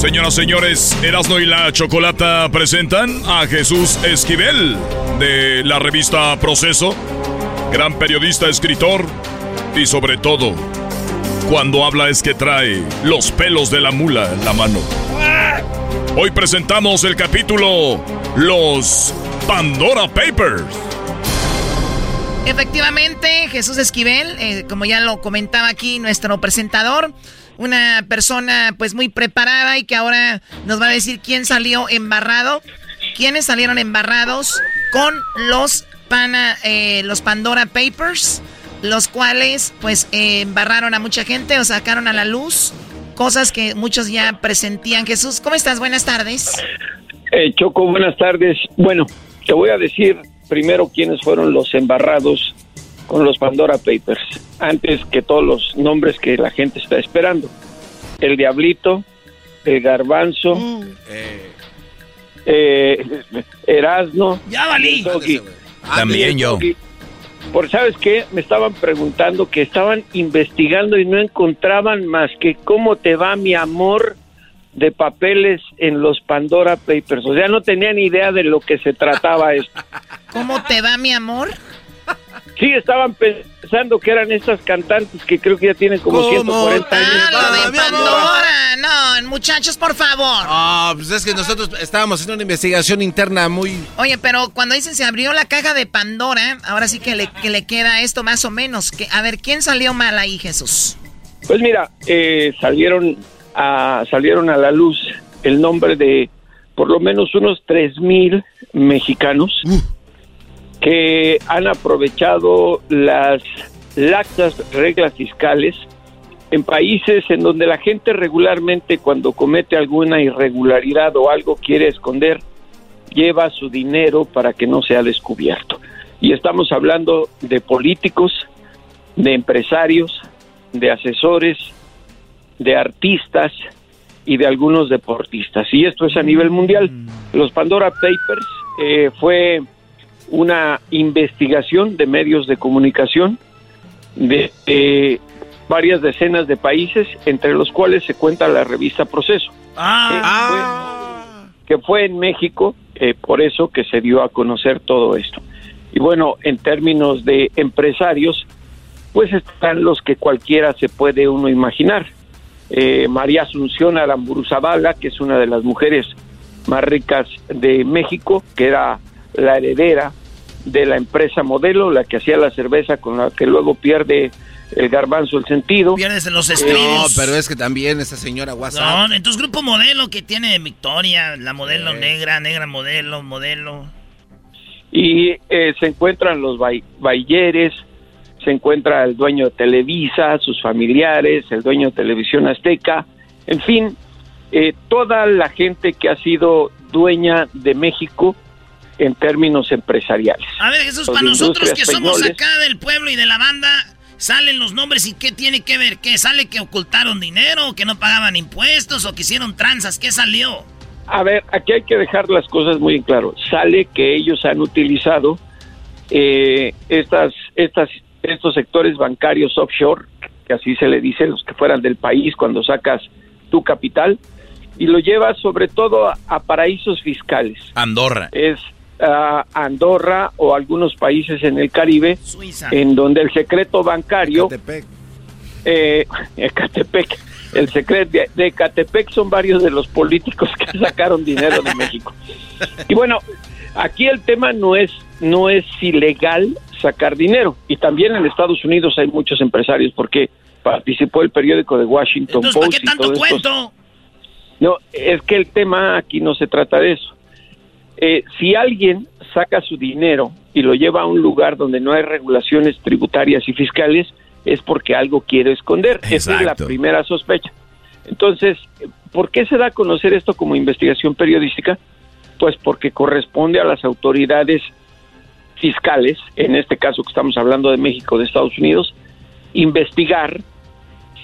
Señoras, señores, Erasmo y la Chocolata presentan a Jesús Esquivel de la revista Proceso, gran periodista, escritor y sobre todo, cuando habla es que trae los pelos de la mula en la mano. Hoy presentamos el capítulo Los Pandora Papers. Efectivamente, Jesús Esquivel, eh, como ya lo comentaba aquí nuestro presentador, una persona pues muy preparada y que ahora nos va a decir quién salió embarrado, quiénes salieron embarrados con los Pana, eh, los Pandora Papers, los cuales pues embarraron a mucha gente o sacaron a la luz cosas que muchos ya presentían. Jesús, ¿cómo estás? Buenas tardes. Eh, Choco, buenas tardes. Bueno, te voy a decir primero quiénes fueron los embarrados con los Pandora Papers, antes que todos los nombres que la gente está esperando. El Diablito, el Garbanzo, mm. eh, Erasno. Ya valí. También yo. Por sabes qué, me estaban preguntando que estaban investigando y no encontraban más que cómo te va mi amor de papeles en los Pandora Papers. O sea, no tenían idea de lo que se trataba esto. [LAUGHS] ¿Cómo te va mi amor? Sí, estaban pensando que eran estas cantantes que creo que ya tienen como 140 años. Ah, lo de Pandora. No, muchachos, por favor. Ah, pues es que nosotros estábamos haciendo una investigación interna muy... Oye, pero cuando dicen se abrió la caja de Pandora, ahora sí que le, que le queda esto más o menos. Que, a ver, ¿quién salió mal ahí, Jesús? Pues mira, eh, salieron, a, salieron a la luz el nombre de por lo menos unos 3.000 mexicanos. Uh que han aprovechado las laxas reglas fiscales en países en donde la gente regularmente cuando comete alguna irregularidad o algo quiere esconder, lleva su dinero para que no sea descubierto. Y estamos hablando de políticos, de empresarios, de asesores, de artistas y de algunos deportistas. Y esto es a nivel mundial. Los Pandora Papers eh, fue una investigación de medios de comunicación de varias decenas de países, entre los cuales se cuenta la revista Proceso. Ah. Que, fue, en México, eh, por eso que se dio a conocer todo esto. Y bueno, en términos de empresarios, pues están los que cualquiera se puede uno imaginar. Eh, María Asunción Aramburu Zavala, que es una de las mujeres más ricas de México, que era la heredera de la empresa modelo, la que hacía la cerveza con la que luego pierde el garbanzo el sentido. Pierdes en los estribos. No, pero es que también esa señora WhatsApp. No, entonces grupo modelo que tiene Victoria, la modelo negra, negra modelo, modelo. Y eh, se encuentran los Bayeres, se encuentra el dueño de Televisa, sus familiares, el dueño de Televisión Azteca, en fin, eh, toda la gente que ha sido dueña de México en términos empresariales. A ver, Jesús, para nosotros que somos acá del pueblo y de la banda, salen los nombres y qué tiene que ver, qué sale que ocultaron dinero, que no pagaban impuestos o que hicieron tranzas, ¿qué salió? A ver, aquí hay que dejar las cosas muy en claro. Sale que ellos han utilizado eh, estas, estas, estos sectores bancarios offshore, que así se le dice, los que fueran del país cuando sacas tu capital, y lo llevas sobre todo a, paraísos fiscales. Andorra. Es Andorra o algunos países en el Caribe, en donde el secreto bancario... Catepec. Eh, [LAUGHS] el secreto de, de Catepec son varios de los políticos que [LAUGHS] sacaron dinero de México. Y bueno, aquí el tema no es no es ilegal sacar dinero y también en Estados Unidos hay muchos empresarios porque participó el periódico de Washington Post. qué tanto cuento? No, es que el tema aquí no se trata de eso. Eh, si alguien saca su dinero y lo lleva a un lugar donde no hay regulaciones tributarias y fiscales, es porque algo quiere esconder. Esa es la primera sospecha. Entonces, ¿por qué se da a conocer esto como investigación periodística? Pues porque corresponde a las autoridades fiscales, en este caso que estamos hablando de México, de Estados Unidos, investigar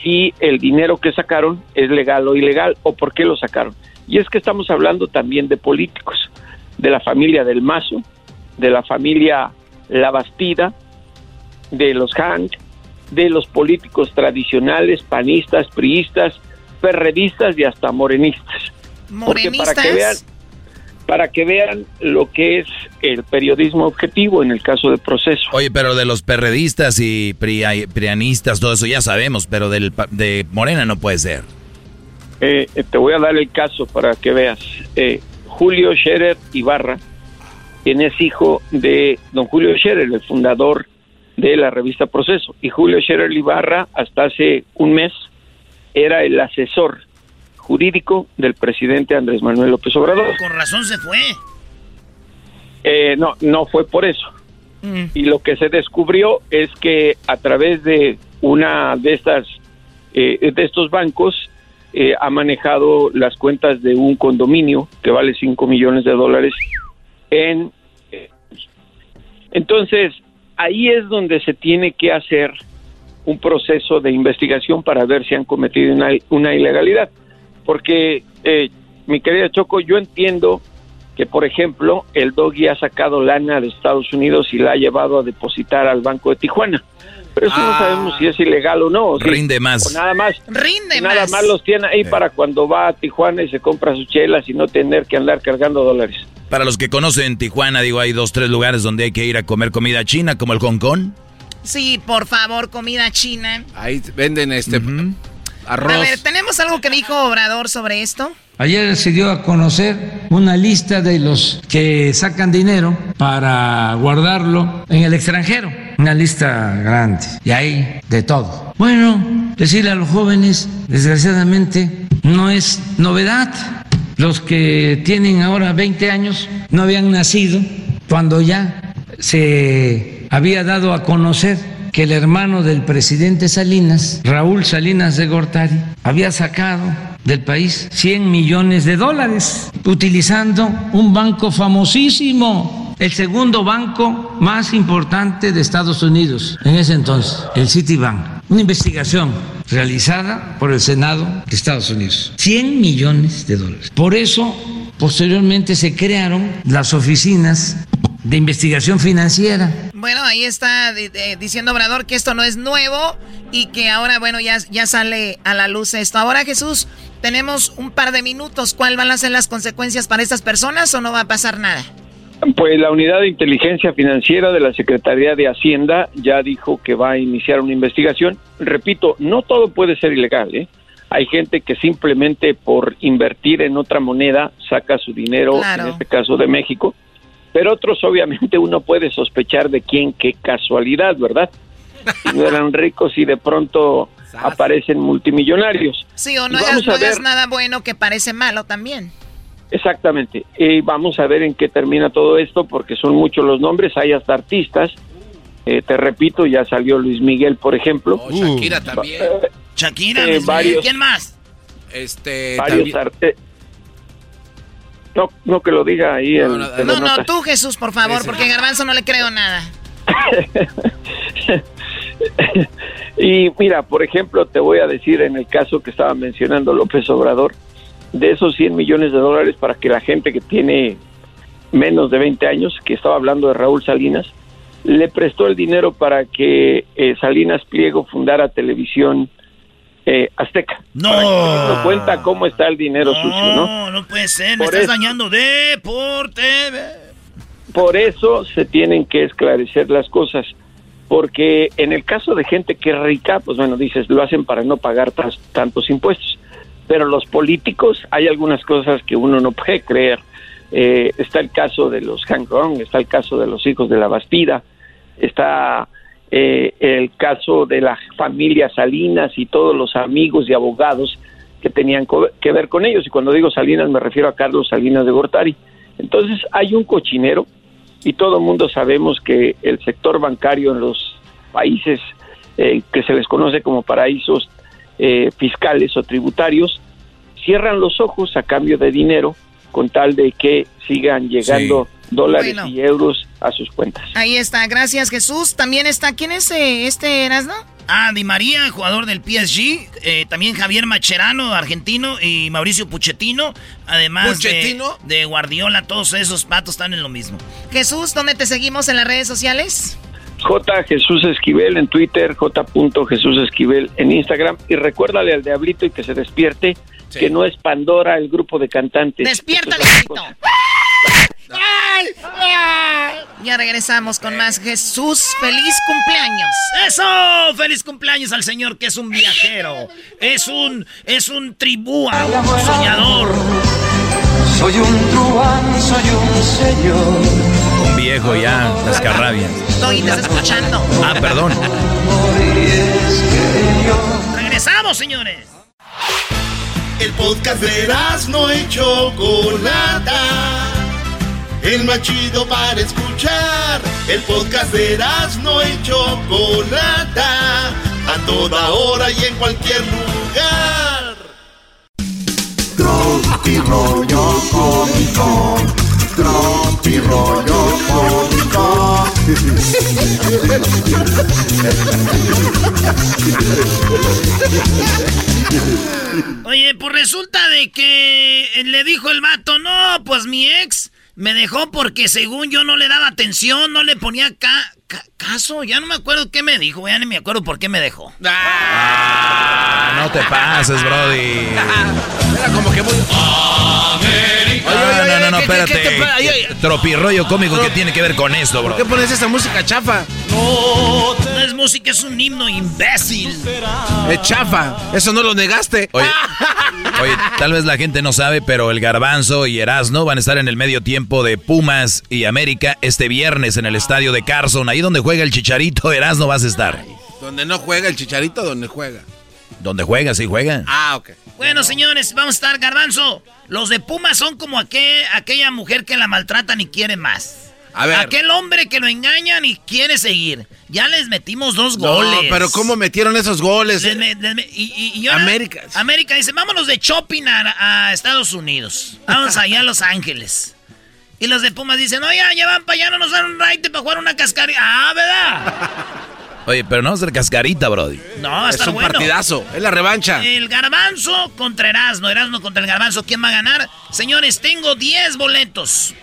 si el dinero que sacaron es legal o ilegal o por qué lo sacaron. Y es que estamos hablando también de políticos, de la familia del Mazo, de la familia La Bastida, de los Hank, de los políticos tradicionales, panistas, priistas, perredistas y hasta morenistas. ¿Morenistas? para que vean, para que vean lo que es el periodismo objetivo en el caso de proceso. Oye, pero de los perredistas y prianistas, todo eso ya sabemos, pero del, de Morena no puede ser. Eh, eh, te voy a dar el caso para que veas. Eh, Julio Scherer Ibarra, quien es hijo de don Julio Scherer, el fundador de la revista Proceso. Y Julio Scherer Ibarra, hasta hace un mes, era el asesor jurídico del presidente Andrés Manuel López Obrador. Con razón se fue. Eh, no, no fue por eso. Mm. Y lo que se descubrió es que a través de una de estas eh, de estos bancos eh, ha manejado las cuentas de un condominio que vale 5 millones de dólares en entonces ahí es donde se tiene que hacer un proceso de investigación para ver si han cometido una, una ilegalidad porque, eh, mi querida Choco, yo entiendo que, por ejemplo, el Doggy ha sacado lana de Estados Unidos y la ha llevado a depositar al Banco de Tijuana. Pero eso no ah. sabemos si es ilegal o no. Rinde más. nada más. Rinde nada más. los tiene ahí para cuando va a Tijuana y se compra sus chelas y no tener que andar cargando dólares. Para los que conocen Tijuana, digo, hay dos, tres lugares donde hay que ir a comer comida china, como el Hong Kong. Sí, por favor, comida china. Ahí venden este... A ver, ¿tenemos algo que dijo Obrador sobre esto? Ayer se dio a conocer una lista de los que sacan dinero para guardarlo en el extranjero. Una lista grande. Y hay de todo. Bueno, decirle a los jóvenes, desgraciadamente, no es novedad. Los que tienen ahora 20 años no habían nacido cuando ya se había dado a conocer que el hermano del presidente Salinas, Raúl Salinas de Gortari, había sacado del país 100 millones de dólares utilizando un banco famosísimo, el segundo banco más importante de Estados Unidos en ese entonces, el Citibank. Una investigación realizada por el Senado de Estados Unidos. 100 millones de dólares. Por eso, posteriormente se crearon las oficinas de investigación financiera. Bueno, ahí está diciendo Obrador que esto no es nuevo y que ahora, bueno, ya, ya sale a la luz esto. Ahora, Jesús, tenemos un par de minutos. ¿Cuál van a ser las consecuencias para estas personas o no va a pasar nada? Pues la unidad de inteligencia financiera de la Secretaría de Hacienda ya dijo que va a iniciar una investigación. Repito, no todo puede ser ilegal, ¿eh? Hay gente que simplemente por invertir en otra moneda saca su dinero, en este caso de México, pero otros obviamente uno puede sospechar de quién, qué casualidad, ¿verdad? Si no eran ricos y de pronto aparecen multimillonarios. Sí, o no, hagas, nada bueno que parece malo también. Exactamente. Y vamos a ver en qué termina todo esto, porque son muchos los nombres, hay hasta artistas. Eh, te repito, ya salió Luis Miguel, por ejemplo. Oh, Shakira también. Shakira, eh, ¿quién más? Este. Varios no, no que lo diga ahí. No, no, tú Jesús, por favor, porque Garbanzo no le creo nada. [LAUGHS] y mira, por ejemplo, te voy a decir en el caso que estaba mencionando López Obrador, de esos 100 millones de dólares para que la gente que tiene menos de 20 años, que estaba hablando de Raúl Salinas, le prestó el dinero para que eh, Salinas Pliego fundara televisión eh, Azteca. No. Para cuenta cómo está el dinero sucio, ¿no? No, no puede ser, me estás dañando deporte. Por eso se tienen que esclarecer las cosas, porque en el caso de gente que es rica, pues bueno, dices, lo hacen para no pagar tantos impuestos, pero los políticos, hay algunas cosas que uno no [LAUGHS] puede creer. Eh, está el caso de los Hong Kong, está el caso de los hijos de la Bastida, está eh, el caso de la familia Salinas y todos los amigos y abogados que tenían que ver con ellos. Y cuando digo Salinas me refiero a Carlos Salinas de Gortari. Entonces hay un cochinero y todo el mundo sabemos que el sector bancario en los países eh, que se les conoce como paraísos eh, fiscales o tributarios cierran los ojos a cambio de dinero con tal de que sigan llegando dólares y euros a sus cuentas. Ahí está, gracias Jesús. También está, ¿quién es eh, este Erasno? Ah, Di María, jugador del PSG. Eh, también Javier Macherano, argentino. Y Mauricio Puchetino. Además De, Guardiola. Todos esos patos están en lo mismo. Jesús, ¿dónde te seguimos en las redes sociales? J. Jesús Esquivel en Twitter. J. Jesús Esquivel en Instagram. Y recuérdale al Diablito y que se despierte. Que no es Pandora el grupo de cantantes. ¡Despierta, Diablito! Ya regresamos con más Jesús. ¡Feliz cumpleaños! ¡Eso! ¡Feliz cumpleaños al Señor que es un viajero! Es un, es un tribúa, un soñador. Soy un truán, soy un señor. Un viejo ya, las carrabias. Estoy, escuchando. Ah, perdón. Regresamos, señores. El podcast de no hecho Chocolata el más chido para escuchar. El podcast de no y Chocolata, a toda hora y en cualquier lugar. Tropi rollo cómico, tropi rollo cómico. Oye, pues resulta de que le dijo el vato, no, pues mi ex me dejó porque según yo no le daba atención, no le ponía caso. Ya no me acuerdo qué me dijo, ya ni me acuerdo por qué me dejó. Ah, no te pases, Brody. Era como que muy... no, no, no, no, espérate. Tropirroyo cómico que tiene que ver con esto, bro. ¿Por qué pones esa música chafa? No, es música, es un himno imbécil. Es chafa, eso no lo negaste. Oye, [LAUGHS] oye, tal vez la gente no sabe, pero el Garbanzo y Erasno van a estar en el medio tiempo de Pumas y América este viernes en el estadio de Carson, ahí donde juega el Chicharito, Erasno vas a estar. Donde no juega el Chicharito, donde juega. Donde juega, sí juega. Ah, ok. Bueno, señores, vamos a estar, Garbanzo. Los de Pumas son como aquella mujer que la maltratan y quiere más. A ver. Aquel hombre que lo engañan y quiere seguir. Ya les metimos dos goles. No, pero ¿cómo metieron esos goles? y, América. América dice, vámonos de shopping a, Estados Unidos. Vamos [LAUGHS] allá a Los Ángeles. Y los de Pumas dicen, no, ya, ya van para allá, no nos dan un raite para jugar una cascarita. Ah, ¿verdad? [LAUGHS] Oye, pero no va a ser cascarita, Brody. No, es un partidazo. Es la revancha. El garbanzo contra Erasmo. Erasmo contra el garbanzo. ¿Quién va a ganar? Señores, tengo 10 boletos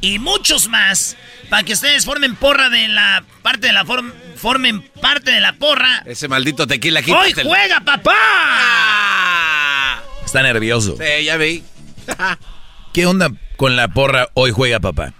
y muchos más para que ustedes formen porra de la parte de la formen parte de la porra. Ese maldito tequila aquí. ¡Hoy juega, papá! Está nervioso. Sí, ya vi. [LAUGHS] ¿Qué onda con la porra Hoy juega, papá?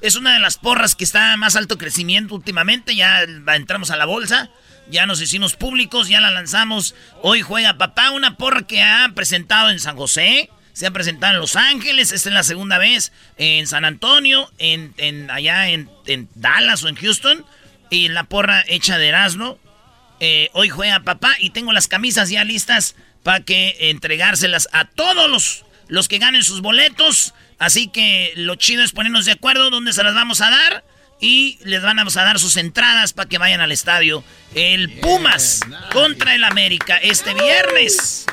Es una de las porras que está más alto crecimiento últimamente. Ya entramos a la bolsa. Ya nos hicimos públicos, ya la lanzamos. Hoy juega papá, una porra que ha presentado en San José, se ha presentado en Los Ángeles, esta es la segunda vez, en San Antonio, en, en allá en, Dallas o en Houston, y la porra hecha de Erasmo. Eh, hoy juega papá y tengo las camisas ya listas para que entregárselas a todos los, los que ganen sus boletos. Así que lo chido es ponernos de acuerdo dónde se las vamos a dar y les vamos a dar sus entradas para que vayan al estadio. El Pumas contra el América este viernes.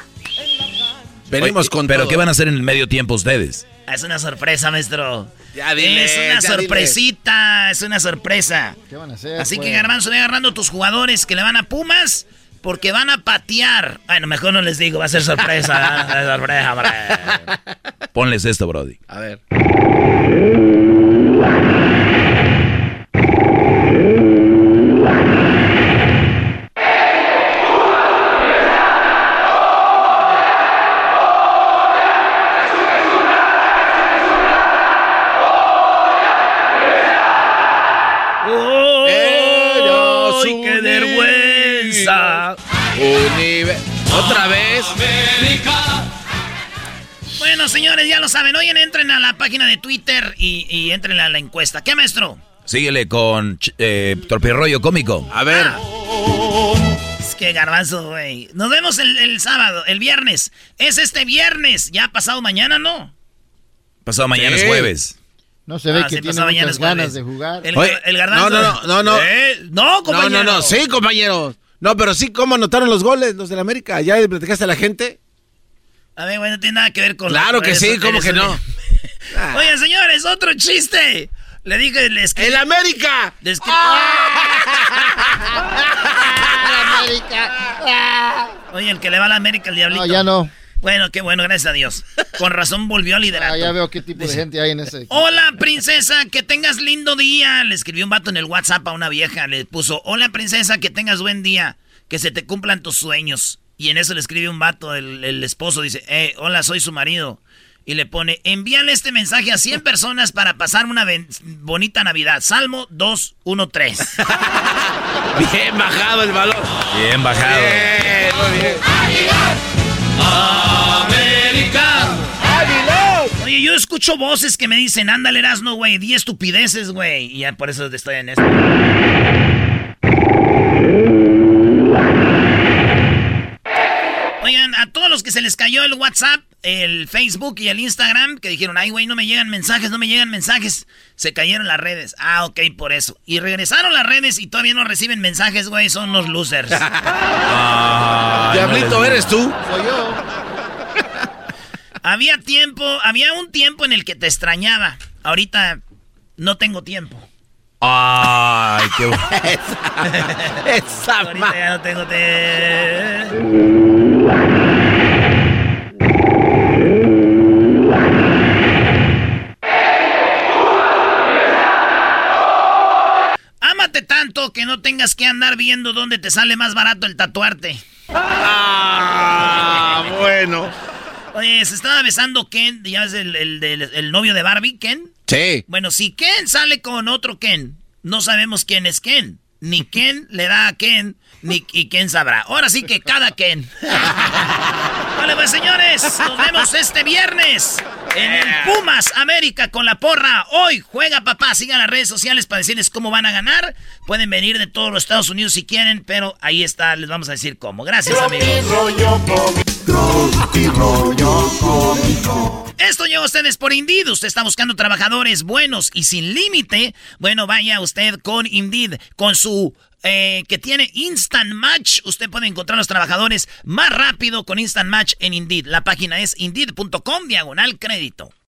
Venimos con ¿Pero qué van a hacer en el medio tiempo ustedes? Es una sorpresa, maestro. Ya dile, es una sorpresita, es una sorpresa. ¿Qué van a hacer? Así que pues? Garbanzo, ve agarrando tus jugadores que le van a Pumas porque van a patear. Bueno, mejor no les digo, va a ser sorpresa. sorpresa, Ponles esto, Brody. A ver. Señores, ya lo saben. Oye, entren a la página de Twitter y, entren a la encuesta. ¿Qué, maestro? Síguele con eh, Torpirroyo Cómico. A ver. Es que garbanzo, güey. Nos vemos el, sábado, el viernes. Es este viernes. Ya ha pasado mañana, ¿no? Pasado mañana es jueves. No se ve ah, que tiene muchas ganas de jugar. El, el garbanzo. No, no, no, no. ¿Eh? No, compañero. No, no, no. Sí, compañero. No, pero sí, ¿cómo anotaron los goles los del América? ¿Ya platicaste a la gente? A ver, bueno, no tiene nada que ver con... Claro que sí, ¿cómo que no? Oye, señores, otro chiste. Le dije, les ¡El América! Les ¡Ah! América! Oye, el que le va a la América, el diablito. No, ya no. Bueno, qué bueno, gracias a Dios. Con razón volvió a liderar. Ah, ya veo qué tipo de gente hay en ese. Hola, princesa, que tengas lindo día. Le escribió un vato en el WhatsApp a una vieja. Le puso, hola, princesa, que tengas buen día. Que se te cumplan tus sueños. Y en eso le escribe un vato, el, esposo, dice, eh, hola, soy su marido. Y le pone, envíale este mensaje a 100 personas para pasar una bonita Navidad. Salmo 213. [LAUGHS] bien bajado el valor. Bien bajado. Bien, muy bien. América. Oye, yo escucho voces que me dicen, ándale, Erasno, güey, di estupideces, güey. Y ya por eso estoy en esto. Oigan, a todos los que se les cayó el WhatsApp, el Facebook y el Instagram, que dijeron, ay, güey, no me llegan mensajes, no me llegan mensajes, se cayeron las redes. Ah, ok, por eso. Y regresaron las redes y todavía no reciben mensajes, güey, son los losers. [LAUGHS] Diablito, ¿eres tú? Soy yo. [LAUGHS] había tiempo, había un tiempo en el que te extrañaba. Ahorita no tengo tiempo. Ay, qué bueno. [LAUGHS] esa, Ahorita ya no tengo tiempo. Tanto que no tengas que andar viendo dónde te sale más barato el tatuarte. Ah, bueno. Oye, se estaba besando Ken, ya ves el, el, novio de Barbie, Ken. Sí. Bueno, si Ken sale con otro Ken, no sabemos quién es Ken. Ni Ken le da a Ken, ni y quién sabrá. Ahora sí que cada Ken. vale, pues señores, nos vemos este viernes en el Pumas América con la porra. Hoy juega papá. Sigan las redes sociales para decirles cómo van a ganar. Pueden venir de todos los Estados Unidos si quieren, pero ahí está, les vamos a decir cómo. Gracias, amigos. Esto llega a ustedes por Indeed. Usted está buscando trabajadores buenos y sin límite. Bueno, vaya usted con Indeed, con su eh, que tiene Instant Match. Usted puede encontrar los trabajadores más rápido con Instant Match en Indeed. La página es indeed.com diagonal crédito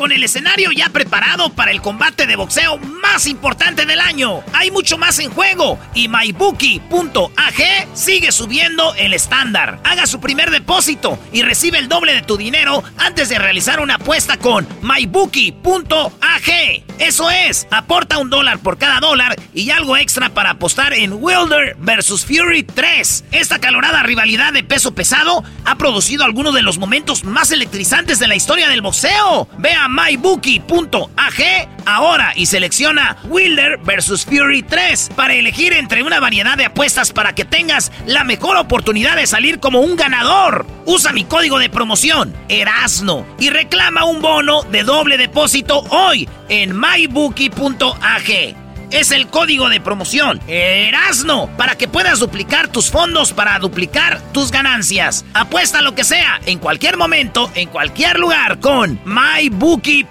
Con el escenario ya preparado para el combate de boxeo más importante del año. Hay mucho más en juego y mybookie.ag sigue subiendo el estándar. Haga su primer depósito y recibe el doble de tu dinero antes de realizar una apuesta con mybookie.ag. Eso es, aporta un dólar por cada dólar y algo extra para apostar en Wilder vs Fury 3. Esta calorada rivalidad de peso pesado ha producido algunos de los momentos más electrizantes de la historia del boxeo. Ve a mybookie.ag ahora y selecciona Wilder vs Fury 3 para elegir entre una variedad de apuestas para que tengas la mejor oportunidad de salir como un ganador. Usa mi código de promoción, Erasno, y reclama un bono de doble depósito hoy en mybookie.ag. Es el código de promoción Erasno para que puedas duplicar tus fondos para duplicar tus ganancias. Apuesta lo que sea, en cualquier momento, en cualquier lugar con mybookie.ag.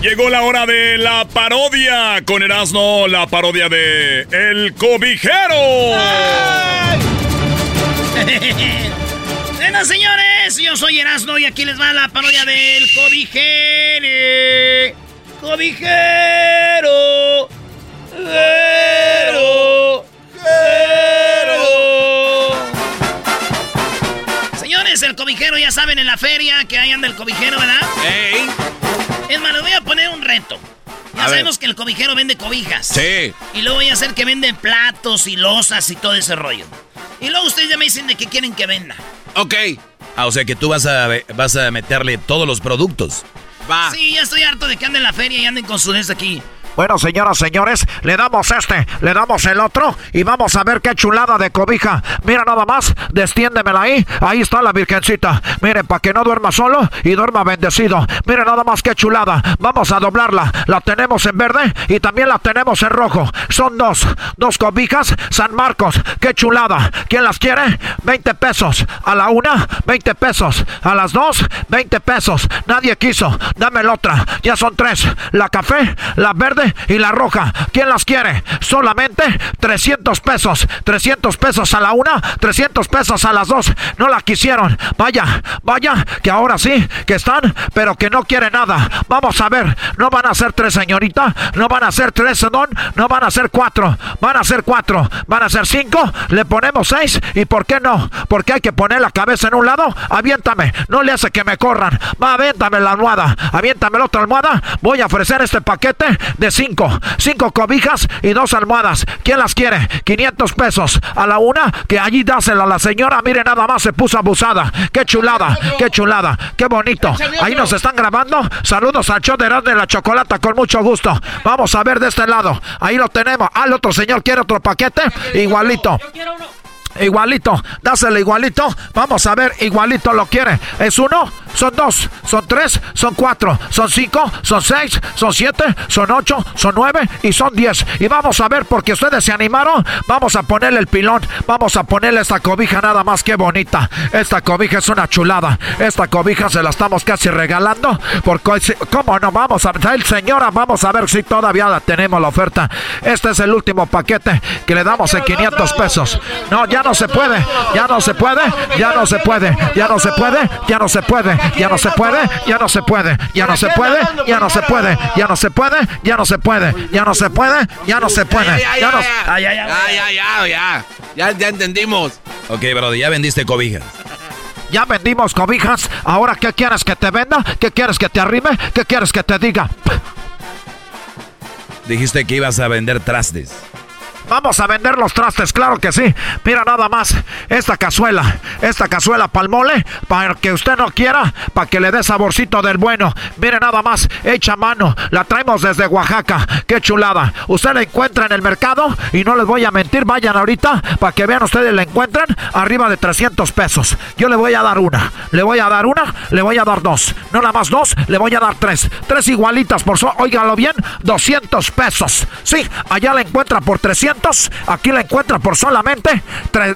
Llegó la hora de la parodia con Erasno, la parodia de El Cobijero. [LAUGHS] bueno, señores, yo soy Erasno y aquí les va la parodia del Cobijero. Cobijero. Cobijero. Señores, el cobijero ya saben en la feria que hay anda el cobijero, ¿verdad? ¡Ey! Es más, les voy a poner un reto. Ya sabemos que el cobijero vende cobijas. Sí. Y luego voy a hacer que venden platos y losas y todo ese rollo. Y luego ustedes ya me dicen de qué quieren que venda. Ok. Ah, o sea que tú vas a, vas a meterle todos los productos. Sí, ya estoy harto de que anden en la feria y anden con su des aquí. Bueno, señoras, señores, le damos este, le damos el otro y vamos a ver qué chulada de cobija. Mira nada más, destiéndemela ahí. Ahí está la virgencita. Mire, para que no duerma solo y duerma bendecido. Mire nada más qué chulada. Vamos a doblarla. La tenemos en verde y también la tenemos en rojo. Son dos, dos cobijas San Marcos. Qué chulada. ¿Quién las quiere? 20 pesos. A la una, 20 pesos. A las dos, 20 pesos. Nadie quiso. Dame la otra. Ya son tres. La café, la verde y la roja. ¿Quién las quiere? Solamente 300 pesos. 300 pesos a la una, 300 pesos a las dos. No la quisieron. Vaya, vaya, que ahora sí, que están, pero que no quiere nada. Vamos a ver, no van a ser tres, señorita. No van a ser tres, don. No van a ser cuatro. Van a ser cuatro. Van a ser cinco. Le ponemos seis. ¿Y por qué no? Porque hay que poner la cabeza en un lado. Aviéntame. No le hace que me corran. Va, aviéntame la almohada. Aviéntame la otra almohada. Voy a ofrecer este paquete de cinco. Cinco cobijas y dos almohadas. ¿Quién las quiere? 500 pesos. A la una, que allí dásela a la señora. Mire, nada más se puso abusada. Qué chulada, qué chulada, qué bonito. Ahí nos están grabando. Saludos al show de de la Chocolata con mucho gusto. Vamos a ver de este lado. Ahí lo tenemos. Al otro señor quiere otro paquete. Igualito. Igualito, dáselo igualito. Vamos a ver, igualito lo quiere. ¿Es uno? Son dos, son tres, son cuatro, son cinco, son seis, son siete, son ocho, son nueve y son diez. Y vamos a ver, porque ustedes se animaron, vamos a ponerle el pilón, vamos a ponerle esta cobija nada más que bonita. Esta cobija es una chulada. Esta cobija se la estamos casi regalando. Porque, ¿cómo no? Vamos a ver, señora, vamos a ver si todavía la tenemos la oferta. Este es el último paquete que le damos en 500 pesos. No, ya no se puede, ya no se puede, ya no se puede, ya no se puede, ya no se puede ya no se puede, ya no se puede, ya no se puede, ya no se puede, ya no se puede, ya no se puede, ya no se puede, ya no se puede, ya no ya, ya, ya, ya, ya, ya entendimos. Ok, brother, ya vendiste cobijas. Ya vendimos cobijas, ahora ¿qué quieres que te venda? ¿Qué quieres que te arrime? ¿Qué quieres que te diga? Dijiste que ibas a vender trastes. Vamos a vender los trastes, claro que sí. Mira nada más, esta cazuela, esta cazuela palmole, para que usted no quiera, para que le dé saborcito del bueno. Mire nada más, hecha mano, la traemos desde Oaxaca, qué chulada. Usted la encuentra en el mercado y no les voy a mentir, vayan ahorita para que vean ustedes la encuentran arriba de 300 pesos. Yo le voy a dar una, le voy a dar una, le voy a dar dos. No nada más dos, le voy a dar tres. Tres igualitas por so, óigalo bien, 200 pesos. Sí, allá la encuentra por 300 Aquí la encuentra por solamente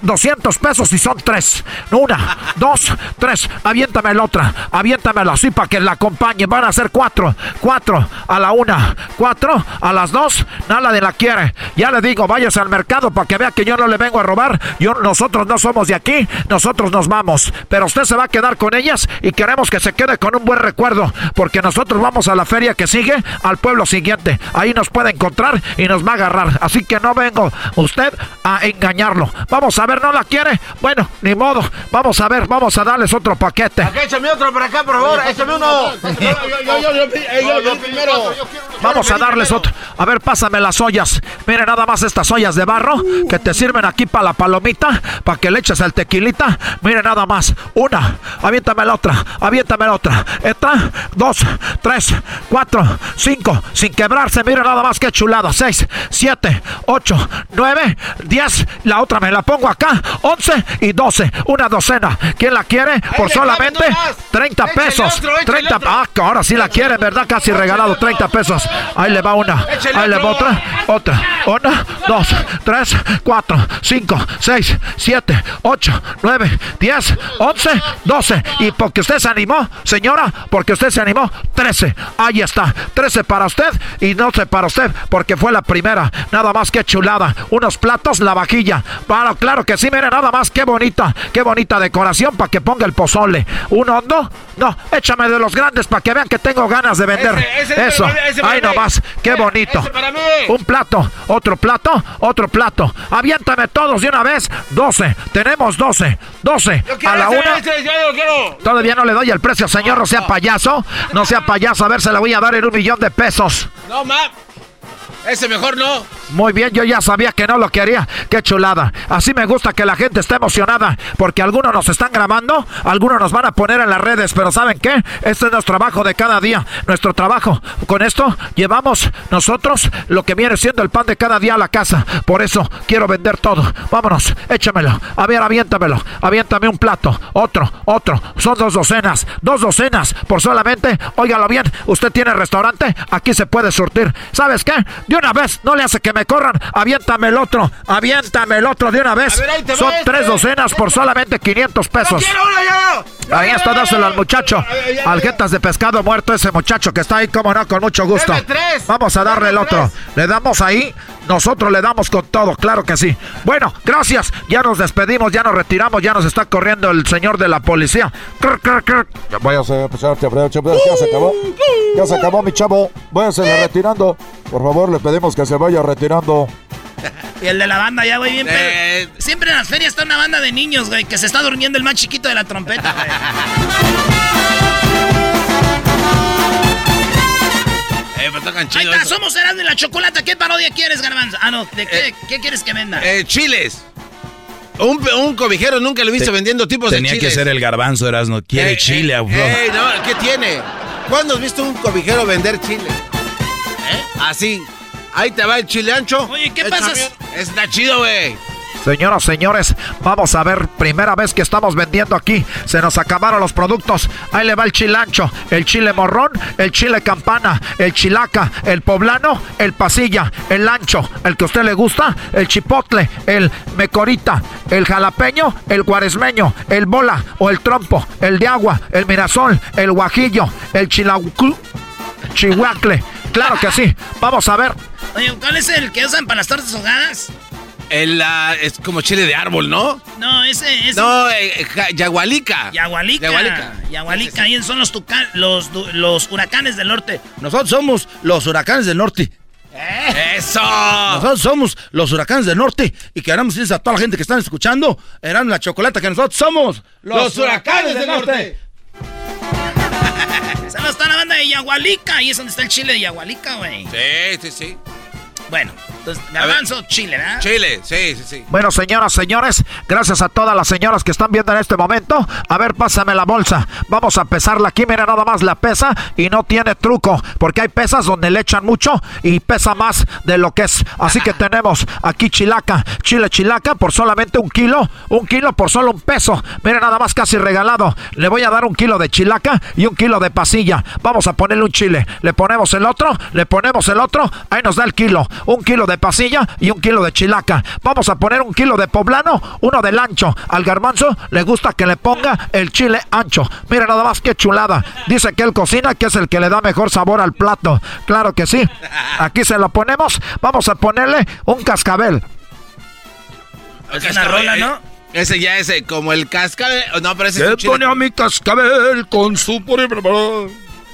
200 pesos y son tres. Una, dos, tres. Aviéntame la otra. Aviéntamela así para que la acompañe. Van a ser cuatro. Cuatro a la una. Cuatro a las dos. Nada de la quiere. Ya le digo, váyase al mercado para que vea que yo no le vengo a robar. Yo, nosotros no somos de aquí. Nosotros nos vamos. Pero usted se va a quedar con ellas y queremos que se quede con un buen recuerdo. Porque nosotros vamos a la feria que sigue al pueblo siguiente. Ahí nos puede encontrar y nos va a agarrar. Así que no ve vengo usted a engañarlo. Vamos a ver, ¿no la quiere? Bueno, ni modo. Vamos a ver, vamos a darles otro paquete. Acá échame otro por acá, por favor. Échame uno. Yo, primero. Vamos a darles otro. A ver, pásame las ollas. Mire nada más estas ollas de barro que te sirven aquí para la palomita, para que le eches el tequilita. Mire nada más. Una. Aviéntame la otra. Aviéntame la otra. Esta. Dos. Tres. Cuatro. Cinco. Sin quebrarse. Mire nada más que chulada. Seis. Siete. Ocho. Nueve. Diez. La otra me la pongo acá. Once y doce. Una docena. ¿Quién la quiere? Por solamente 30 pesos. 30. Ah, ahora sí la quiere, ¿verdad? Casi regalado 30 pesos. Ahí le va una. Ahí le va otra. Otra. Una. Dos. Tres. Cuatro. Cinco. Seis. Siete. Ocho. Nueve. Diez. Once. Doce. Y porque usted se animó, señora, porque usted se animó, 13. Ahí está. 13 para usted y no para usted, porque fue la primera. Nada más que Unos platos, la vajilla. Bueno, claro que sí, mire, nada más. Qué bonita. Qué bonita decoración para que ponga el pozole. ¿Un hondo? No, échame de los grandes para que vean que tengo ganas de vender. Eso. Ahí nomás. Qué bonito. Un plato. Otro plato. Otro plato. Aviéntame todos de una vez. 12. Tenemos 12. 12. A la una. Todavía no le doy el precio, señor. No sea payaso. No sea payaso. A ver, se la voy a dar en un millón de pesos. No, ma. Ese mejor no. Muy bien, yo ya sabía que no lo quería. Qué chulada. Así me gusta que la gente esté emocionada. Porque algunos nos están grabando, algunos nos van a poner en las redes. Pero ¿saben qué? Este es nuestro trabajo de cada día. Nuestro trabajo. Con esto llevamos nosotros lo que viene siendo el pan de cada día a la casa. Por eso quiero vender todo. Vámonos, échamelo. A ver, aviéntamelo. Aviéntame un plato. Otro, otro. Son dos docenas. Dos docenas. Por solamente, óigalo bien. Usted tiene restaurante. Aquí se puede surtir. ¿Sabes qué? Una vez, no le hace que me corran. Aviéntame el otro, aviéntame el otro de una vez. Son tres docenas por solamente 500 pesos. Ahí está, dáselo al muchacho. Aljetas de pescado muerto, ese muchacho que está ahí, como no, con mucho gusto. Vamos a darle el otro. Le damos ahí, nosotros le damos con todo, claro que sí. Bueno, gracias. Ya nos despedimos, ya nos retiramos, ya nos está corriendo el señor de la policía. Voy a hacer, ya se acabó. Ya se acabó, mi chavo. Voy a seguir retirando. Por favor, le pedimos que se vaya retirando. [LAUGHS] Y el de la banda ya, güey, bien eh, Siempre en las ferias está una banda de niños, güey, que se está durmiendo el más chiquito de la trompeta, güey. [LAUGHS] Eh, me tocan Ahí está, somos Erasmo y la Chocolata. ¿Qué parodia quieres, Garbanzo? Ah, no, ¿de qué, eh, qué quieres que venda? Eh, chiles. Un, un, cobijero nunca lo he visto vendiendo tipos de chiles. Tenía que ser el garbanzo, Erasmo. Quiere chile, eh, eh no, ¿qué tiene? ¿Cuándo has visto un cobijero vender chile? ¿Eh? Así. Ahí te va el chile ancho. Oye, ¿qué pasa? Está chido, güey. Señoras, señores, vamos a ver, primera vez que estamos vendiendo aquí, se nos acabaron los productos. Ahí le va el chile ancho, el chile morrón, el chile campana, el chilaca, el poblano, el pasilla, el ancho, el que a usted le gusta, el chipotle, el mecorita, el jalapeño, el cuaresmeño, el bola o el trompo, el de agua, el mirasol, el guajillo, el chilacu, chihuacle. Claro que sí. Vamos a ver. Oye, ¿cuál es el que usan para las tortas ahogadas? El, es como chile de árbol, ¿no? No, ese es. No, eh, yagualica. Yagualica. Yagualica. Ahí son los, los, los huracanes del norte. Nosotros somos los huracanes del norte. ¿Eh? ¡Eso! Nosotros somos los huracanes del norte y queremos decirles a toda la gente que están escuchando, eran la chocolate que nosotros somos los, huracanes, del norte. Esa no está la banda de Yagualica. Ahí es donde está el chile de Yagualica, güey. Sí, sí, sí. Bueno, entonces, garbanzo, Chile, ¿verdad? Chile, sí, sí, sí. Bueno, señoras, señores, gracias a todas las señoras que están viendo en este momento. A ver, pásame la bolsa. Vamos a pesarla aquí. Mira nada más la pesa y no tiene truco, porque hay pesas donde le echan mucho y pesa más de lo que es. Así que tenemos aquí chilaca, chile chilaca por solamente un kilo, un kilo por solo un peso. Mira nada más casi regalado. Le voy a dar un kilo de chilaca y un kilo de pasilla. Vamos a ponerle un chile. Le ponemos el otro, le ponemos el otro. Ahí nos da el kilo un kilo de pasilla y un kilo de chilaca. Vamos a poner un kilo de poblano, uno del ancho. Al garbanzo le gusta que le ponga el chile ancho. Mira nada más que chulada. Dice que él cocina, que es el que le da mejor sabor al plato. Claro que sí. Aquí se lo ponemos. Vamos a ponerle un cascabel. Es una rola, ¿no? Eh, ese ya es como el cascabel. No, pero ese es pone a mi cascabel con su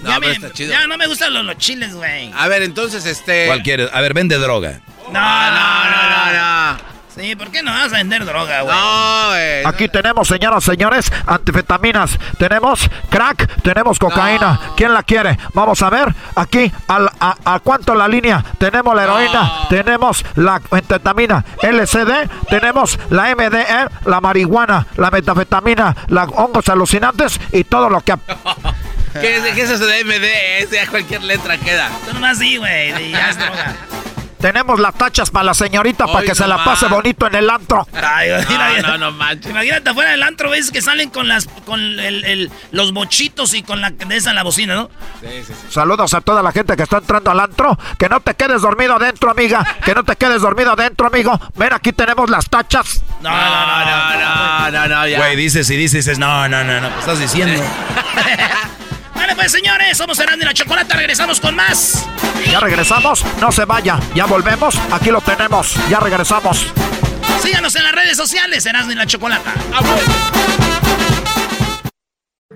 no, ya, no me gustan los, chiles, güey. A ver, entonces, este. Cualquier. A ver, vende droga. No, no, no, no, no. Sí, ¿por qué no vas a vender droga, güey? No, güey. Aquí tenemos, señoras, señores, antifetaminas. Tenemos crack, tenemos cocaína. ¿Quién la quiere? Vamos a ver. Aquí, a, a, cuánto la línea? Tenemos la heroína, tenemos la antifetamina LCD, tenemos la MDE, la marihuana, la metafetamina, los hongos alucinantes y todo lo que... [LAUGHS] ¿Qué, es, ¿Qué es eso de MD? A cualquier letra queda. Tú nomás sí, güey. Ya es droga. [LAUGHS] Tenemos las tachas para la señorita para que se la pase bonito en el antro. Ay, no, no, no manches. Imagínate afuera del antro, ves que salen con las con el, los mochitos y con la de esa la bocina, ¿no? Sí, sí, sí. Saludos a toda la gente que está entrando al antro. Que no te quedes dormido adentro, amiga. Que no te quedes dormido adentro, amigo. Ven, aquí tenemos las tachas. No, no, no, no, no, no, no, Güey, dices y dices, no, no, no, no. ¿Qué estás diciendo? [LAUGHS] Vale, pues señores, somos Herando y la Chocolata, regresamos con más. Ya regresamos, no se vaya, ya volvemos, aquí lo tenemos, ya regresamos. Síganos en las redes sociales, Erasmo y la Chocolata.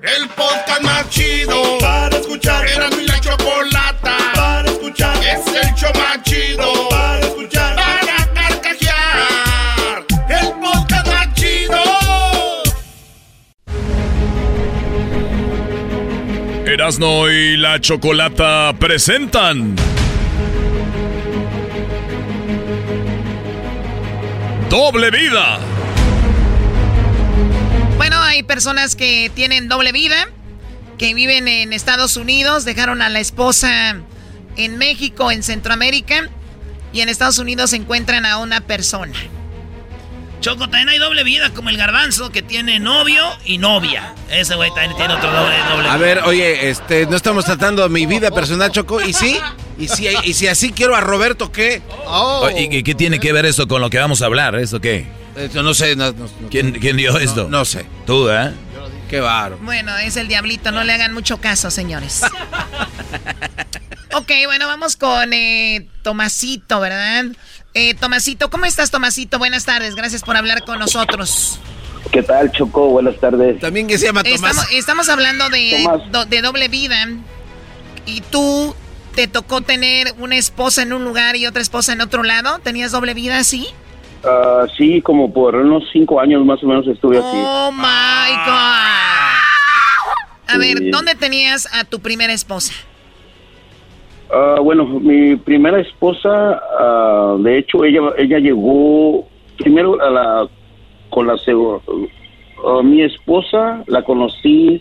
El podcast más chido para escuchar. Erasmo y la Chocolata para escuchar. Es el show más chido para escuchar. Erasno y la Chocolata presentan. Doble vida. Bueno, hay personas que tienen doble vida, que viven en Estados Unidos, dejaron a la esposa en México, en Centroamérica, y en Estados Unidos encuentran a una persona. Choco, también hay doble vida, como el garbanzo, que tiene novio y novia. Ese güey también tiene otro doble, doble A ver, oye, este, no estamos tratando mi vida personal, Choco. ¿Y sí? ¿Y si, y si así quiero a Roberto, qué? Oh. ¿Y, qué tiene que ver esto con lo que vamos a hablar? ¿Eso qué? Eso no sé. ¿Quién, dio esto? No, sé. Tú, ¿eh? Qué baro. Bueno, es el diablito, no le hagan mucho caso, señores. [LAUGHS] ok, bueno, vamos con eh, Tomasito, ¿verdad? Eh, Tomasito, ¿cómo estás, Tomasito? Buenas tardes, gracias por hablar con nosotros. ¿Qué tal, Choco? Buenas tardes. También que se llama Tomás. Estamos, hablando de, de doble vida. Y tú te tocó tener una esposa en un lugar y otra esposa en otro lado. ¿Tenías doble vida así? Uh, sí, como por unos cinco años más o menos estuve así. Oh my God. A ver, ¿dónde tenías a tu primera esposa? Uh, bueno, mi primera esposa, uh, de hecho, ella ella llegó primero a la con la uh, mi esposa la conocí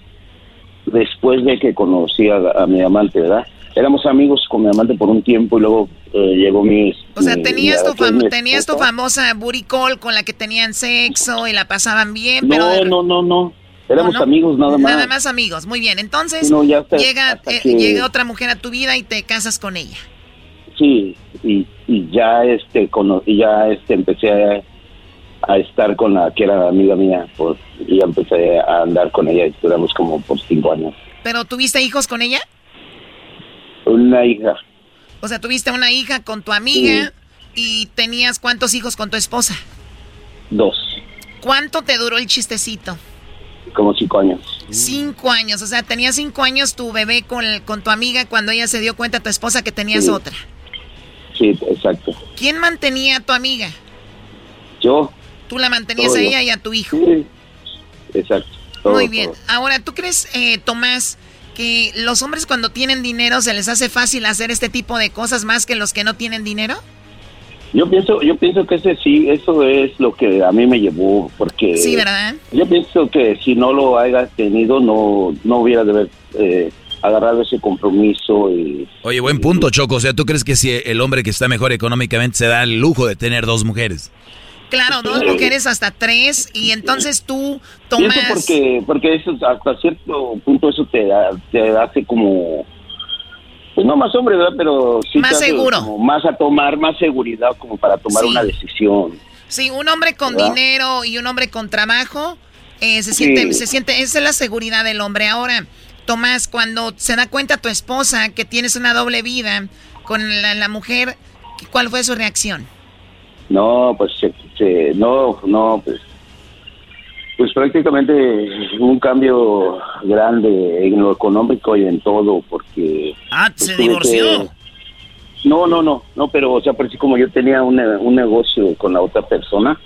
después de que conocí a, mi amante, ¿verdad? Éramos amigos con mi amante por un tiempo y luego eh, llegó mi... O sea, tenías, tu, tenías tu famosa booty call con la que tenían sexo y la pasaban bien, pero... No, no, no, no. Éramos amigos nada más. Nada más amigos, muy bien. Entonces llega, eh, llega otra mujer a tu vida y te casas con ella. Sí, y, y ya este y ya este empecé a, estar con la que era amiga mía, pues y ya empecé a andar con ella y duramos como por cinco años. ¿Pero tuviste hijos con ella? Una hija. O sea, tuviste una hija con tu amiga y tenías cuántos hijos con tu esposa? Dos. ¿Cuánto te duró el chistecito? Como cinco años. Cinco años, o sea, tenía cinco años tu bebé con, con tu amiga cuando ella se dio cuenta, tu esposa, que tenías otra. Sí, exacto. ¿Quién mantenía a tu amiga? Yo. ¿Tú la mantenías a ella y a tu hijo? Sí, exacto. Muy bien. Ahora, ¿tú crees, eh, Tomás, que los hombres cuando tienen dinero se les hace fácil hacer este tipo de cosas más que los que no tienen dinero? Yo pienso, yo pienso que ese sí, eso es lo que a mí me llevó, porque sí, ¿verdad? Yo pienso que si no lo haya tenido, no, no hubiera de haber eh, agarrado ese compromiso. Y, Oye, buen punto, Choco. O sea, ¿tú crees que si el hombre que está mejor económicamente se da el lujo de tener dos mujeres? Claro, dos mujeres hasta tres, y entonces tú tomas... porque, porque eso, hasta cierto punto eso te, te hace como pues no más hombre, ¿verdad? Pero sí. Más seguro. más a tomar, más seguridad como para tomar una decisión. Sí, un hombre con dinero y un hombre con trabajo eh, se siente, se siente, esa es la seguridad del hombre. Ahora, Tomás, cuando se da cuenta tu esposa que tienes una doble vida con la, mujer, ¿cuál fue su reacción? No, pues no, no, pues pues prácticamente un cambio grande en lo económico y en todo, porque... Ah, se divorció. No, no, no, no, pero o sea, por como yo tenía un, un negocio con la otra persona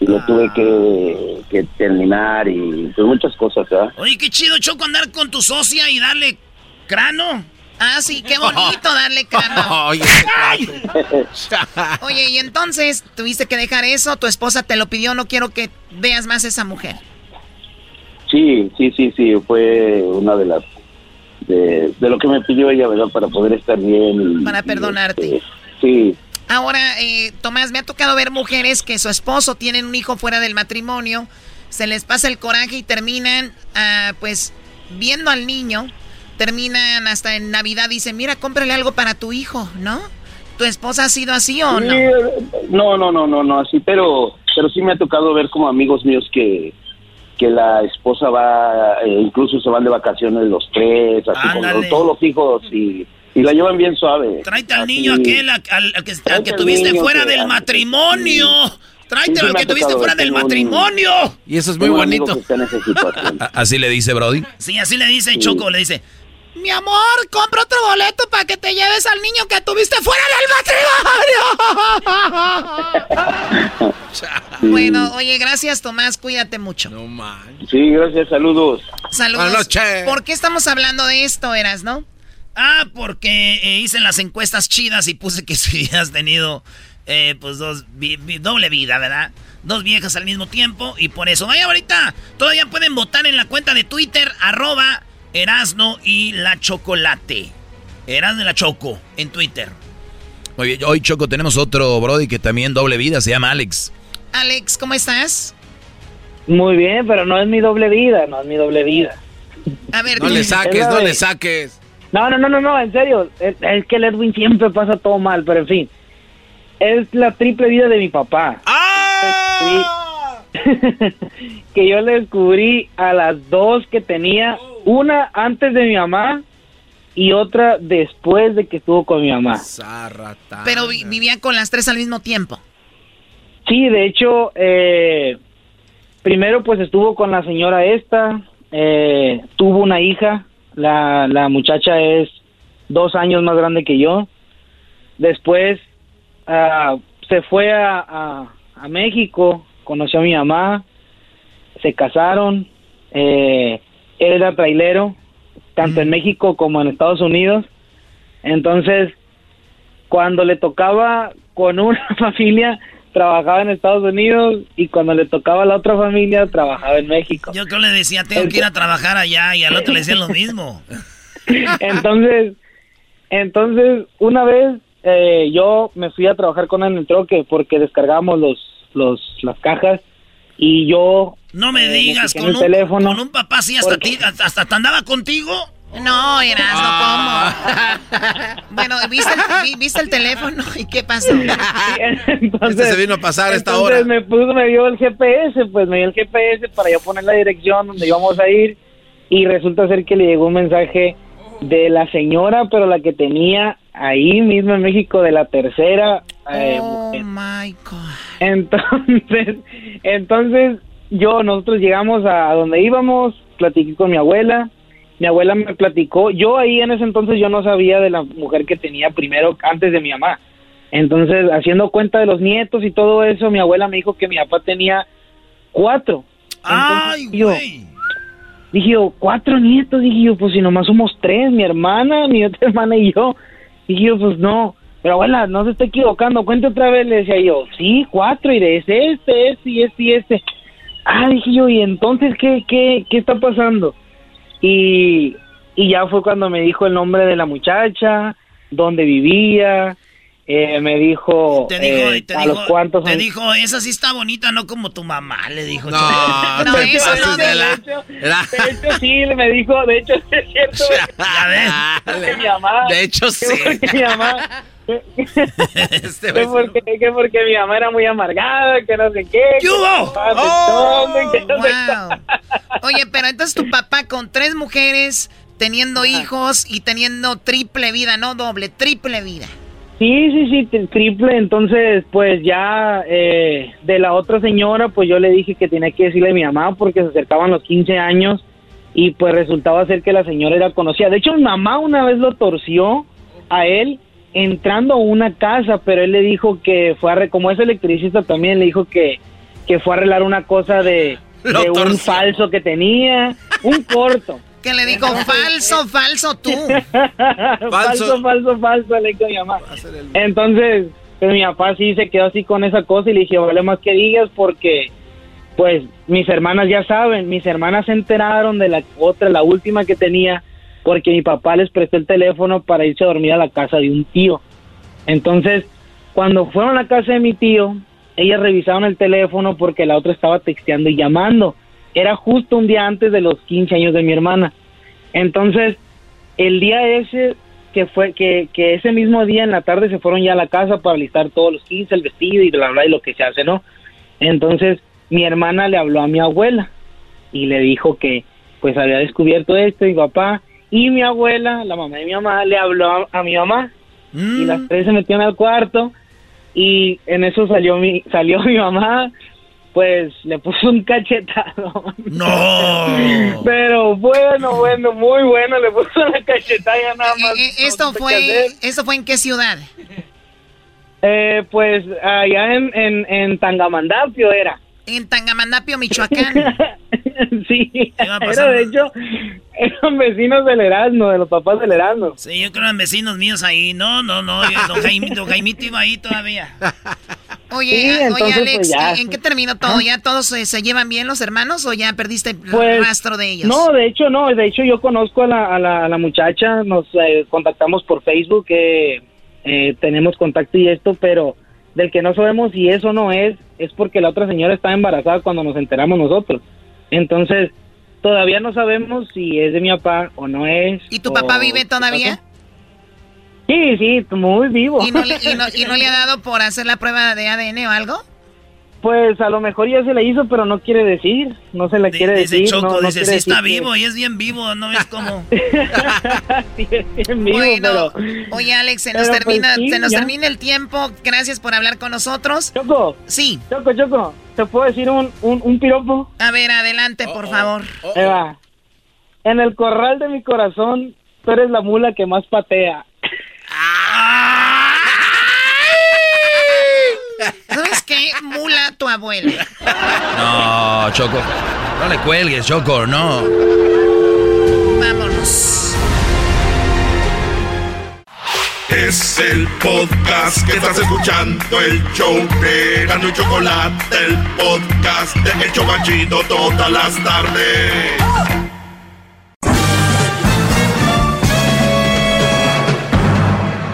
y lo tuve que, que, terminar y pues muchas cosas, ¿verdad? Oye, qué chido, Choco, andar con tu socia y darle crano. Ah, sí, qué bonito darle crano. [LAUGHS] Oye, y entonces tuviste que dejar eso, tu esposa te lo pidió, no quiero que veas más a esa mujer. Sí, sí, sí, sí, fue una de las de, lo que me pidió ella, ¿verdad? Para poder estar bien. Para perdonarte. Este, sí. Ahora, eh, Tomás, me ha tocado ver mujeres que su esposo tiene un hijo fuera del matrimonio, se les pasa el coraje y terminan, ah, pues, viendo al niño, terminan hasta en Navidad, dicen, mira, cómprale algo para tu hijo, ¿no? ¿Tu esposa ha sido así o no? No, no, no, no, no, así, pero, pero sí me ha tocado ver como amigos míos que, que la esposa va, eh, incluso se van de vacaciones los tres, así con todos los hijos y, y, la llevan bien suave. Tráete al niño aquel al, que, tuviste fuera del matrimonio. Tráete al que tuviste fuera del matrimonio. Y eso es muy bonito. [LAUGHS] así le dice Brody. Sí, así le dice Choco, le dice, mi amor, compra otro boleto para que te lleves al niño que tuviste fuera del matrimonio. [LAUGHS] bueno, oye, gracias Tomás, cuídate mucho. No Sí, gracias, saludos. Saludos. ¿Por qué estamos hablando de esto, Eras, no? Ah, porque eh, hice las encuestas chidas y puse que [LAUGHS] si has tenido, eh, pues, dos, doble vida, ¿verdad? Dos viejas al mismo tiempo y por eso. Vaya, ahorita todavía pueden votar en la cuenta de Twitter, arroba Erasno y la Chocolate. Erasno y la Choco en Twitter. Muy bien, hoy Choco tenemos otro Brody que también doble vida, se llama Alex. Alex, ¿cómo estás? Muy bien, pero no es mi doble vida, no es mi doble vida. A ver, no le saques, no le saques. No, no, no, no, no, en serio. Es, que el Edwin siempre pasa todo mal, pero en fin. Es la triple vida de mi papá. ¡Ah! [LAUGHS] que yo le descubrí a las dos que tenía una antes de mi mamá y otra después de que estuvo con mi mamá. Pero vivían con las tres al mismo tiempo. Sí, de hecho, eh, primero pues estuvo con la señora esta, eh, tuvo una hija, la, la muchacha es dos años más grande que yo. Después uh, se fue a, a, a, México, conoció a mi mamá, se casaron. Eh, él era trailero, tanto en México como en Estados Unidos. Entonces, cuando le tocaba con una [LAUGHS] familia, trabajaba en Estados Unidos y cuando le tocaba a la otra familia, trabajaba en México. Yo creo le decía, tengo que ir a trabajar allá y al otro le decía lo mismo. [LAUGHS] entonces, entonces, una vez eh, yo me fui a trabajar con él en el troque porque descargamos los, los, las cajas y yo no me eh, digas, con un, teléfono con un papá así hasta, ti, hasta te andaba contigo. No, Eras, no ah. [LAUGHS] bueno, ¿viste el, ¿viste el, teléfono? ¿Y qué pasó? entonces, este se vino a pasar esta hora. me puso, me dio el GPS, pues me dio el GPS para yo poner la dirección donde íbamos a ir. Y resulta ser que le llegó un mensaje de la señora, pero la que tenía ahí mismo en México, de la tercera. Eh, oh my God. Entonces, [LAUGHS] entonces yo, nosotros llegamos a donde íbamos, platiqué con mi abuela, mi abuela me platicó, yo ahí en ese entonces yo no sabía de la mujer que tenía primero antes de mi mamá. Entonces, haciendo cuenta de los nietos y todo eso, mi abuela me dijo que mi papá tenía cuatro. ¡Ay, güey! Dije yo, cuatro nietos, dije yo, pues si nomás somos tres, mi hermana, mi otra [LAUGHS] hermana y yo. Dije yo, pues no, pero abuela, no se está equivocando, cuente otra vez, le decía yo, sí, cuatro, y de ese, este, este y este y este. Ah, dije yo, ¿y entonces qué, qué, qué está pasando? Y, y ya fue cuando me dijo el nombre de la muchacha, dónde vivía, eh, me dijo, te dijo, eh, te a dijo, los cuantos te dijo, esa sí está bonita, no como tu mamá, le dijo. No, no eso no. De, la, hecho, de hecho, sí, me dijo, de hecho, es cierto. [LAUGHS] Ya ves. mi mamá, de hecho, [LAUGHS] sí. mi mamá este [LAUGHS] que, porque, que porque mi mamá era muy amargada, que no sé qué. ¿Qué hubo? Oh, Oye, pero entonces tu papá con tres mujeres, teniendo hijos y teniendo triple vida, no doble, triple vida. Sí, sí, sí, triple. Entonces, pues ya eh, de la otra señora, pues yo le dije que tenía que decirle a mi mamá porque se acercaban los 15 años y pues resultaba ser que la señora era conocida. De hecho, mi mamá una vez lo torció a él entrando a una casa, pero él le dijo que fue a, como es electricista también, le dijo que, que fue a arreglar una cosa de, [LAUGHS] de un falso que tenía, un corto. Que le dijo [LAUGHS] falso, falso tú. [LAUGHS] falso, falso, falso, le dijo mi mamá. Entonces, pues, mi papá sí se quedó así con esa cosa y le dije, vale más que digas porque, pues, mis hermanas ya saben, mis hermanas se enteraron de la otra, la última que tenía, porque mi papá les prestó el teléfono para irse a dormir a la casa de un tío. Entonces, cuando fueron a la casa de mi tío, ellas revisaron el teléfono porque la otra estaba texteando y llamando era justo un día antes de los 15 años de mi hermana. Entonces, el día ese, que fue, que, que ese mismo día en la tarde se fueron ya a la casa para listar todos los 15, el vestido y bla, bla, y lo que se hace, ¿no? Entonces, mi hermana le habló a mi abuela y le dijo que, pues, había descubierto esto, mi papá, y mi abuela, la mamá de mi mamá, le habló a, mi mamá. Y las mm. tres se metieron al cuarto y en eso salió mi, salió [LAUGHS] mi mamá, pues le puso un cachetado. No. [LAUGHS] Pero bueno, bueno, muy bueno, le puso una cachetada nada eh, más. Eh, ¿Esto fue, ¿Esto fue en qué ciudad? Eh, pues allá en, en, en Tangamandapio era. En Tangamandapio, Michoacán. [LAUGHS] sí, era de hecho, eran vecinos del Erasmo, de los papás del Erasmo. Sí, yo creo que eran vecinos míos ahí. No, no, no, [LAUGHS] don, Jaimito iba ahí todavía. Oye, oye Alex, pues ¿en qué terminó todo? ¿Ya todos se, llevan bien los hermanos o ya perdiste el pues, rastro de ellos? No, de hecho no, de hecho yo conozco a la, a la, muchacha, nos eh, contactamos por Facebook, eh, tenemos contacto y esto, pero del que no sabemos si eso no es, es porque la otra señora estaba embarazada cuando nos enteramos nosotros. Entonces, todavía no sabemos si es de mi papá o no es. ¿Y tu papá vive todavía? Sí, sí, muy vivo. ¿Y no, le, ha [LAUGHS] dado por hacer la prueba de ADN o algo? Pues a lo mejor ya se la hizo, pero no quiere decir, no se le quiere decir. Choco, dice, sí está vivo y es bien vivo, ¿no ves cómo? [LAUGHS] sí, es bien vivo, pero... Oye, Alex, se nos, pues termina, se nos termina el tiempo, gracias por hablar con nosotros. Choco. Sí. Choco, Choco, ¿te puedo decir un, un, un piropo? A ver, adelante, por favor. Eva, en el corral de mi corazón, tú eres la mula que más patea. ¿Sabes qué? Mula tu abuela. No, Choco. No le cuelgues, Choco, no. Vámonos. Es el podcast que estás escuchando, el show de Gano y Chocolate, el podcast de El Chocachito todas las tardes.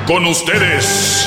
Con ustedes.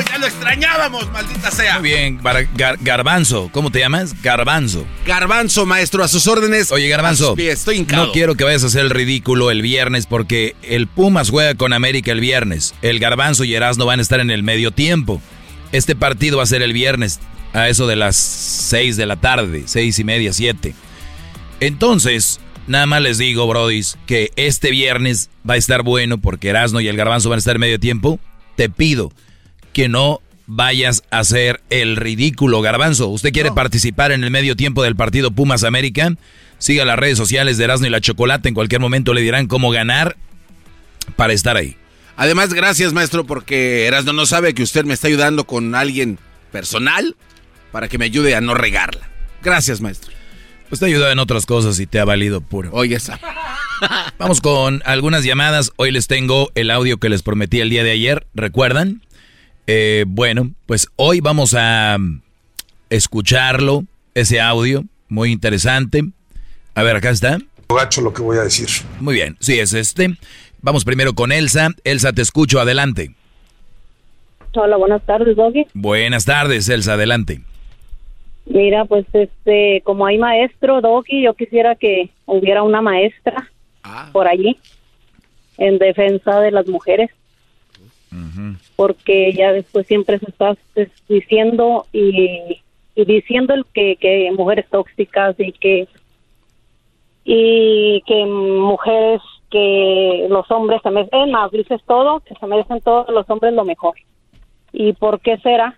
Ya lo extrañábamos, maldita sea. Muy bien, Garbanzo, ¿cómo te llamas? Garbanzo. Garbanzo, maestro, a sus órdenes. Oye, Garbanzo, estoy no quiero que vayas a hacer el ridículo el viernes porque el Pumas juega con América el viernes. El Garbanzo y Erasmo van a estar en el medio tiempo. Este partido va a ser el viernes a eso de las seis de la tarde, seis y media, siete. Entonces, nada más les digo, brodis, que este viernes va a estar bueno porque Erasmo y el Garbanzo van a estar en medio tiempo. Te pido que no vayas a hacer el ridículo, Garbanzo. ¿Usted quiere participar en el medio tiempo del partido Pumas América? Siga las redes sociales de Erasmo y la Chocolate. En cualquier momento le dirán cómo ganar para estar ahí. Además, gracias, maestro, porque Erasmo no sabe que usted me está ayudando con alguien personal para que me ayude a no regarla. Gracias, maestro. Pues te ha ayudado en otras cosas y te ha valido puro. Oye, esa. Vamos con algunas llamadas. Hoy les tengo el audio que les prometí el día de ayer. ¿Recuerdan? Eh, bueno, pues hoy vamos a escucharlo, ese audio, muy interesante. A ver, acá está. Gacho lo que voy a decir. Muy bien, sí, es este. Vamos primero con Elsa. Elsa, te escucho, adelante. Hola, buenas tardes, Doggy. Buenas tardes, Elsa, adelante. Mira, pues este, como hay maestro, Doggy, yo quisiera que hubiera una maestra ah. por allí en defensa de las mujeres porque ya después siempre se está diciendo y, diciendo el que, que mujeres tóxicas y que y que mujeres que los hombres se merecen, más, dices todo, que se merecen todos los hombres lo mejor. ¿Y por qué será?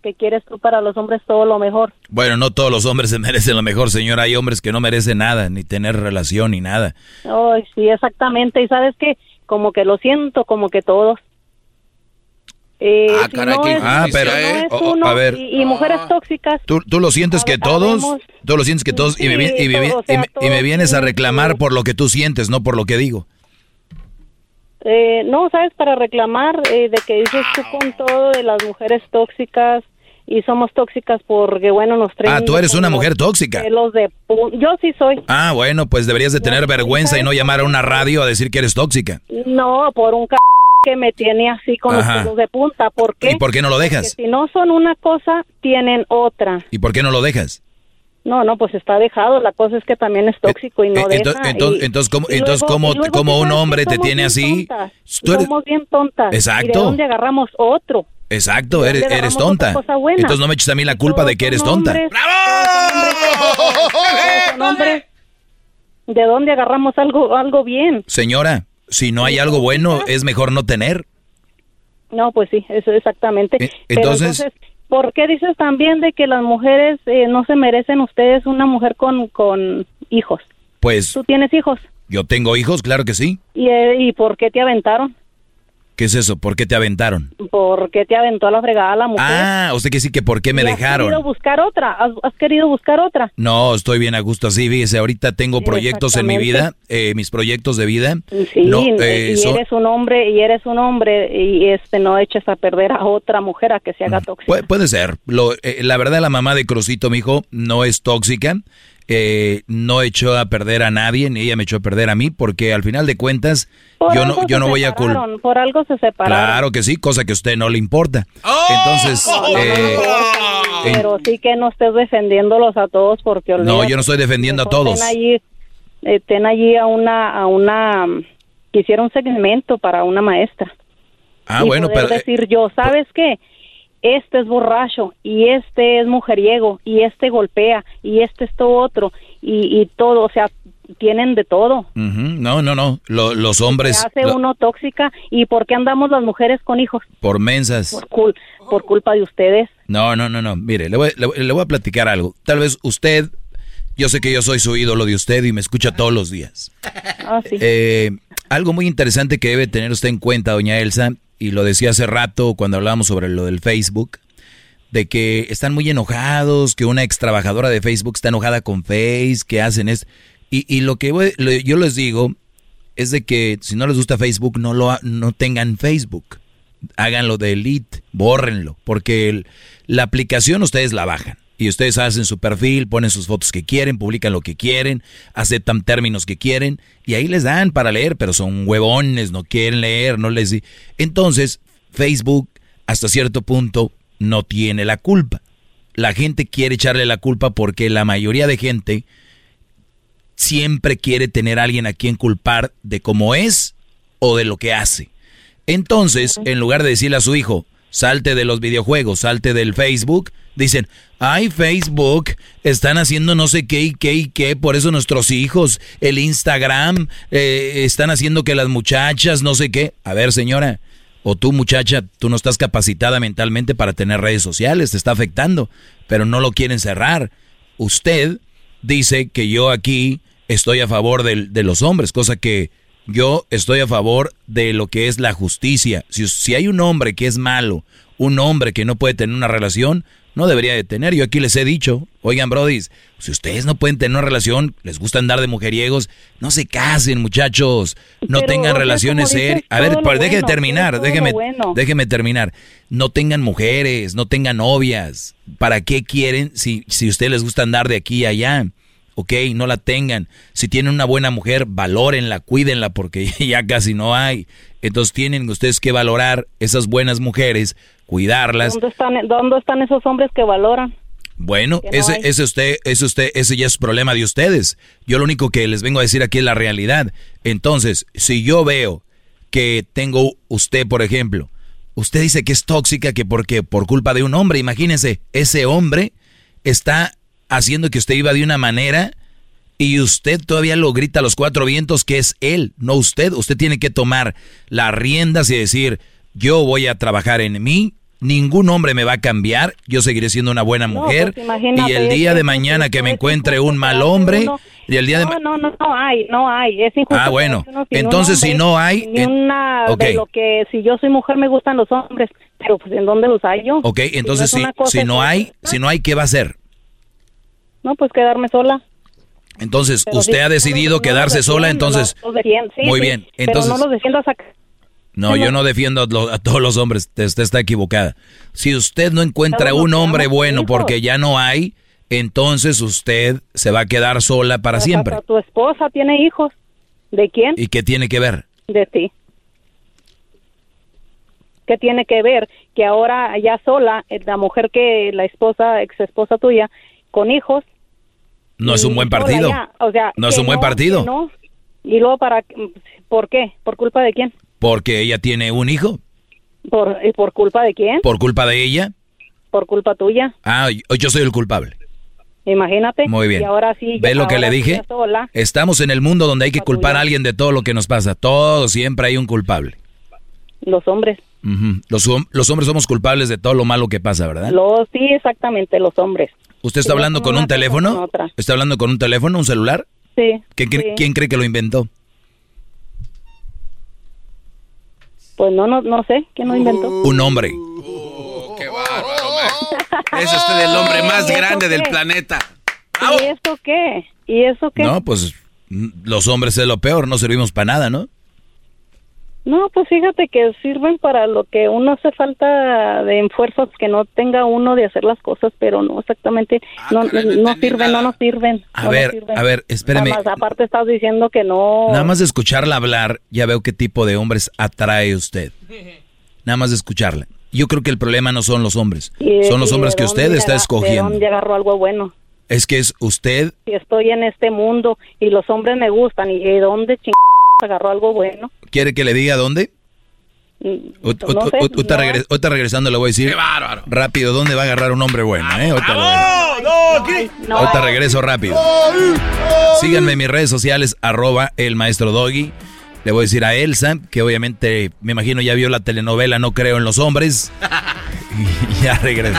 que quieres tú para los hombres todo lo mejor. Bueno, no todos los hombres se merecen lo mejor, señora. Hay hombres que no merecen nada, ni tener relación, ni nada. Ay, sí, exactamente. Y sabes que, como que lo siento, como que todos. Eh, ah, caray, ah, pero, a ver. Y, mujeres ah. tóxicas. ¿Tú, tú lo sientes que todos? ¿Tú lo sientes que todos? y, me, y, me, vienes a reclamar por lo que tú sientes, no por lo que digo. Eh, no, sabes, para reclamar eh, de que dices tú con todo de las mujeres tóxicas y somos tóxicas porque, bueno, nos traen... Ah, tú eres una mujer tóxica. Los de yo sí soy. Ah, bueno, pues deberías de tener vergüenza y no llamar a una radio a decir que eres tóxica. No, por un c que me tiene así con los pelos de punta. ¿Por qué? ¿Y por qué no lo dejas? si no son una cosa, tienen otra. ¿Y por qué no lo dejas? No, no, pues está dejado. La cosa es que también es tóxico y no eh, deja. Entonces, entonces, ¿cómo, entonces ¿cómo, un hombre te tiene así? Somos bien tontas. Exacto. ¿Y de dónde agarramos otro? Exacto, eres, eres tonta. Entonces no me eches a mí la culpa de que eres tonta. ¡Bravo! ¿De dónde agarramos algo, algo bien? Señora, si no hay algo bueno, es mejor no tener. No, pues sí, eso exactamente. E, entonces, ¿por qué dices también de que las mujeres eh, no se merecen ustedes una mujer con, con hijos? Pues... ¿Tú tienes hijos? Yo tengo hijos, claro que sí. ¿Y, eh, ¿y por qué te aventaron? ¿Qué es eso? ¿Por qué te aventaron? ¿Por qué te aventó a la fregada la mujer? Ah, usted que sí que por qué me dejaron. ¿Has querido buscar otra? ¿Has, querido buscar otra? No, estoy bien a gusto así, fíjese, ahorita tengo proyectos en mi vida, eh, mis proyectos de vida. Sí, eh, y eres un hombre, y eres un hombre, y este no eches a perder a otra mujer a que se haga tóxica. puede ser. Lo, eh, la verdad, la mamá de Crucito, mi hijo, no es tóxica eh, no echó a perder a nadie, ni ella me echó a perder a mí, porque al final de cuentas yo no, yo no voy a culpar. Por algo se separaron. Claro que sí, cosa que a usted no le importa. ¡Oh! Entonces... [LAUGHS] Eh, pero sí que no estés defendiéndolos a todos porque... no, yo no estoy defendiendo a todos. Ten allí, eh, ten allí a una... A una quisiera un segmento para una maestra. Ah, bueno, pero... decir yo, ¿sabes qué? Este es borracho y este es mujeriego y este golpea y este esto otro y, todo, o sea, tienen de todo. No, no, no, los hombres... Se hace uno tóxica y ¿por qué andamos las mujeres con hijos? Por mensas. Por, por culpa de ustedes. No, no, no, no, mire, le voy, le, voy a platicar algo. Tal vez usted, yo sé que yo soy su ídolo de usted y me escucha todos los días. Ah, sí. Eh, algo muy interesante que debe tener usted en cuenta, doña Elsa, y lo decía hace rato cuando hablábamos sobre lo del Facebook, de que están muy enojados, que una ex trabajadora de Facebook está enojada con Face, que hacen es... Y, lo que yo les digo es de que si no les gusta Facebook, no, lo, no tengan Facebook. Háganlo de Elite, bórrenlo, porque la aplicación ustedes la bajan y ustedes hacen su perfil, ponen sus fotos que quieren, publican lo que quieren, aceptan términos que quieren y ahí les dan para leer, pero son huevones, no quieren leer, no les... Entonces, Facebook hasta cierto punto no tiene la culpa. La gente quiere echarle la culpa porque la mayoría de gente siempre quiere tener a alguien a quien culpar de cómo es o de lo que hace. Entonces, en lugar de decirle a su hijo, salte de los videojuegos, salte del Facebook, dicen, ay Facebook, están haciendo no sé qué y qué y qué, por eso nuestros hijos, el Instagram, eh, están haciendo que las muchachas, no sé qué. A ver señora, o tú muchacha, tú no estás capacitada mentalmente para tener redes sociales, te está afectando, pero no lo quieren cerrar. Usted dice que yo aquí estoy a favor de, de los hombres, cosa que yo estoy a favor de lo que es la justicia. Si, si hay un hombre que es malo, un hombre que no puede tener una relación, no debería de tener. Yo aquí les he dicho, oigan, brodis, si ustedes no pueden tener una relación, les gusta andar de mujeriegos, no se casen, muchachos, no tengan relaciones serias. A ver, déjeme terminar, déjeme, déjeme terminar. No tengan mujeres, no tengan novias. ¿Para qué quieren si, si a ustedes les gusta andar de aquí a allá? ok, no la tengan. Si tienen una buena mujer, valórenla, cuídenla, porque [LAUGHS] ya casi no hay. Entonces tienen ustedes que valorar esas buenas mujeres, cuidarlas. ¿Dónde están, dónde están esos hombres que valoran? Bueno, ese, ese usted, ese usted, ese ya es problema de ustedes. Yo lo único que les vengo a decir aquí es la realidad. Entonces, si yo veo que tengo usted, por ejemplo, usted dice que es tóxica, que porque por culpa de un hombre, imagínense, ese hombre está haciendo que usted iba de una manera Y usted todavía lo grita a los cuatro vientos que es él, no usted. Usted tiene que tomar las riendas y decir, yo voy a trabajar en mí, ningún hombre me va a cambiar, yo seguiré siendo una buena mujer pues y el día de mañana que me encuentre un mal hombre y el día de no, no, no, hay, no hay, es injusto. Ah, bueno, entonces si no hay... Ni una de lo que si yo soy mujer me gustan los hombres, pero pues ¿en dónde los hay yo? Ok, entonces si, si, no hay, si no hay, ¿qué va a hacer? No, pues quedarme sola. Entonces, usted ha decidido quedarse sola, entonces... muy bien, entonces... Pero no los defiendo hasta no, yo no defiendo a, todos los hombres, usted está equivocada. Si usted no encuentra un hombre bueno porque ya no hay, entonces usted se va a quedar sola para siempre. Tu esposa tiene hijos. ¿De quién? ¿Y qué tiene que ver? De ti. ¿Qué tiene que ver que ahora ya sola, eh, la mujer que la esposa, ex esposa tuya, con hijos? No es un buen partido. o sea, no es un buen partido. No. Y luego para, ¿por qué? ¿Por culpa de quién? Porque ella tiene un hijo. ¿Por, ¿Por culpa de quién? ¿Por culpa de ella? Por culpa tuya. Ah, yo soy el culpable. Imagínate. Muy bien. Y ahora sí. ¿Ve lo que le dije? Estamos en el mundo donde hay que culpar a alguien de todo lo que nos pasa. Todo siempre hay un culpable. Los hombres. los, los, hombres somos culpables de todo lo malo que pasa, ¿verdad? Los, sí, exactamente, los hombres. ¿Usted está hablando con un teléfono? ¿Está hablando con un teléfono, un celular? Sí. ¿Quién cree que lo inventó? Pues no, no, no sé, ¿quién lo inventó? Un hombre. Uh, ¡Qué bárbaro! Es usted el hombre más grande del planeta. ¿Y eso qué? ¿Y eso qué? No, pues los hombres es lo peor, no servimos para nada, ¿no? No, pues fíjate que sirven para lo que uno hace falta de esfuerzos que no tenga uno de hacer las cosas, pero no exactamente, ah, no, no, sirven, no nos sirven. A ver, a ver, espéreme. aparte estás diciendo que no. Nada más de escucharla hablar, ya veo qué tipo de hombres atrae usted. Nada más de escucharla. Yo creo que el problema no son los hombres, son los hombres que usted está escogiendo. ¿De dónde agarró algo bueno? Es que es usted. Si estoy en este mundo y los hombres me gustan, ¿y de dónde ching agarró algo bueno. ¿Quiere que le diga dónde? Ahorita no regresando le voy a decir Qué bárbaro. rápido dónde va a agarrar un hombre bueno. ¿eh? Ahorita, regreso rápido. Síganme en mis redes sociales, arroba el maestro Doggy. Le voy a decir a Elsa, que obviamente me imagino ya vio la telenovela No creo en los hombres. [LAUGHS] y ya regreso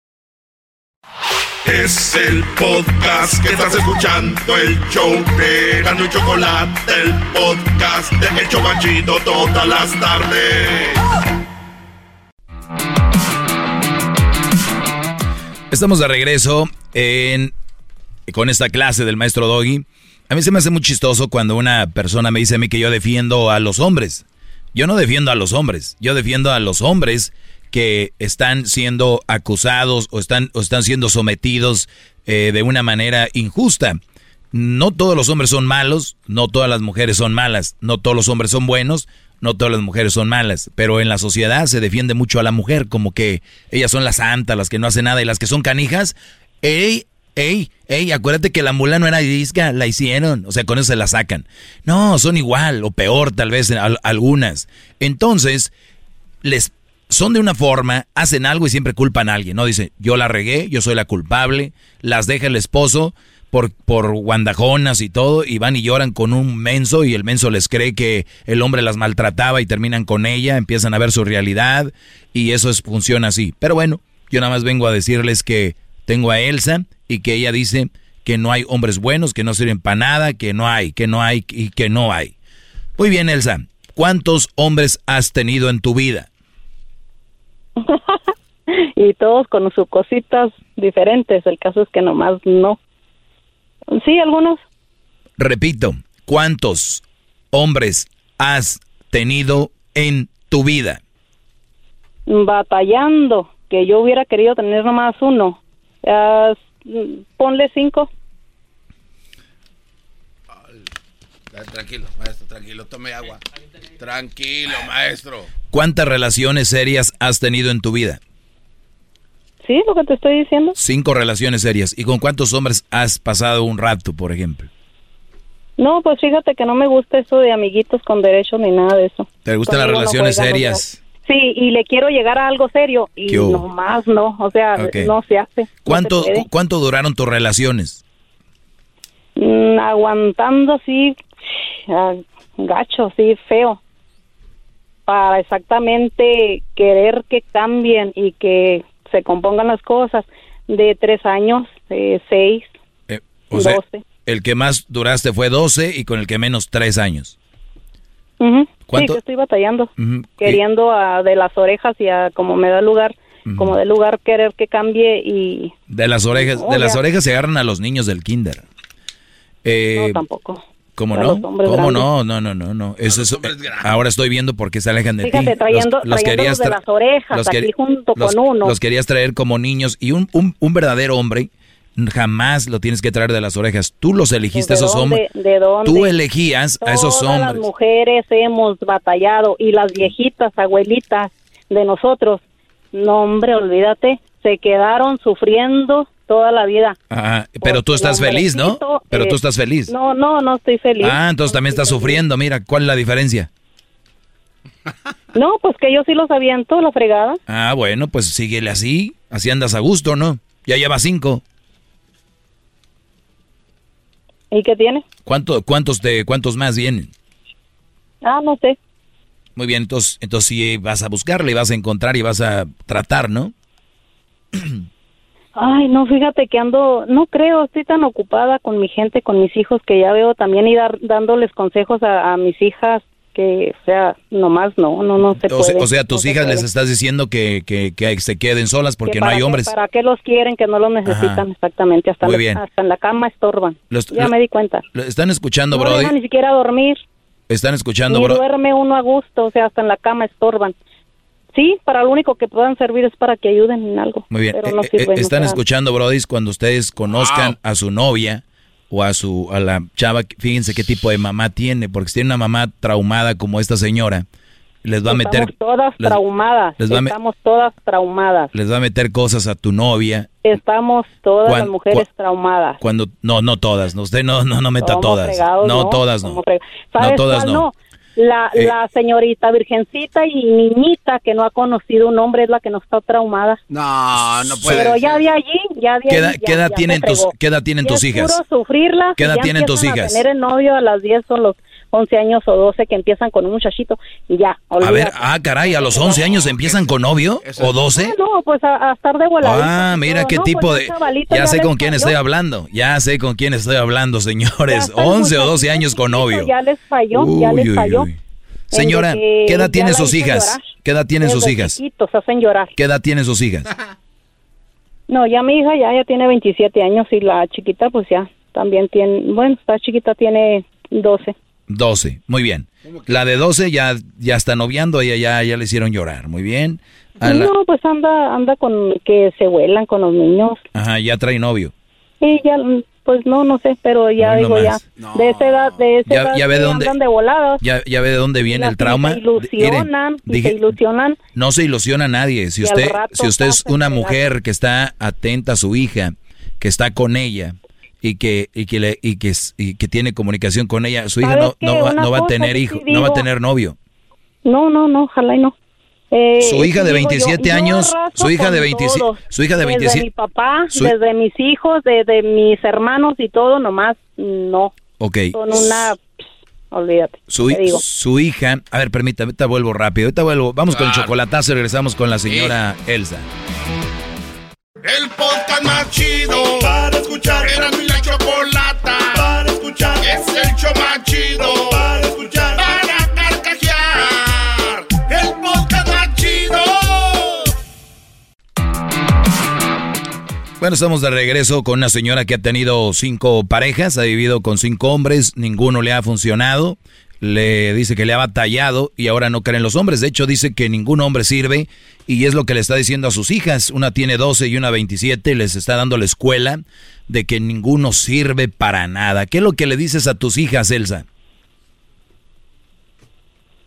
Es el podcast que estás escuchando, el show de Gano y Chocolate, el podcast de Hecho Banchito todas las tardes. Estamos de regreso con esta clase del maestro Doggy. A mí se me hace muy chistoso cuando una persona me dice a mí que yo defiendo a los hombres. Yo no defiendo a los hombres, yo defiendo a los hombres que están siendo acusados o están, o están siendo sometidos eh, de una manera injusta. No todos los hombres son malos, no todas las mujeres son malas, no todos los hombres son buenos, no todas las mujeres son malas, pero en la sociedad se defiende mucho a la mujer, como que ellas son las santas, las que no hacen nada y las que son canijas, ey, ey, ey, acuérdate que la mula no era disca, la hicieron, o sea, con eso se la sacan. No, son igual o peor tal vez algunas. Entonces, les son de una forma, hacen algo y siempre culpan a alguien, ¿no? Dice, yo la regué, yo soy la culpable, las deja el esposo por, por guandajonas y todo, y van y lloran con un menso y el menso les cree que el hombre las maltrataba y terminan con ella, empiezan a ver su realidad y eso es, funciona así. Pero bueno, yo nada más vengo a decirles que tengo a Elsa y que ella dice que no hay hombres buenos, que no sirven para nada, que no hay, que no hay y que no hay. Muy bien, Elsa, ¿cuántos hombres has tenido en tu vida? [LAUGHS] y todos con sus cositas diferentes. El caso es que nomás no. Sí, algunos. Repito, ¿cuántos hombres has tenido en tu vida? Batallando, que yo hubiera querido tener nomás uno. ponle cinco. Tranquilo, maestro, tranquilo, tome agua. Tranquilo, maestro. ¿Cuántas relaciones serias has tenido en tu vida? Sí, lo que te estoy diciendo. Cinco relaciones serias. ¿Y con cuántos hombres has pasado un rato, por ejemplo? No, pues fíjate que no me gusta eso de amiguitos con derechos ni nada de eso. ¿Te gustan las relaciones serias? Sí, y le quiero llegar a algo serio y no más no, o sea, no se hace. ¿Cuánto, ¿Cuánto duraron tus relaciones? Mm, aguantando así, gacho, sí, feo. Para exactamente querer que cambien y que se compongan las cosas de tres años, de seis, eh, doce. el que más duraste fue doce y con el que menos tres años. ¿Cuánto? Sí, estoy batallando, queriendo a, de las orejas y a como me da lugar, como de lugar querer que cambie y... De las orejas, de las orejas se agarran a los niños del kinder. Eh, no, tampoco. ¿Cómo no? ¿Cómo no? No, no, no, no. Eso es, ahora estoy viendo por qué se alejan de Fíjate, ti. Trayendo, los, querías de las orejas, los aquí junto con uno. Los querías traer como niños y un, un, un, verdadero hombre jamás lo tienes que traer de las orejas. Tú los elegiste a esos hombres. ¿De dónde? Tú elegías a esos hombres. las mujeres hemos batallado y las viejitas, abuelitas de nosotros, no hombre, olvídate, se quedaron sufriendo toda la vida. pero tú estás feliz, ¿no? Pero tú estás feliz. No, no, no estoy feliz. Ah, entonces también estás sufriendo. Mira, ¿cuál es la diferencia? [LAUGHS] No, pues que yo sí lo en toda la fregada. Ah, bueno, pues síguele así. Así andas a gusto, ¿no? Ya lleva cinco. ¿Y qué tiene? ¿Cuánto, cuántos, de, ¿Cuántos más vienen? Ah, no sé. Muy bien, entonces, entonces sí vas a buscarle, vas a encontrar y vas a tratar, ¿no? [CLEARS THROAT] Ay, no, fíjate que ando, no creo, estoy tan ocupada con mi gente, con mis hijos, que ya veo también ir dándoles consejos a, mis hijas, que, o sea, nomás no, no, no se puede. o sea, tus hijas les estás diciendo que, que, que, se queden solas porque no hay hombres. ¿Para qué los quieren? Que no los necesitan, exactamente, hasta, hasta en la cama estorban. ya me di cuenta. ¿Están escuchando, no Brody? No ni siquiera dormir. ¿Están escuchando, Ni duerme uno a gusto, o sea, hasta en la cama estorban. Sí, para lo único que puedan servir es para que ayuden en algo. Muy bien. Eh, eh, están escuchando, Brody, cuando ustedes conozcan a su novia o a su a la chava, fíjense qué tipo de mamá tiene, porque si tiene una mamá traumada como esta señora, les va a meter Estamos todas traumadas. Estamos todas traumadas. Les va a meter cosas a tu novia. Estamos todas las mujeres traumadas. Cuando no no todas, no usted no no no meta todas. no, todas no. No todas no la, eh, la señorita virgencita y niñita que no ha conocido un hombre es la que no está traumada. No, no puede. Pero ya de allí, ya de ¿Qué edad, ¿qué edad tienen tus, ¿qué edad tienen tus hijas? Es puro sufrirla. ¿Qué edad tienen tus hijas? Tener el novio a las 10 son los 11 años o 12 que empiezan con un muchachito y ya. A ver, ah, caray, a los 11 años empiezan con novio o 12? No, pues a, estar de voladita. Ah, mira qué tipo pues, de... Ya sé con quién estoy hablando, ya sé con quién estoy hablando, [LAUGHS] señores. 11 o 12 años con novio. Ya les falló, ya les falló. Señora, ¿qué edad tienen sus hijas? ¿Qué edad tienen sus hijas? hacen llorar. ¿Qué edad tienen sus hijas? No, ya mi hija ya, ya tiene 27 años y la chiquita pues ya también tiene, bueno, esta chiquita tiene 12. 12, muy bien. La de 12 ya, ya está noviando, ella ya, ya le hicieron llorar, muy bien. No, pues anda, anda con que se vuelan con los niños. Ajá, ya trae novio. Sí, ya, pues no, no sé, pero ya digo ya. De esa edad, de esa ya, edad ya ve de dónde, de voladas. Ya, ya ve de dónde viene el trauma. Se ilusionan, se ilusionan. No se ilusiona nadie. Si usted, si usted es una mujer que está atenta a su hija, que está con ella y que y que le, y que y que tiene comunicación con ella, su hija no, no, va, no va a tener hijo, no va a tener novio. No, no, no, ojalá y no. Eh, su hija de 27 años, su hija de 27, su hija de 27. Desde mi papá, desde mis hijos, desde mis hermanos y todo, nomás no. Ok. Con una olvídate. Su, su, hija, a ver, permítame, ahorita vuelvo rápido. Ahorita vuelvo, vamos con el chocolatazo y regresamos con la señora Elsa. El podcast más chido para escuchar. Era mi la chocolata para escuchar. Es el show más chido para escuchar. Bueno, estamos de regreso con una señora que ha tenido cinco parejas, ha vivido con cinco hombres, ninguno le ha funcionado. Le dice que le ha batallado y ahora no creen los hombres. De hecho, dice que ningún hombre sirve y es lo que le está diciendo a sus hijas. Una tiene 12 y una 27 les está dando la escuela de que ninguno sirve para nada. ¿Qué es lo que le dices a tus hijas, Elsa?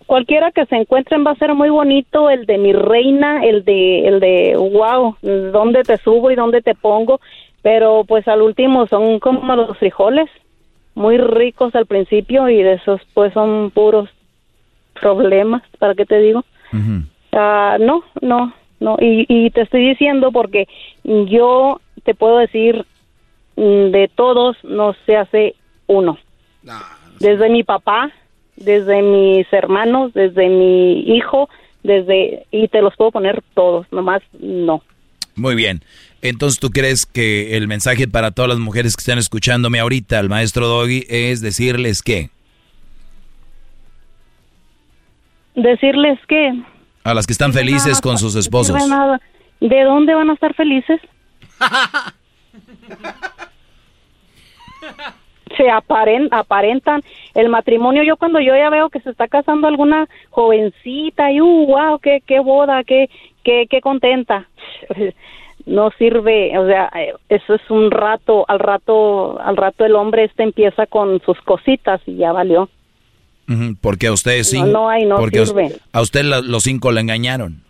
Cualquiera que se encuentren va a ser muy bonito, el de mi reina, el de, el de, wow, dónde te subo y dónde te pongo, pero pues al último son como los frijoles muy ricos al principio y de esos pues son puros problemas, ¿para qué te digo? Ah, no, no, no, y, y te estoy diciendo porque yo te puedo decir, mm, de todos no se hace uno. Desde mi papá, desde mis hermanos, desde mi hijo, desde, y te los puedo poner todos, nomás no. Muy bien. Entonces, ¿tú crees que el mensaje para todas las mujeres que están escuchándome ahorita, al maestro Doggy, es decirles qué? Decirles que... A las que están felices con sus esposos. ¿De dónde van a estar felices? [LAUGHS] se aparentan el matrimonio. Yo cuando yo ya veo que se está casando alguna jovencita y uh, wow, qué, qué boda, qué, qué, qué contenta no sirve, o sea, eh, eso es un rato, al rato, al rato el hombre este empieza con sus cositas y ya valió. Porque a usted sí. No, hay, no sirve. A usted los cinco le engañaron.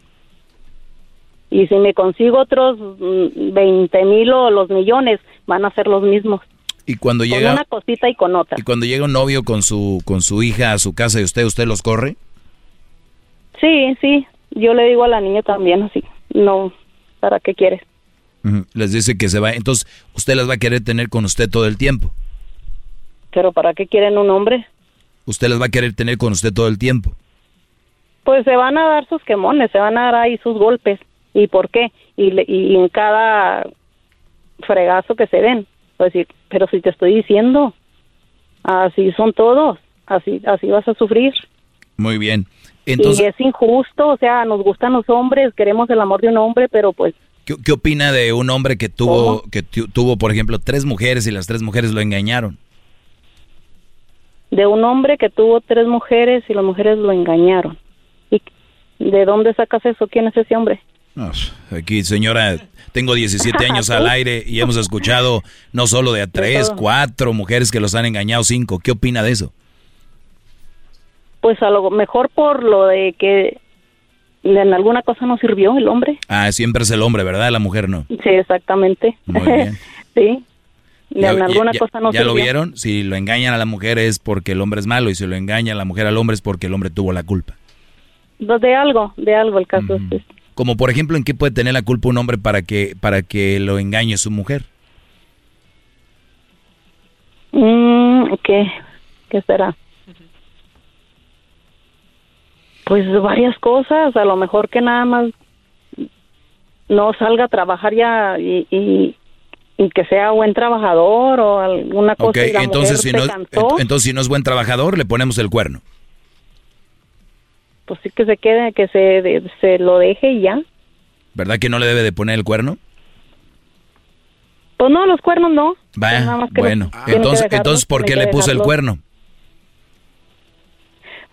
Y si me consigo otros 20 mm, mil o los millones, van a ser los mismos. Y cuando llega con una cosita y con otra. Y cuando llega un novio con su con su hija a su casa y usted usted los corre? Sí, sí. Yo le digo a la niña también así. No, ¿para qué quieres? Les dice que se va. Entonces, usted las va a querer tener con usted todo el tiempo. ¿Pero para qué quieren un hombre? Usted las va a querer tener con usted todo el tiempo. Pues se van a dar sus quemones, se van a dar ahí sus golpes. ¿Y por qué? Y, y en cada fregazo que se den. Pues pero si te estoy diciendo, así son todos, así, así vas a sufrir. Muy bien. Entonces, y es injusto, o sea, nos gustan los hombres, queremos el amor de un hombre, pero pues... ¿Qué, opina de un hombre que tuvo, que tuvo, por ejemplo, tres mujeres y las tres mujeres lo engañaron? De un hombre que tuvo tres mujeres y las mujeres lo engañaron. ¿Y de dónde sacas eso? ¿Quién es ese hombre? aquí, señora, tengo 17 años al [LAUGHS] aire y hemos escuchado no solo de a tres, cuatro mujeres que los han engañado, cinco. ¿Qué opina de eso? Pues a lo mejor por lo de que en alguna cosa no sirvió el hombre. Ah, siempre es el hombre, ¿verdad? La mujer no. Sí, exactamente. [LAUGHS] sí. en alguna cosa no ¿Ya lo vieron? Si lo engañan a la mujer es porque el hombre es malo y si lo engaña a la mujer al hombre es porque el hombre tuvo la culpa. Pues de algo, de algo el caso es Como por ejemplo, ¿en qué puede tener la culpa un hombre para que para que lo engañe su mujer? Mm, ¿Qué? ¿Qué será? Pues varias cosas, a lo mejor que nada más no salga a trabajar ya y, y, que sea buen trabajador o alguna cosa. Ok, entonces, si no, entonces si no es buen trabajador, le ponemos el cuerno. Pues sí que se quede, que se, se lo deje y ya. ¿Verdad que no le debe de poner el cuerno? Pues no, los cuernos no. Vaya, bueno, entonces, entonces ¿por qué le puso el cuerno?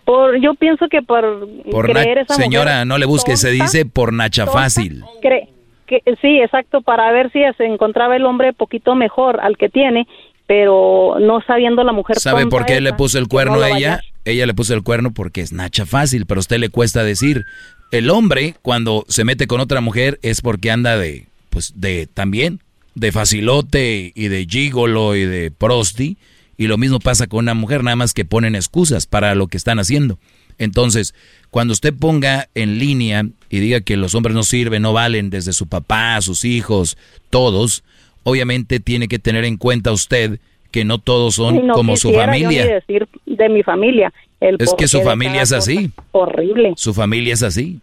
Por, yo pienso que por, creer esa Señora, no le busque, se dice por Nacha fácil. que, sí, exacto, para ver si se encontraba el hombre poquito mejor al que tiene, pero no sabiendo la mujer. ¿Sabe por qué le puso el cuerno a ella? Ella le puso el cuerno porque es Nacha fácil, pero a usted le cuesta decir. El hombre, cuando se mete con otra mujer, es porque anda de, pues, de también, de facilote y de gigolo y de prosti y lo mismo pasa con una mujer, nada más que ponen excusas para lo que están haciendo. Entonces, cuando usted ponga en línea y diga que los hombres no sirven, no valen, desde su papá, sus hijos, todos, obviamente tiene que tener en cuenta usted que no todos son como su familia. Yo decir de mi familia. es que su familia es así. Horrible. Su familia es así.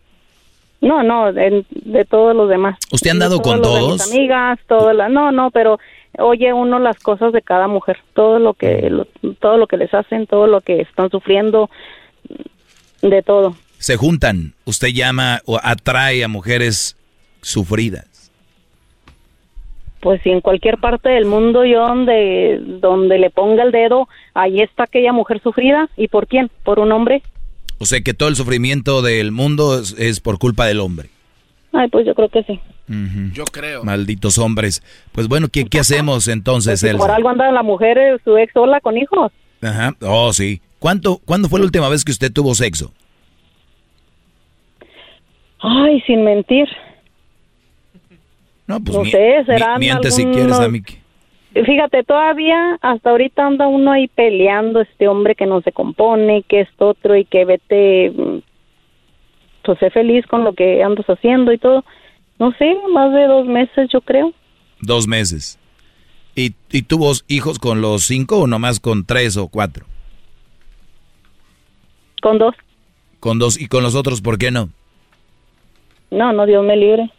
No, no, de, todos los demás. ¿Usted ha andado con todos? amigas, todo la, no, no, pero oye uno las cosas de cada mujer, todo lo que todo lo que les hacen, todo lo que están sufriendo, de todo. Se juntan, usted llama o atrae a mujeres sufridas. Pues si en cualquier parte del mundo yo donde, donde le ponga el dedo, ahí está aquella mujer sufrida. ¿Y por quién? ¿Por un hombre? O sea que todo el sufrimiento del mundo es, por culpa del hombre. Ay, pues yo creo que sí. Yo creo. Malditos hombres. Pues bueno, ¿qué, qué hacemos entonces? Pues por algo anda la mujer, eh, su ex sola con hijos. Ajá. Oh, sí. ¿Cuánto, ¿Cuándo fue la última vez que usted tuvo sexo? Ay, sin mentir. No, pues no sé, será miente si quieres, a mí. Fíjate, todavía hasta ahorita anda uno ahí peleando, este hombre que no se compone, que esto otro y que vete, mm, pues sé feliz con lo que andas haciendo y todo. No sé, más de dos meses yo creo. Dos meses. ¿Y, y tuvo hijos con los cinco o nomás con tres o cuatro? Con dos. Con dos. ¿Y con los otros por qué no? No, no, Dios me libre.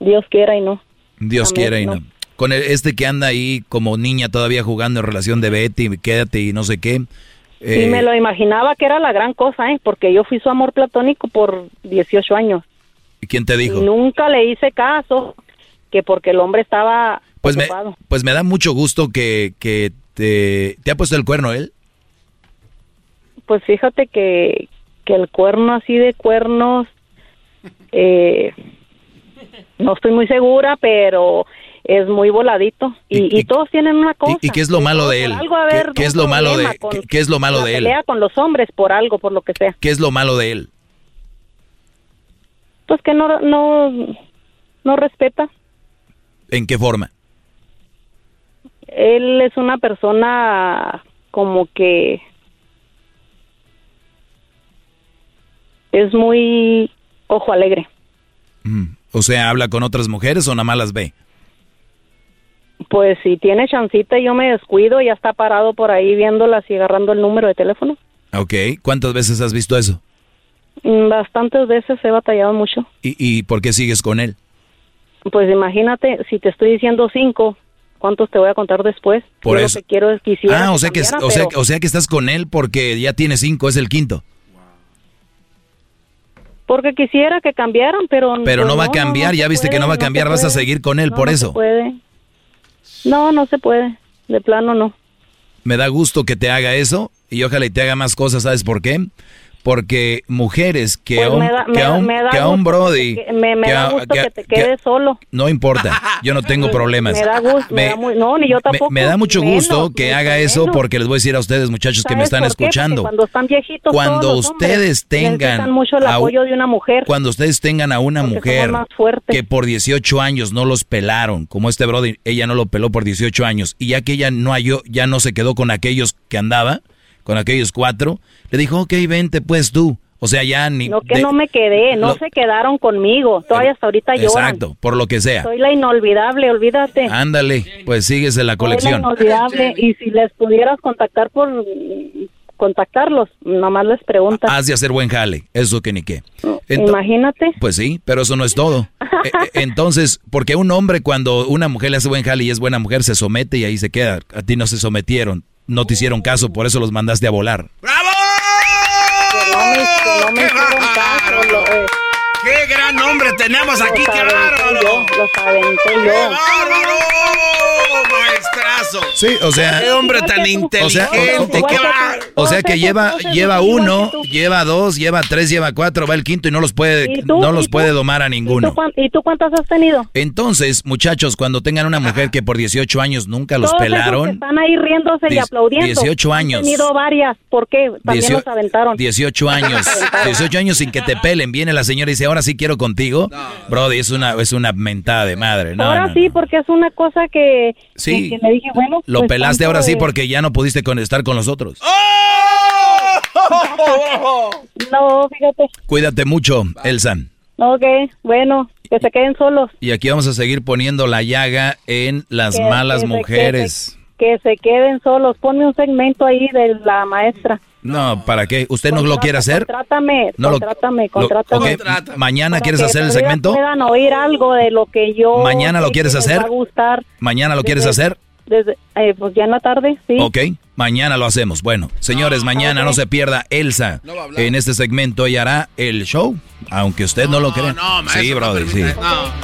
Dios quiera y no. Dios quiera y no. Con este que anda ahí como niña todavía jugando en relación de Betty, quédate y no sé qué. Eh, me lo imaginaba que era la gran cosa, ¿eh? Porque yo fui su amor platónico por 18 años. ¿Y quién te dijo? nunca le hice caso, que porque el hombre estaba pues Me, pues me da mucho gusto que, que te, te ha puesto el cuerno él. Pues fíjate que, que el cuerno así de cuernos eh, no estoy muy segura, pero es muy voladito y, todos tienen una cosa. ¿Y, qué es lo malo de él? ¿Qué, es lo malo de ¿qué, es lo malo de él? Pelea con los hombres por algo, por lo que sea. ¿Qué es lo malo de él? Pues que no no no respeta. ¿En qué forma? Él es una persona como que es muy ojo alegre. Mm. O sea, ¿habla con otras mujeres o nada más las ve? Pues si tiene chancita y yo me descuido, ya está parado por ahí viéndolas y agarrando el número de teléfono. Ok, ¿cuántas veces has visto eso? Mm, bastantes veces he batallado mucho. ¿Y, y por qué sigues con él? Pues imagínate, si te estoy diciendo cinco, ¿cuántos te voy a contar después? Por eso. Lo que quiero es Ah, o sea que, o, sea, o sea que estás con él porque ya tiene cinco, es el quinto. Porque quisiera que cambiaran, pero... Pero no, va a cambiar, ya viste que no va a cambiar, vas a seguir con él por eso. No puede. No, no se puede. De plano no. Me da gusto que te haga eso y ojalá y te haga más cosas, ¿sabes por qué? Porque mujeres que, pues a, un, que, a un, que a un Brody... me, da gusto que, te quedes solo. No importa, yo no tengo [LAUGHS] problemas. Me da gusto, me, da no, ni yo tampoco. Me, da mucho gusto que haga eso porque les voy a decir a ustedes, muchachos, que me están escuchando. Cuando están viejitos Cuando ustedes tengan... mucho el apoyo de una mujer. Cuando ustedes tengan a una mujer que por 18 años no los pelaron, como este Brody, ella no lo peló por 18 años, y ya que ella no halló, ya no se quedó con aquellos que andaba con aquellos cuatro, le dijo, ok, vente pues tú. O sea, ya ni... No que no me quedé, no se quedaron conmigo, todavía hasta ahorita yo. Exacto, por lo que sea. Soy la inolvidable, olvídate. Ándale, pues síguese la colección. Soy la inolvidable, y si les pudieras contactar por contactarlos, nomás les preguntas. Has de hacer buen jale, eso que ni qué. Imagínate. Pues sí, pero eso no es todo. [LAUGHS] E, e, entonces, porque un hombre cuando una mujer le hace buen jale y es buena mujer, se somete y ahí se queda. A ti no se sometieron no te hicieron caso, por eso los mandaste a volar. ¡Bravo! ¡Qué gran hombre tenemos aquí! ¡Qué bárbaro! Los aventé yo. ¡Qué bárbaro! Sí, o sea. Qué hombre tan inteligente. O sea, que lleva, lleva uno, lleva dos, lleva tres, lleva cuatro, va el quinto y no los puede, no los puede domar a ninguno. ¿Y tú, cuántos has tenido? Entonces, muchachos, cuando tengan una mujer que por 18 años nunca los pelaron. están ahí riéndose y aplaudiendo. 18 años. Han tenido varias. ¿Por qué? También los aventaron. 18 años. 18 años sin que te pelen. Viene la señora y dice, ahora sí quiero contigo. Brody, es una, es una mentada de madre. ahora sí, porque es una cosa que, sí. me dije, bueno. Lo pues, pelaste ahora sí porque ya no pudiste estar con los otros. [LAUGHS] No, fíjate. Cuídate mucho, Elsa. Ok, bueno, que se queden solos. Y aquí vamos a seguir poniendo la llaga en las malas mujeres. que, se queden solos. Ponme un segmento ahí de la maestra. No, ¿para qué? ¿Usted no lo quiere hacer? Contrátame, no contrátame, contrátame. ¿Mañana quieres hacer el segmento? puedan oír algo de lo que yo... ¿Mañana lo quieres hacer? Va a gustar. ¿Mañana lo quieres hacer? Desde, eh, pues ya en la tarde, sí. Ok, mañana lo hacemos. Bueno, señores, mañana no se pierda Elsa. en este segmento y hará el show, aunque usted no, lo crea. No, sí, brother, sí.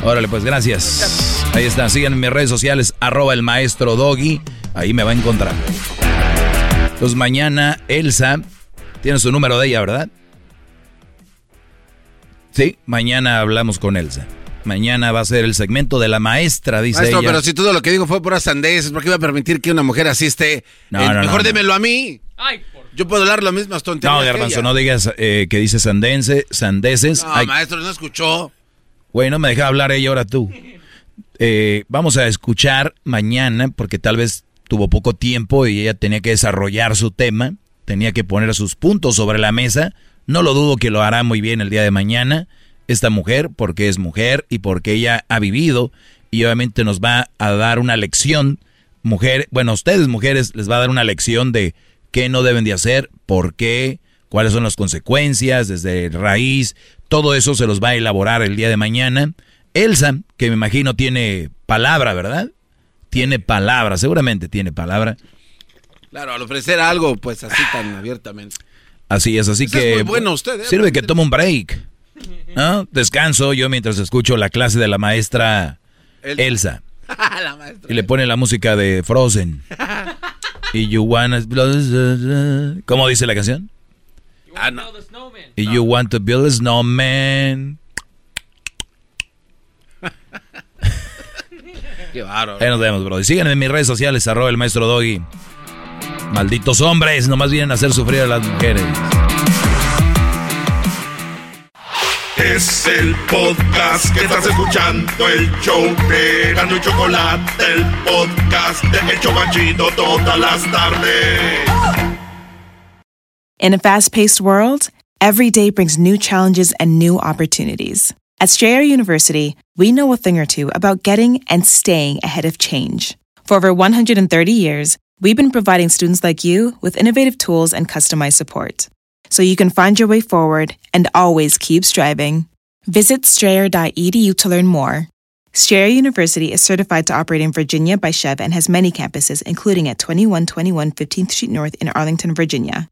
Órale, pues gracias. Ahí está, síganme en mis redes sociales, arroba el maestro Doggy. Ahí me va a encontrar. Entonces mañana Elsa, tiene su número de ella, ¿verdad? Sí, mañana hablamos con Elsa. Mañana va a ser el segmento de la maestra, dice Maestro, pero si todo lo que digo fue por sandeces, ¿por qué iba a permitir que una mujer así esté? No, mejor démelo a mí. Yo puedo hablar lo mismo tonterías No, Garbanzo, no digas eh, que dice sandense, sandeces. No, maestro, no escuchó. Bueno, me deja hablar ella ahora tú. [LAUGHS] Eh, vamos a escuchar mañana, porque tal vez tuvo poco tiempo y ella tenía que desarrollar su tema, tenía que poner sus puntos sobre la mesa. No lo dudo que lo hará muy bien el día de mañana esta mujer porque es mujer y porque ella ha vivido y obviamente nos va a dar una lección. Mujer, bueno, ustedes mujeres les va a dar una lección de qué no deben de hacer, por qué, cuáles son las consecuencias desde raíz, todo eso se los va a elaborar el día de mañana. Elsa, que me imagino tiene palabra, ¿verdad? Tiene palabra, seguramente tiene palabra. Claro, al ofrecer algo, pues así tan abiertamente. Así es, así que... Es bueno usted, ¿eh? Sirve que tome un break. [LAUGHS] ¿no? Descanso yo mientras escucho la clase de la maestra Elsa. [LAUGHS] Y le pone la música de Frozen. [LAUGHS] y you wanna... ¿Cómo dice la canción? Ah, y you want to build a snowman. Qué bárbaro. Ahí nos vemos, bro. Y síganme en mis redes sociales, arroba el maestro Doggy. Malditos hombres, nomás vienen a hacer sufrir a las mujeres. Es el podcast que estás escuchando, el show de Gano y Chocolate, el podcast de Hecho Machito todas las tardes. In a fast paced world, every day brings new challenges and new opportunities. At Strayer University, we know a thing or two about getting and staying ahead of change. For over 130 years, we've been providing students like you with innovative tools and customized support so you can find your way forward and always keep striving. Visit strayer.edu to learn more. Strayer University is certified to operate in Virginia by Chev and has many campuses, including at 2121 15th Street North in Arlington, Virginia.